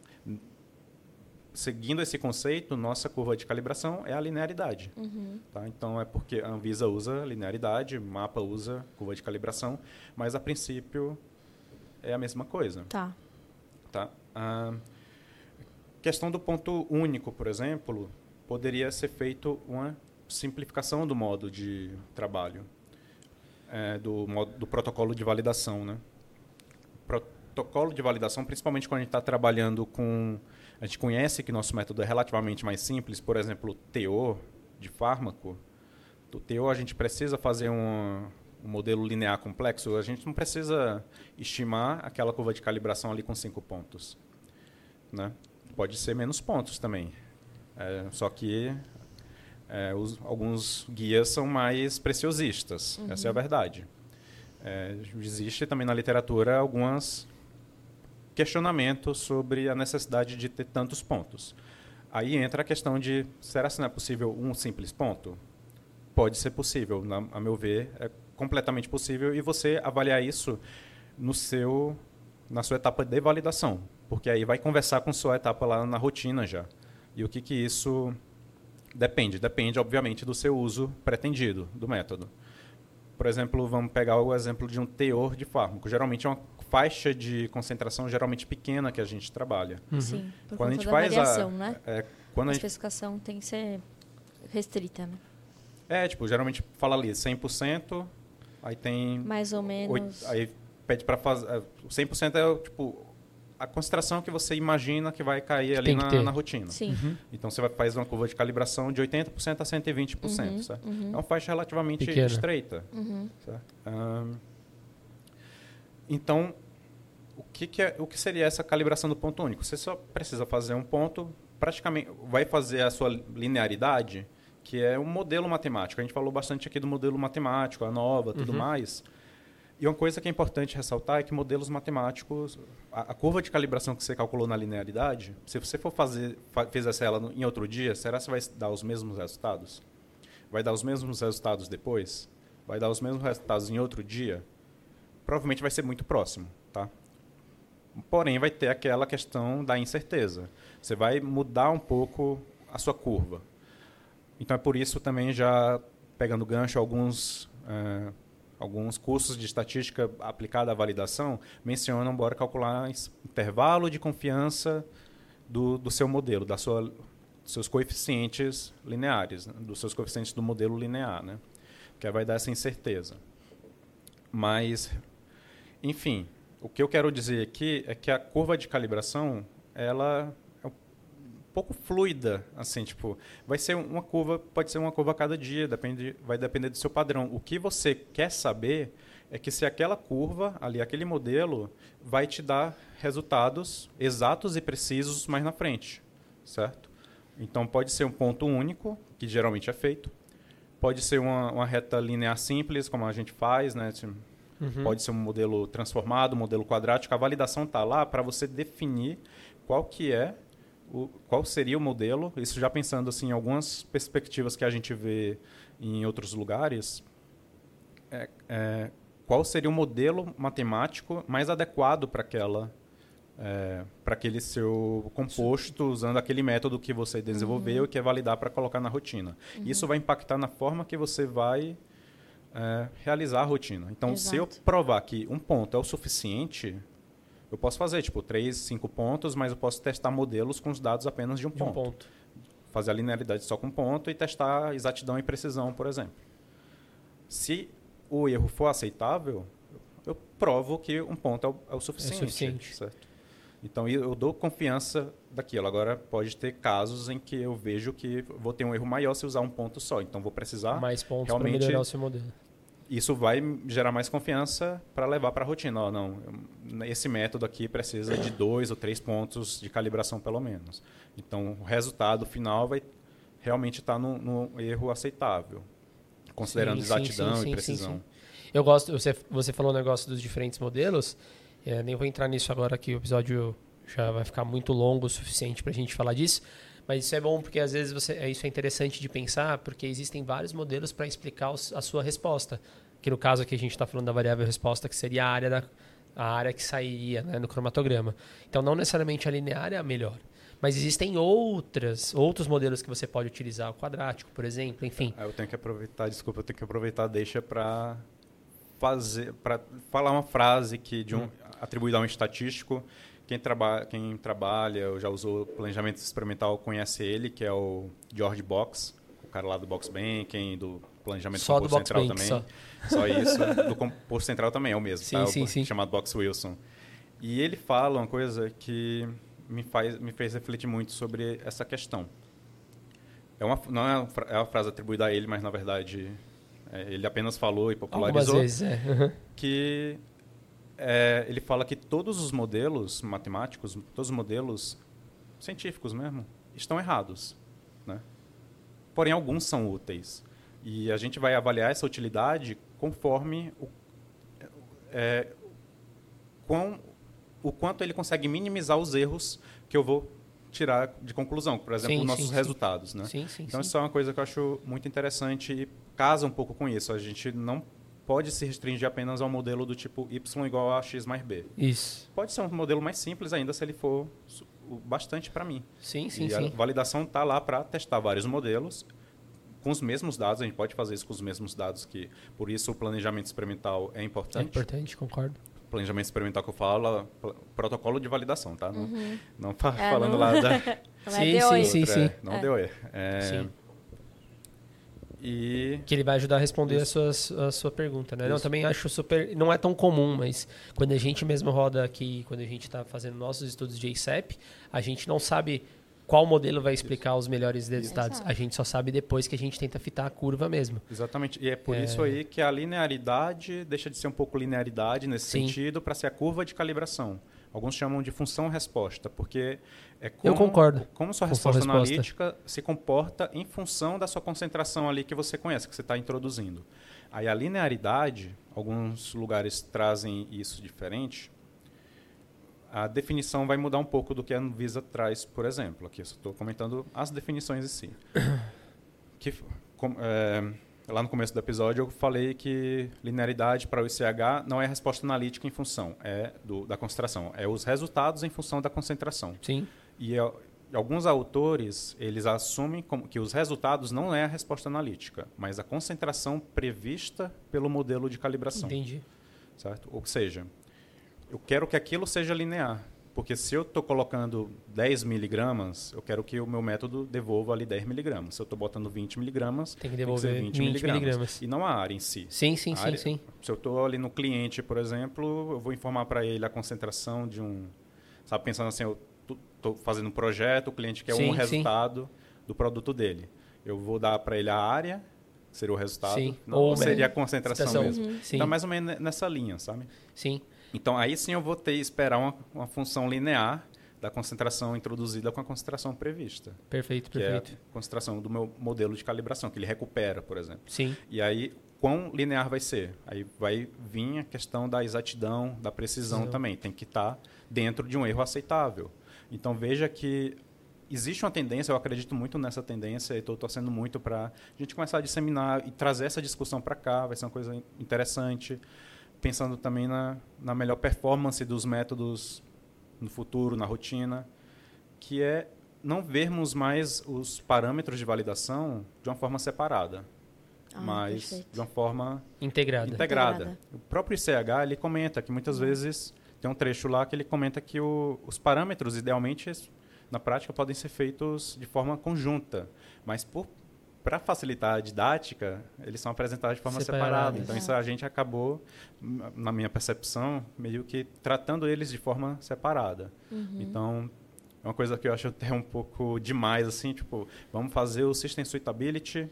seguindo esse conceito, nossa curva de calibração é a linearidade. Uhum. Tá? Então, é porque a Anvisa usa linearidade, o mapa usa curva de calibração, mas a princípio é a mesma coisa. Tá. Tá? A questão do ponto único, por exemplo, poderia ser feito uma simplificação do modo de trabalho, é, do, modo, do protocolo de validação. Né? Protocolo de validação, principalmente quando a gente está trabalhando com a gente conhece que nosso método é relativamente mais simples, por exemplo, o TO de fármaco. Do TO a gente precisa fazer um, um modelo linear complexo, a gente não precisa estimar aquela curva de calibração ali com cinco pontos. Né? Pode ser menos pontos também. É, só que é, os, alguns guias são mais preciosistas, uhum. essa é a verdade. É, existe também na literatura algumas questionamento sobre a necessidade de ter tantos pontos. Aí entra a questão de, será que não é possível um simples ponto? Pode ser possível, na, a meu ver, é completamente possível, e você avaliar isso no seu, na sua etapa de validação, porque aí vai conversar com sua etapa lá na rotina já. E o que, que isso depende? Depende, obviamente, do seu uso pretendido do método. Por exemplo, vamos pegar o exemplo de um teor de fármaco. Geralmente é uma faixa de concentração geralmente pequena que a gente trabalha. Uhum. Sim, por quando a gente faz variação, a, né? É, quando a, a especificação gente... tem que ser restrita, né? É, tipo, geralmente fala ali 100%, aí tem... Mais ou menos... 8, aí pede para fazer... 100% é, tipo, a concentração que você imagina que vai cair que ali na, na, rotina. Sim. Uhum. Então, você vai fazer uma curva de calibração de 80% a 120%, uhum, certo? Uhum. É uma faixa relativamente Pequena. estreita, uhum. certo? Um, então, o que, que, é, o que seria essa calibração do ponto único? Você só precisa fazer um ponto, praticamente vai fazer a sua linearidade, que é um modelo matemático. A gente falou bastante aqui do modelo matemático, a nova, tudo uhum. mais. E uma coisa que é importante ressaltar é que modelos matemáticos, a, a, curva de calibração que você calculou na linearidade, se você for fazer, fizesse ela em outro dia, será que vai dar os mesmos resultados? Vai dar os mesmos resultados depois? Vai dar os mesmos resultados em outro dia? provavelmente vai ser muito próximo, tá? Porém, vai ter aquela questão da incerteza. Você vai mudar um pouco a sua curva. Então, é por isso também já pegando gancho alguns é, alguns cursos de estatística aplicada à validação mencionam bora calcular intervalo de confiança do, do seu modelo, da sua seus coeficientes lineares, né? dos seus coeficientes do modelo linear, né? que vai dar essa incerteza. Mas, enfim, o que eu quero dizer aqui é que a curva de calibração, ela pouco fluida, assim, tipo, vai ser uma curva, pode ser uma curva a cada dia, depende, vai depender do seu padrão. O que você quer saber é que se aquela curva, ali, aquele modelo, vai te dar resultados exatos e precisos mais na frente, certo? Então pode ser um ponto único, que geralmente é feito. Pode ser uma, uma reta linear simples, como a gente faz, né? Uhum. Pode ser um modelo transformado, um modelo quadrático. A validação está lá para você definir qual que é, o, qual seria o modelo. Isso já pensando assim, em algumas perspectivas que a gente vê em outros lugares. É, é, qual seria o modelo matemático mais adequado para aquela é, para aquele seu composto usando aquele método que você desenvolveu uhum. e que é validar para colocar na rotina. Uhum. Isso vai impactar na forma que você vai é, realizar a rotina. Então, Exato. se eu provar que um ponto é o suficiente, eu posso fazer tipo três, cinco pontos, mas eu posso testar modelos com os dados apenas de um, de ponto. um ponto. Fazer a linearidade só com um ponto e testar exatidão e precisão, por exemplo. Se o erro for aceitável, eu provo que um ponto é o, é o suficiente. É suficiente. Certo? Então eu dou confiança daquilo. Agora pode ter casos em que eu vejo que vou ter um erro maior se usar um ponto só. Então vou precisar mais pontos realmente melhorar o seu modelo. Isso vai gerar mais confiança para levar para a rotina. Não, esse método aqui precisa de dois ou três pontos de calibração pelo menos. Então o resultado final vai realmente estar tá no, no erro aceitável considerando sim, exatidão sim, sim, e precisão. Eu gosto, você, você falou o negócio dos diferentes modelos, é, nem vou entrar nisso agora que o episódio já vai ficar muito longo o suficiente para a gente falar disso, mas isso é bom porque às vezes você, é, isso é interessante de pensar, porque existem vários modelos para explicar os, a sua resposta. Que no caso aqui a gente está falando da variável resposta, que seria a área, da, a área que sairia né, no cromatograma. Então não necessariamente a linear é a melhor. Mas existem outras, outros modelos que você pode utilizar, o quadrático, por exemplo, enfim. Eu tenho que aproveitar, desculpa, eu tenho que aproveitar deixa para fazer para falar uma frase que de um hum. atribuída a um estatístico. Quem, traba, quem trabalha, ou já usou planejamento experimental, conhece ele, que é o George Box, o cara lá do Box Banking, do planejamento só do Box central Bank, também. Só. só isso. do composto central também é o mesmo, sim, tá? sim, o, sim. chamado Box Wilson. E ele fala uma coisa que me, faz, me fez refletir muito sobre essa questão. É uma, não é uma, é uma frase atribuída a ele, mas na verdade é, ele apenas falou e popularizou. Algumas vezes, é. Uhum. Que é, ele fala que todos os modelos matemáticos, todos os modelos científicos mesmo, estão errados. Né? Porém, alguns são úteis. E a gente vai avaliar essa utilidade conforme o, é, quão o quanto ele consegue minimizar os erros que eu vou tirar de conclusão, por exemplo, sim, nossos sim, resultados, sim. né? Sim, sim, então isso é uma coisa que eu acho muito interessante e casa um pouco com isso. A gente não pode se restringir apenas ao modelo do tipo y igual a x mais b. Isso. Pode ser um modelo mais simples ainda se ele for bastante para mim. Sim, sim, e sim. A validação está lá para testar vários modelos com os mesmos dados. A gente pode fazer isso com os mesmos dados que, por isso, o planejamento experimental é importante. É importante, concordo planejamento experimental que eu falo, protocolo de validação, tá? Não, uhum. não é, falando não... lá da... Não sim, é sim, sim, sim. Não é. deu E. É... Sim. E... Que ele vai ajudar a responder a sua, a sua pergunta, né? Isso. Não, também acho super... Não é tão comum, mas quando a gente mesmo roda aqui, quando a gente está fazendo nossos estudos de ASAP, a gente não sabe qual modelo vai explicar isso. os melhores resultados. Exato. A gente só sabe depois que a gente tenta fitar a curva mesmo. Exatamente. E é por é... isso aí que a linearidade deixa de ser um pouco linearidade nesse Sim. sentido para ser a curva de calibração. Alguns chamam de função-resposta, porque é como, Eu concordo. como sua resposta, resposta analítica se comporta em função da sua concentração ali que você conhece, que você está introduzindo. Aí a linearidade, alguns lugares trazem isso diferente, a definição vai mudar um pouco do que a Anvisa traz, por exemplo. Aqui eu estou comentando as definições em si. que, com, é, lá no começo do episódio eu falei que linearidade para o ICH não é resposta analítica em função é do, da concentração, é os resultados em função da concentração. Sim. E é, alguns autores eles assumem que os resultados não é a resposta analítica, mas a concentração prevista pelo modelo de calibração. Entendi. Certo? Ou seja, eu quero que aquilo seja linear. Porque se eu estou colocando 10 miligramas, eu quero que o meu método devolva ali 10 miligramas. Se eu estou botando 20 miligramas, Tem que devolver 20 miligramas. E não a área em si. Sim, sim, A sim, área- sim. Se eu estou ali no cliente, por exemplo, eu vou informar para ele a concentração de um. Sabe, pensando assim, eu estou fazendo um projeto, o cliente quer Sim, um sim. resultado do produto dele. Eu vou dar para ele a área, que seria o resultado, Sim. não Ou seria a concentração mesmo. Sim. Então, mais ou menos nessa linha, sabe? Sim. Então, aí sim eu vou ter esperar uma, uma função linear da concentração introduzida com a concentração prevista, Perfeito, que perfeito. é a concentração do meu modelo de calibração, que ele recupera, por exemplo. Sim. E aí, quão linear vai ser? Aí vai vir a questão da exatidão, da precisão também. Tem que estar dentro de um erro aceitável. Então, veja que existe uma tendência, eu acredito muito nessa tendência e estou torcendo muito para a gente começar a disseminar e trazer essa discussão para cá. Vai ser uma coisa interessante. Pensando também na, na melhor performance dos métodos no futuro, na rotina, que é não vermos mais os parâmetros de validação de uma forma separada Ah, mas perfeito. de uma forma Integrada. integrada. Integrada. O próprio ICH ele comenta que muitas vezes tem um trecho lá que ele comenta que o- os parâmetros idealmente na prática podem ser feitos de forma conjunta, mas para facilitar a didática, eles são apresentados de forma Separados. separada. Então isso a gente acabou, na minha percepção, meio que tratando eles de forma separada. Então é uma coisa que eu acho até um pouco demais assim, tipo, vamos fazer o system suitability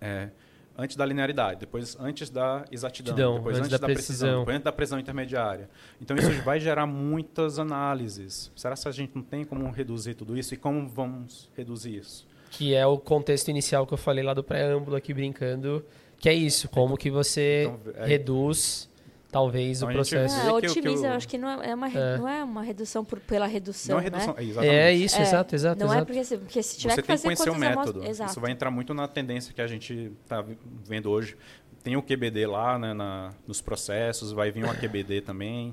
é, antes da linearidade, depois antes da exatidão, Exatidão, depois antes antes, da da, precisão, precisão. depois antes da precisão intermediária. Então isso vai gerar muitas análises. Será que a gente não tem como reduzir tudo isso e como vamos reduzir isso? Que é o contexto inicial que eu falei lá do preâmbulo aqui brincando. Que é isso, como que você Então, é- reduz, talvez, Então, o processo. vê que o- que otimiza, o- eu acho que não é, é uma, re- É. não é uma redução por, pela redução, não é redução, né? é, exatamente. É isso, É, exato, exato, não é exato. porque, se- porque se tiver Você que tem que fazer conhecer o método. Exato. Isso vai entrar muito na tendência que a gente está vendo hoje. Tem o QBD lá né, na, nos processos, vai vir uma QBD também,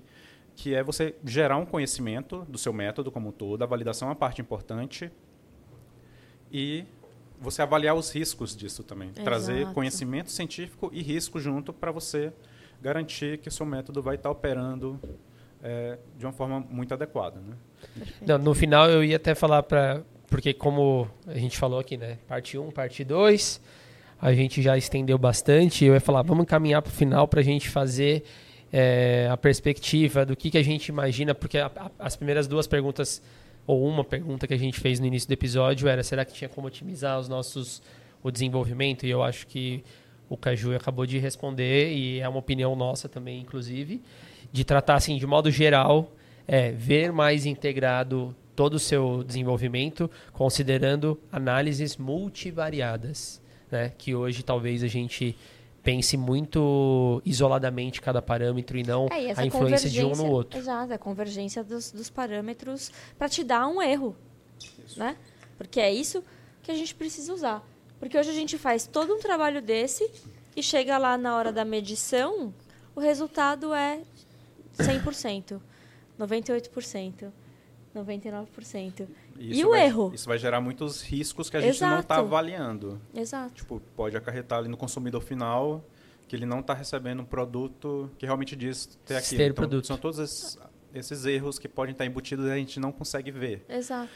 que é você gerar um conhecimento do seu método como um todo. A validação é uma parte importante. E você avaliar os riscos disso também. Trazer Exato. conhecimento científico e risco junto para você garantir que o seu método vai estar operando é, de uma forma muito adequada. Né? Não, no final eu ia até falar para porque como a gente falou aqui, né, parte 1, parte 2, a gente já estendeu bastante, eu ia falar, vamos caminhar para o final para a gente fazer é, a perspectiva do que, que a gente imagina, porque a- a- as primeiras duas perguntas, ou uma pergunta que a gente fez no início do episódio era, será que tinha como otimizar os nossos, o desenvolvimento? E eu acho que o Caju acabou de responder, e é uma opinião nossa também, inclusive, de tratar assim, de modo geral, é, ver mais integrado todo o seu desenvolvimento, considerando análises multivariadas, né? que hoje talvez a gente pense muito isoladamente cada parâmetro e não É, e a influência de um no outro. Exato, a convergência dos, dos parâmetros para te dar um erro, né? Porque é isso que a gente precisa usar. Porque hoje a gente faz todo um trabalho desse e chega lá na hora da medição, o resultado é 100%, 98%, 99%. E isso o vai- erro? Isso vai gerar muitos riscos que a gente não está Exato. avaliando. Exato. Tipo, pode acarretar ali no consumidor final que ele não está recebendo um produto que realmente diz ter aquilo. Ter então, produto. São todos esses, esses erros que podem estar embutidos e a gente não consegue ver. Exato.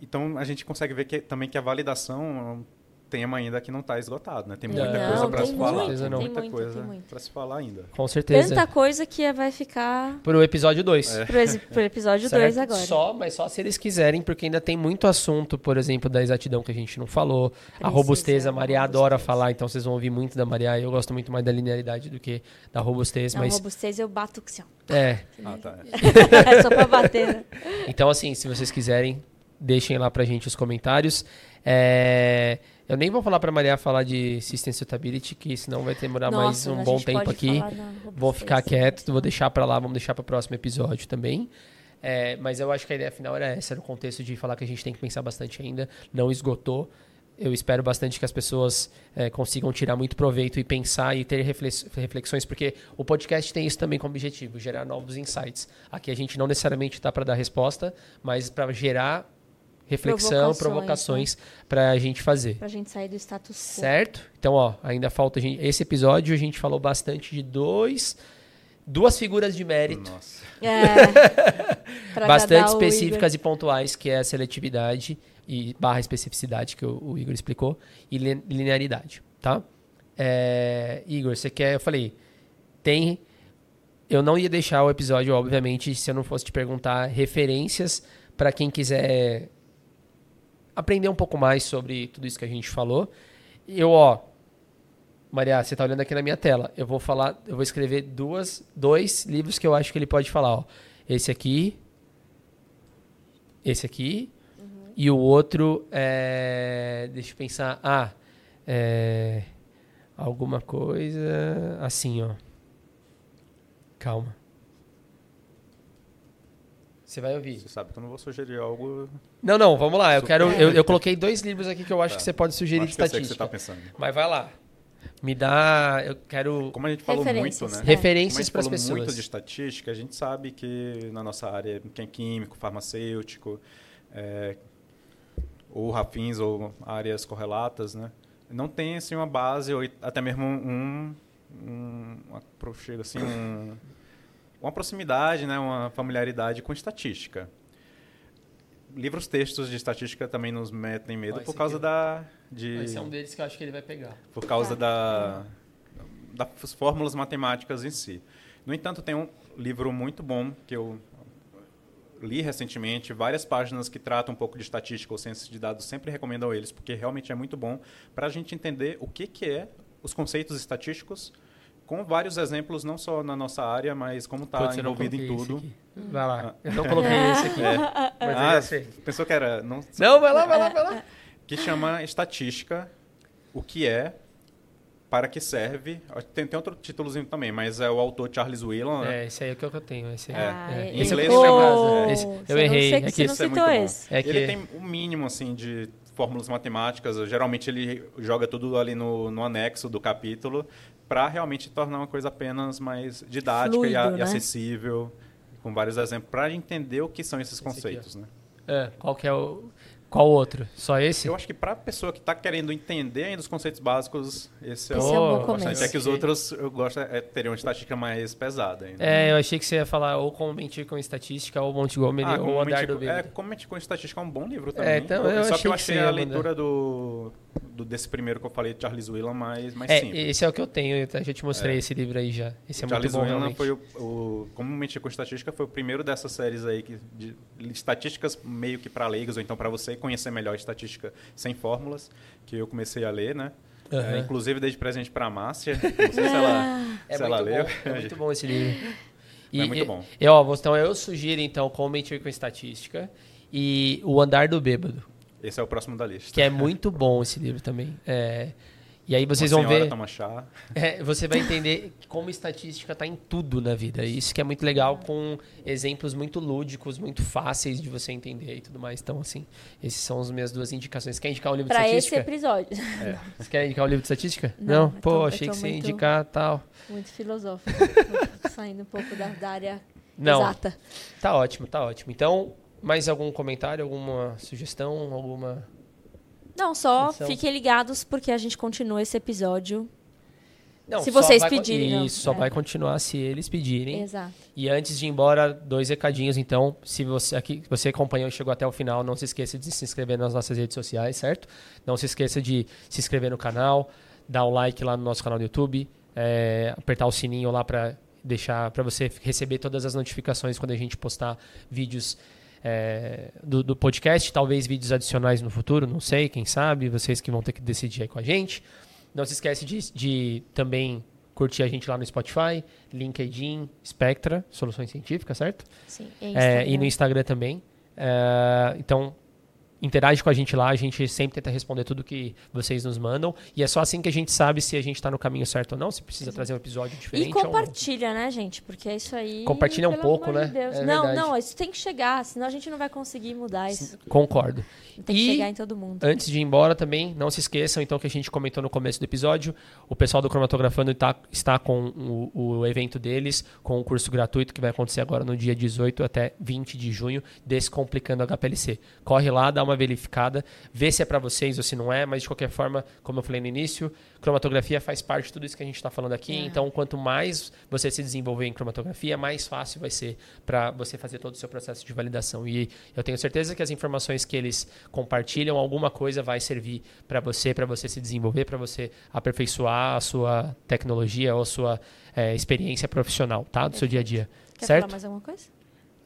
Então, a gente consegue ver que, também que a validação é um tema ainda que não está esgotado, né? Tem Não, muita coisa para se falar. muito, tem tem muita muito, coisa para se falar ainda. Com certeza. Tanta coisa que vai ficar Para o episódio 2. É. pro, ex- pro episódio 2 agora. Só, mas só se eles quiserem, porque ainda tem muito assunto, por exemplo, da exatidão que a gente não falou. a Precisa, robustez, a Maria adora robustez. falar, então vocês vão ouvir muito da Maria. Eu gosto muito mais da linearidade do que da robustez, Na mas robustez eu bato assim, ó. é. Ah, tá. É só pra bater, né? Então, assim, se vocês quiserem, deixem lá pra gente os comentários. É, Eu nem vou falar pra Maria falar de System Suitability, que senão vai demorar mais Nossa, um a bom tempo aqui. Vou ficar quieto, vou deixar pra lá, vamos deixar para o próximo episódio também. É, mas eu acho que a ideia final era essa, era o contexto de falar que a gente tem que pensar bastante ainda, não esgotou. Eu espero bastante que as pessoas é, consigam tirar muito proveito e pensar e ter reflex- reflexões, porque o podcast tem isso também como objetivo, gerar novos insights. Aqui a gente não necessariamente está para dar resposta, mas para gerar reflexão, Provocações, para a gente fazer. Pra gente sair do status quo. Certo? Então, ó, ainda falta a gente. Esse episódio a gente falou bastante de dois duas figuras de mérito. Nossa. É, bastante específicas e pontuais, que é a seletividade e barra especificidade, que o, o Igor explicou, e li- linearidade, tá? É, Igor, você quer... Eu falei, tem... Eu não ia deixar o episódio, obviamente, se eu não fosse te perguntar referências para quem quiser aprender um pouco mais sobre tudo isso que a gente falou. Eu, ó, Maria, você tá olhando aqui na minha tela. Eu vou falar, eu vou escrever duas, dois livros que eu acho que ele pode falar, ó. Esse aqui, esse aqui e o outro é, deixa eu pensar, ah, é, alguma coisa assim, ó. Calma. Você vai ouvir. Você sabe que eu não vou sugerir algo. Não, não, vamos lá. Eu quero, eu, eu coloquei dois livros aqui que eu acho Tá. que você pode sugerir de Acho que eu sei o que você estatística. tá pensando. Mas vai lá. Me dá, eu quero Como a gente falou muito, Referências, né? é. Referências gente para as falou pessoas. muito de estatística, a gente sabe que na nossa área, quem é químico, farmacêutico, é, ou afins ou áreas correlatas, né? Não tem assim uma base ou até mesmo um, um uma, chega assim um, uma proximidade, né? Uma familiaridade com estatística. Livros textos de estatística também nos metem medo por causa aqui, da de Esse é um deles que eu acho que ele vai pegar. por causa Tá. da, das fórmulas matemáticas em si. No entanto, tem um livro muito bom que eu li recentemente, várias páginas que tratam um pouco de estatística ou ciências de dados, sempre recomendo eles, porque realmente é muito bom para a gente entender o que, que é os conceitos estatísticos, com vários exemplos, não só na nossa área, mas como está não envolvido em tudo. aqui. Vai lá. Eu não coloquei esse aqui. É. Ah, pensou que era... Não, Não, vai lá, vai lá, vai lá. que chama Estatística, o que é, para que serve. Tem, tem outro títulozinho também, mas é o autor Charles Whelan. né? É, esse aí é o que eu tenho. Esse aí. Ah, é. Em inglês chama- casa. Esse- eu não errei. sei- É que você não é esse. É que- Ele tem um mínimo assim de fórmulas matemáticas. Geralmente ele joga tudo ali no, no anexo do capítulo para realmente tornar uma coisa apenas mais didática e, a- Fluido, e né? acessível, com vários exemplos, para entender o que são esses ó. conceitos. né? É, qual que é o... Qual outro? Só esse? Eu acho que para a pessoa que está querendo entender ainndo os conceitos básicos, esse é, Esse o é um bom começo. É que os outros eu gosto é, teriam uma estatística mais pesada ainda. É, eu achei que você ia falar ou como mentir com estatística, ou Montgomery, Ah, ou como Andar mentir, do com- é, como mentir com estatística é um bom livro também. então, eu Só achei que eu que achei ia a leitura do, do- desse primeiro que eu falei, de Charles Whelan, mais, mais É, simples. esse é o que eu tenho, eu já te mostrei É. esse livro aí já. Esse é Charles muito bom, Whelan foi o, o Como mentir com estatística foi o primeiro dessas séries aí que, de, de estatísticas meio que para leigos, ou então para você conhecer melhor estatística sem fórmulas, que eu comecei a ler, né? Aham. É, inclusive desde presente para a Márcia. Não sei se ela, É se muito ela bom, leu. é muito bom esse livro. É muito e- bom. E, ó, então eu sugiro então como mentir com estatística e o Andar do Bêbado, Esse é o próximo da lista. que é muito bom esse livro também. É, e aí vocês Uma vão ver, toma chá. é, você vai entender como estatística está em tudo na vida. Isso que é muito legal com exemplos muito lúdicos, muito fáceis de você entender e tudo mais. Então assim, esses são as minhas duas indicações. Quer indicar um livro de Pra esse estatística? episódio. Você quer indicar um livro de estatística? Não, Pô, tô- eu achei que você ia indicar tal. Muito filosófico. Saindo um pouco da, da área Não, exata. Tá ótimo, tá ótimo. Então, mais algum comentário, alguma sugestão, alguma. Não, só Atenção. fiquem ligados porque a gente continua esse episódio. Não, Se vocês vai pedirem, não. Isso, só É. vai continuar se eles pedirem. Exato. E antes de ir embora, dois recadinhos. Então, se você aqui você acompanhou e chegou até o final, não se esqueça de se inscrever nas nossas redes sociais, certo? Não se esqueça de se inscrever no canal, dar um like lá no nosso canal do YouTube, é, apertar o sininho lá para deixar para você receber todas as notificações quando a gente postar vídeos é, do, do podcast, talvez vídeos adicionais no futuro, não sei, quem sabe, vocês que vão ter que decidir aí com a gente. Não se esquece de, de também curtir a gente lá no Spotify, LinkedIn, Spectra, Soluções Científicas, certo? Sim. É, e no Instagram também. É, então, interage com a gente lá, a gente sempre tenta responder tudo que vocês nos mandam. E é só assim que a gente sabe se a gente está no caminho certo ou não, se precisa trazer um episódio diferente E compartilha, né, gente? Porque é isso aí. Compartilha um pouco, né? de. É não, verdade. não, isso tem que chegar, senão a gente não vai conseguir mudar isso. Concordo. Tem que E- chegar em todo mundo. Antes de ir embora também, não se esqueçam, então, que a gente comentou no começo do episódio, o pessoal do Cromatografando tá- está com o, o evento deles, com o curso gratuito que vai acontecer agora no dia 18 até 20 de junho, Descomplicando HPLC. Corre lá, dá uma uma verificada, vê se é para vocês ou se não é, mas de qualquer forma, como eu falei no início, cromatografia faz parte de tudo isso que a gente está falando aqui. É. Então, quanto mais você se desenvolver em cromatografia, mais fácil vai ser para você fazer todo o seu processo de validação. E eu tenho certeza que as informações que eles compartilham, alguma coisa vai servir para você, para você se desenvolver, para você aperfeiçoar a sua tecnologia ou a sua eh, experiência profissional, tá? Do seu dia a dia. Quer certo? falar mais alguma coisa?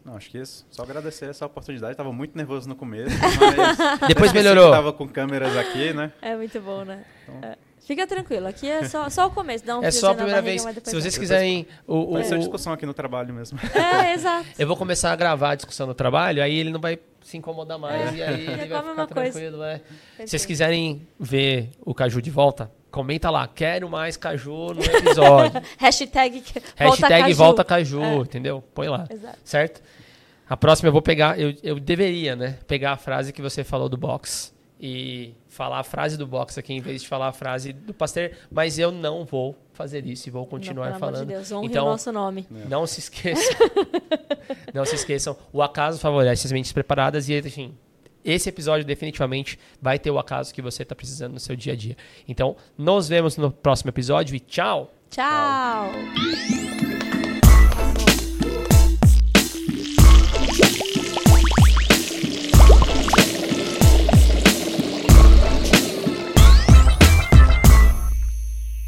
Não, acho que isso. Só agradecer essa oportunidade. Tava muito nervoso no começo, mas... Depois melhorou. Que tava com câmeras aqui, né? É muito bom, né? É. Fica tranquilo, aqui é só, só o começo. Dá um É só a primeira barriga, vez. Se vocês vai. quiserem. O, o- Vai ser o- discussão aqui no trabalho mesmo. É, exato. eu vou começar a gravar a discussão no trabalho, aí ele não vai se incomodar mais É. e aí ele vai uma ficar coisa. tranquilo. É. Se vocês quiserem ver o Caju de volta, comenta lá. Quero mais Caju no episódio. Hashtag, Hashtag Caju. volta Caju, É. entendeu? Põe lá. Exato. Certo? A próxima eu vou pegar, eu, eu deveria, né? Pegar a frase que você falou do box e falar a frase do box aqui em vez de falar a frase do Pasteur, mas eu não vou fazer isso e vou continuar não, pelo falando. Amor de Deus, então, o nosso nome. não se esqueçam. não se esqueçam. O acaso favorece as mentes preparadas e, enfim, esse episódio definitivamente vai ter o acaso que você está precisando no seu dia a dia. Então, nos vemos no próximo episódio e tchau! Tchau.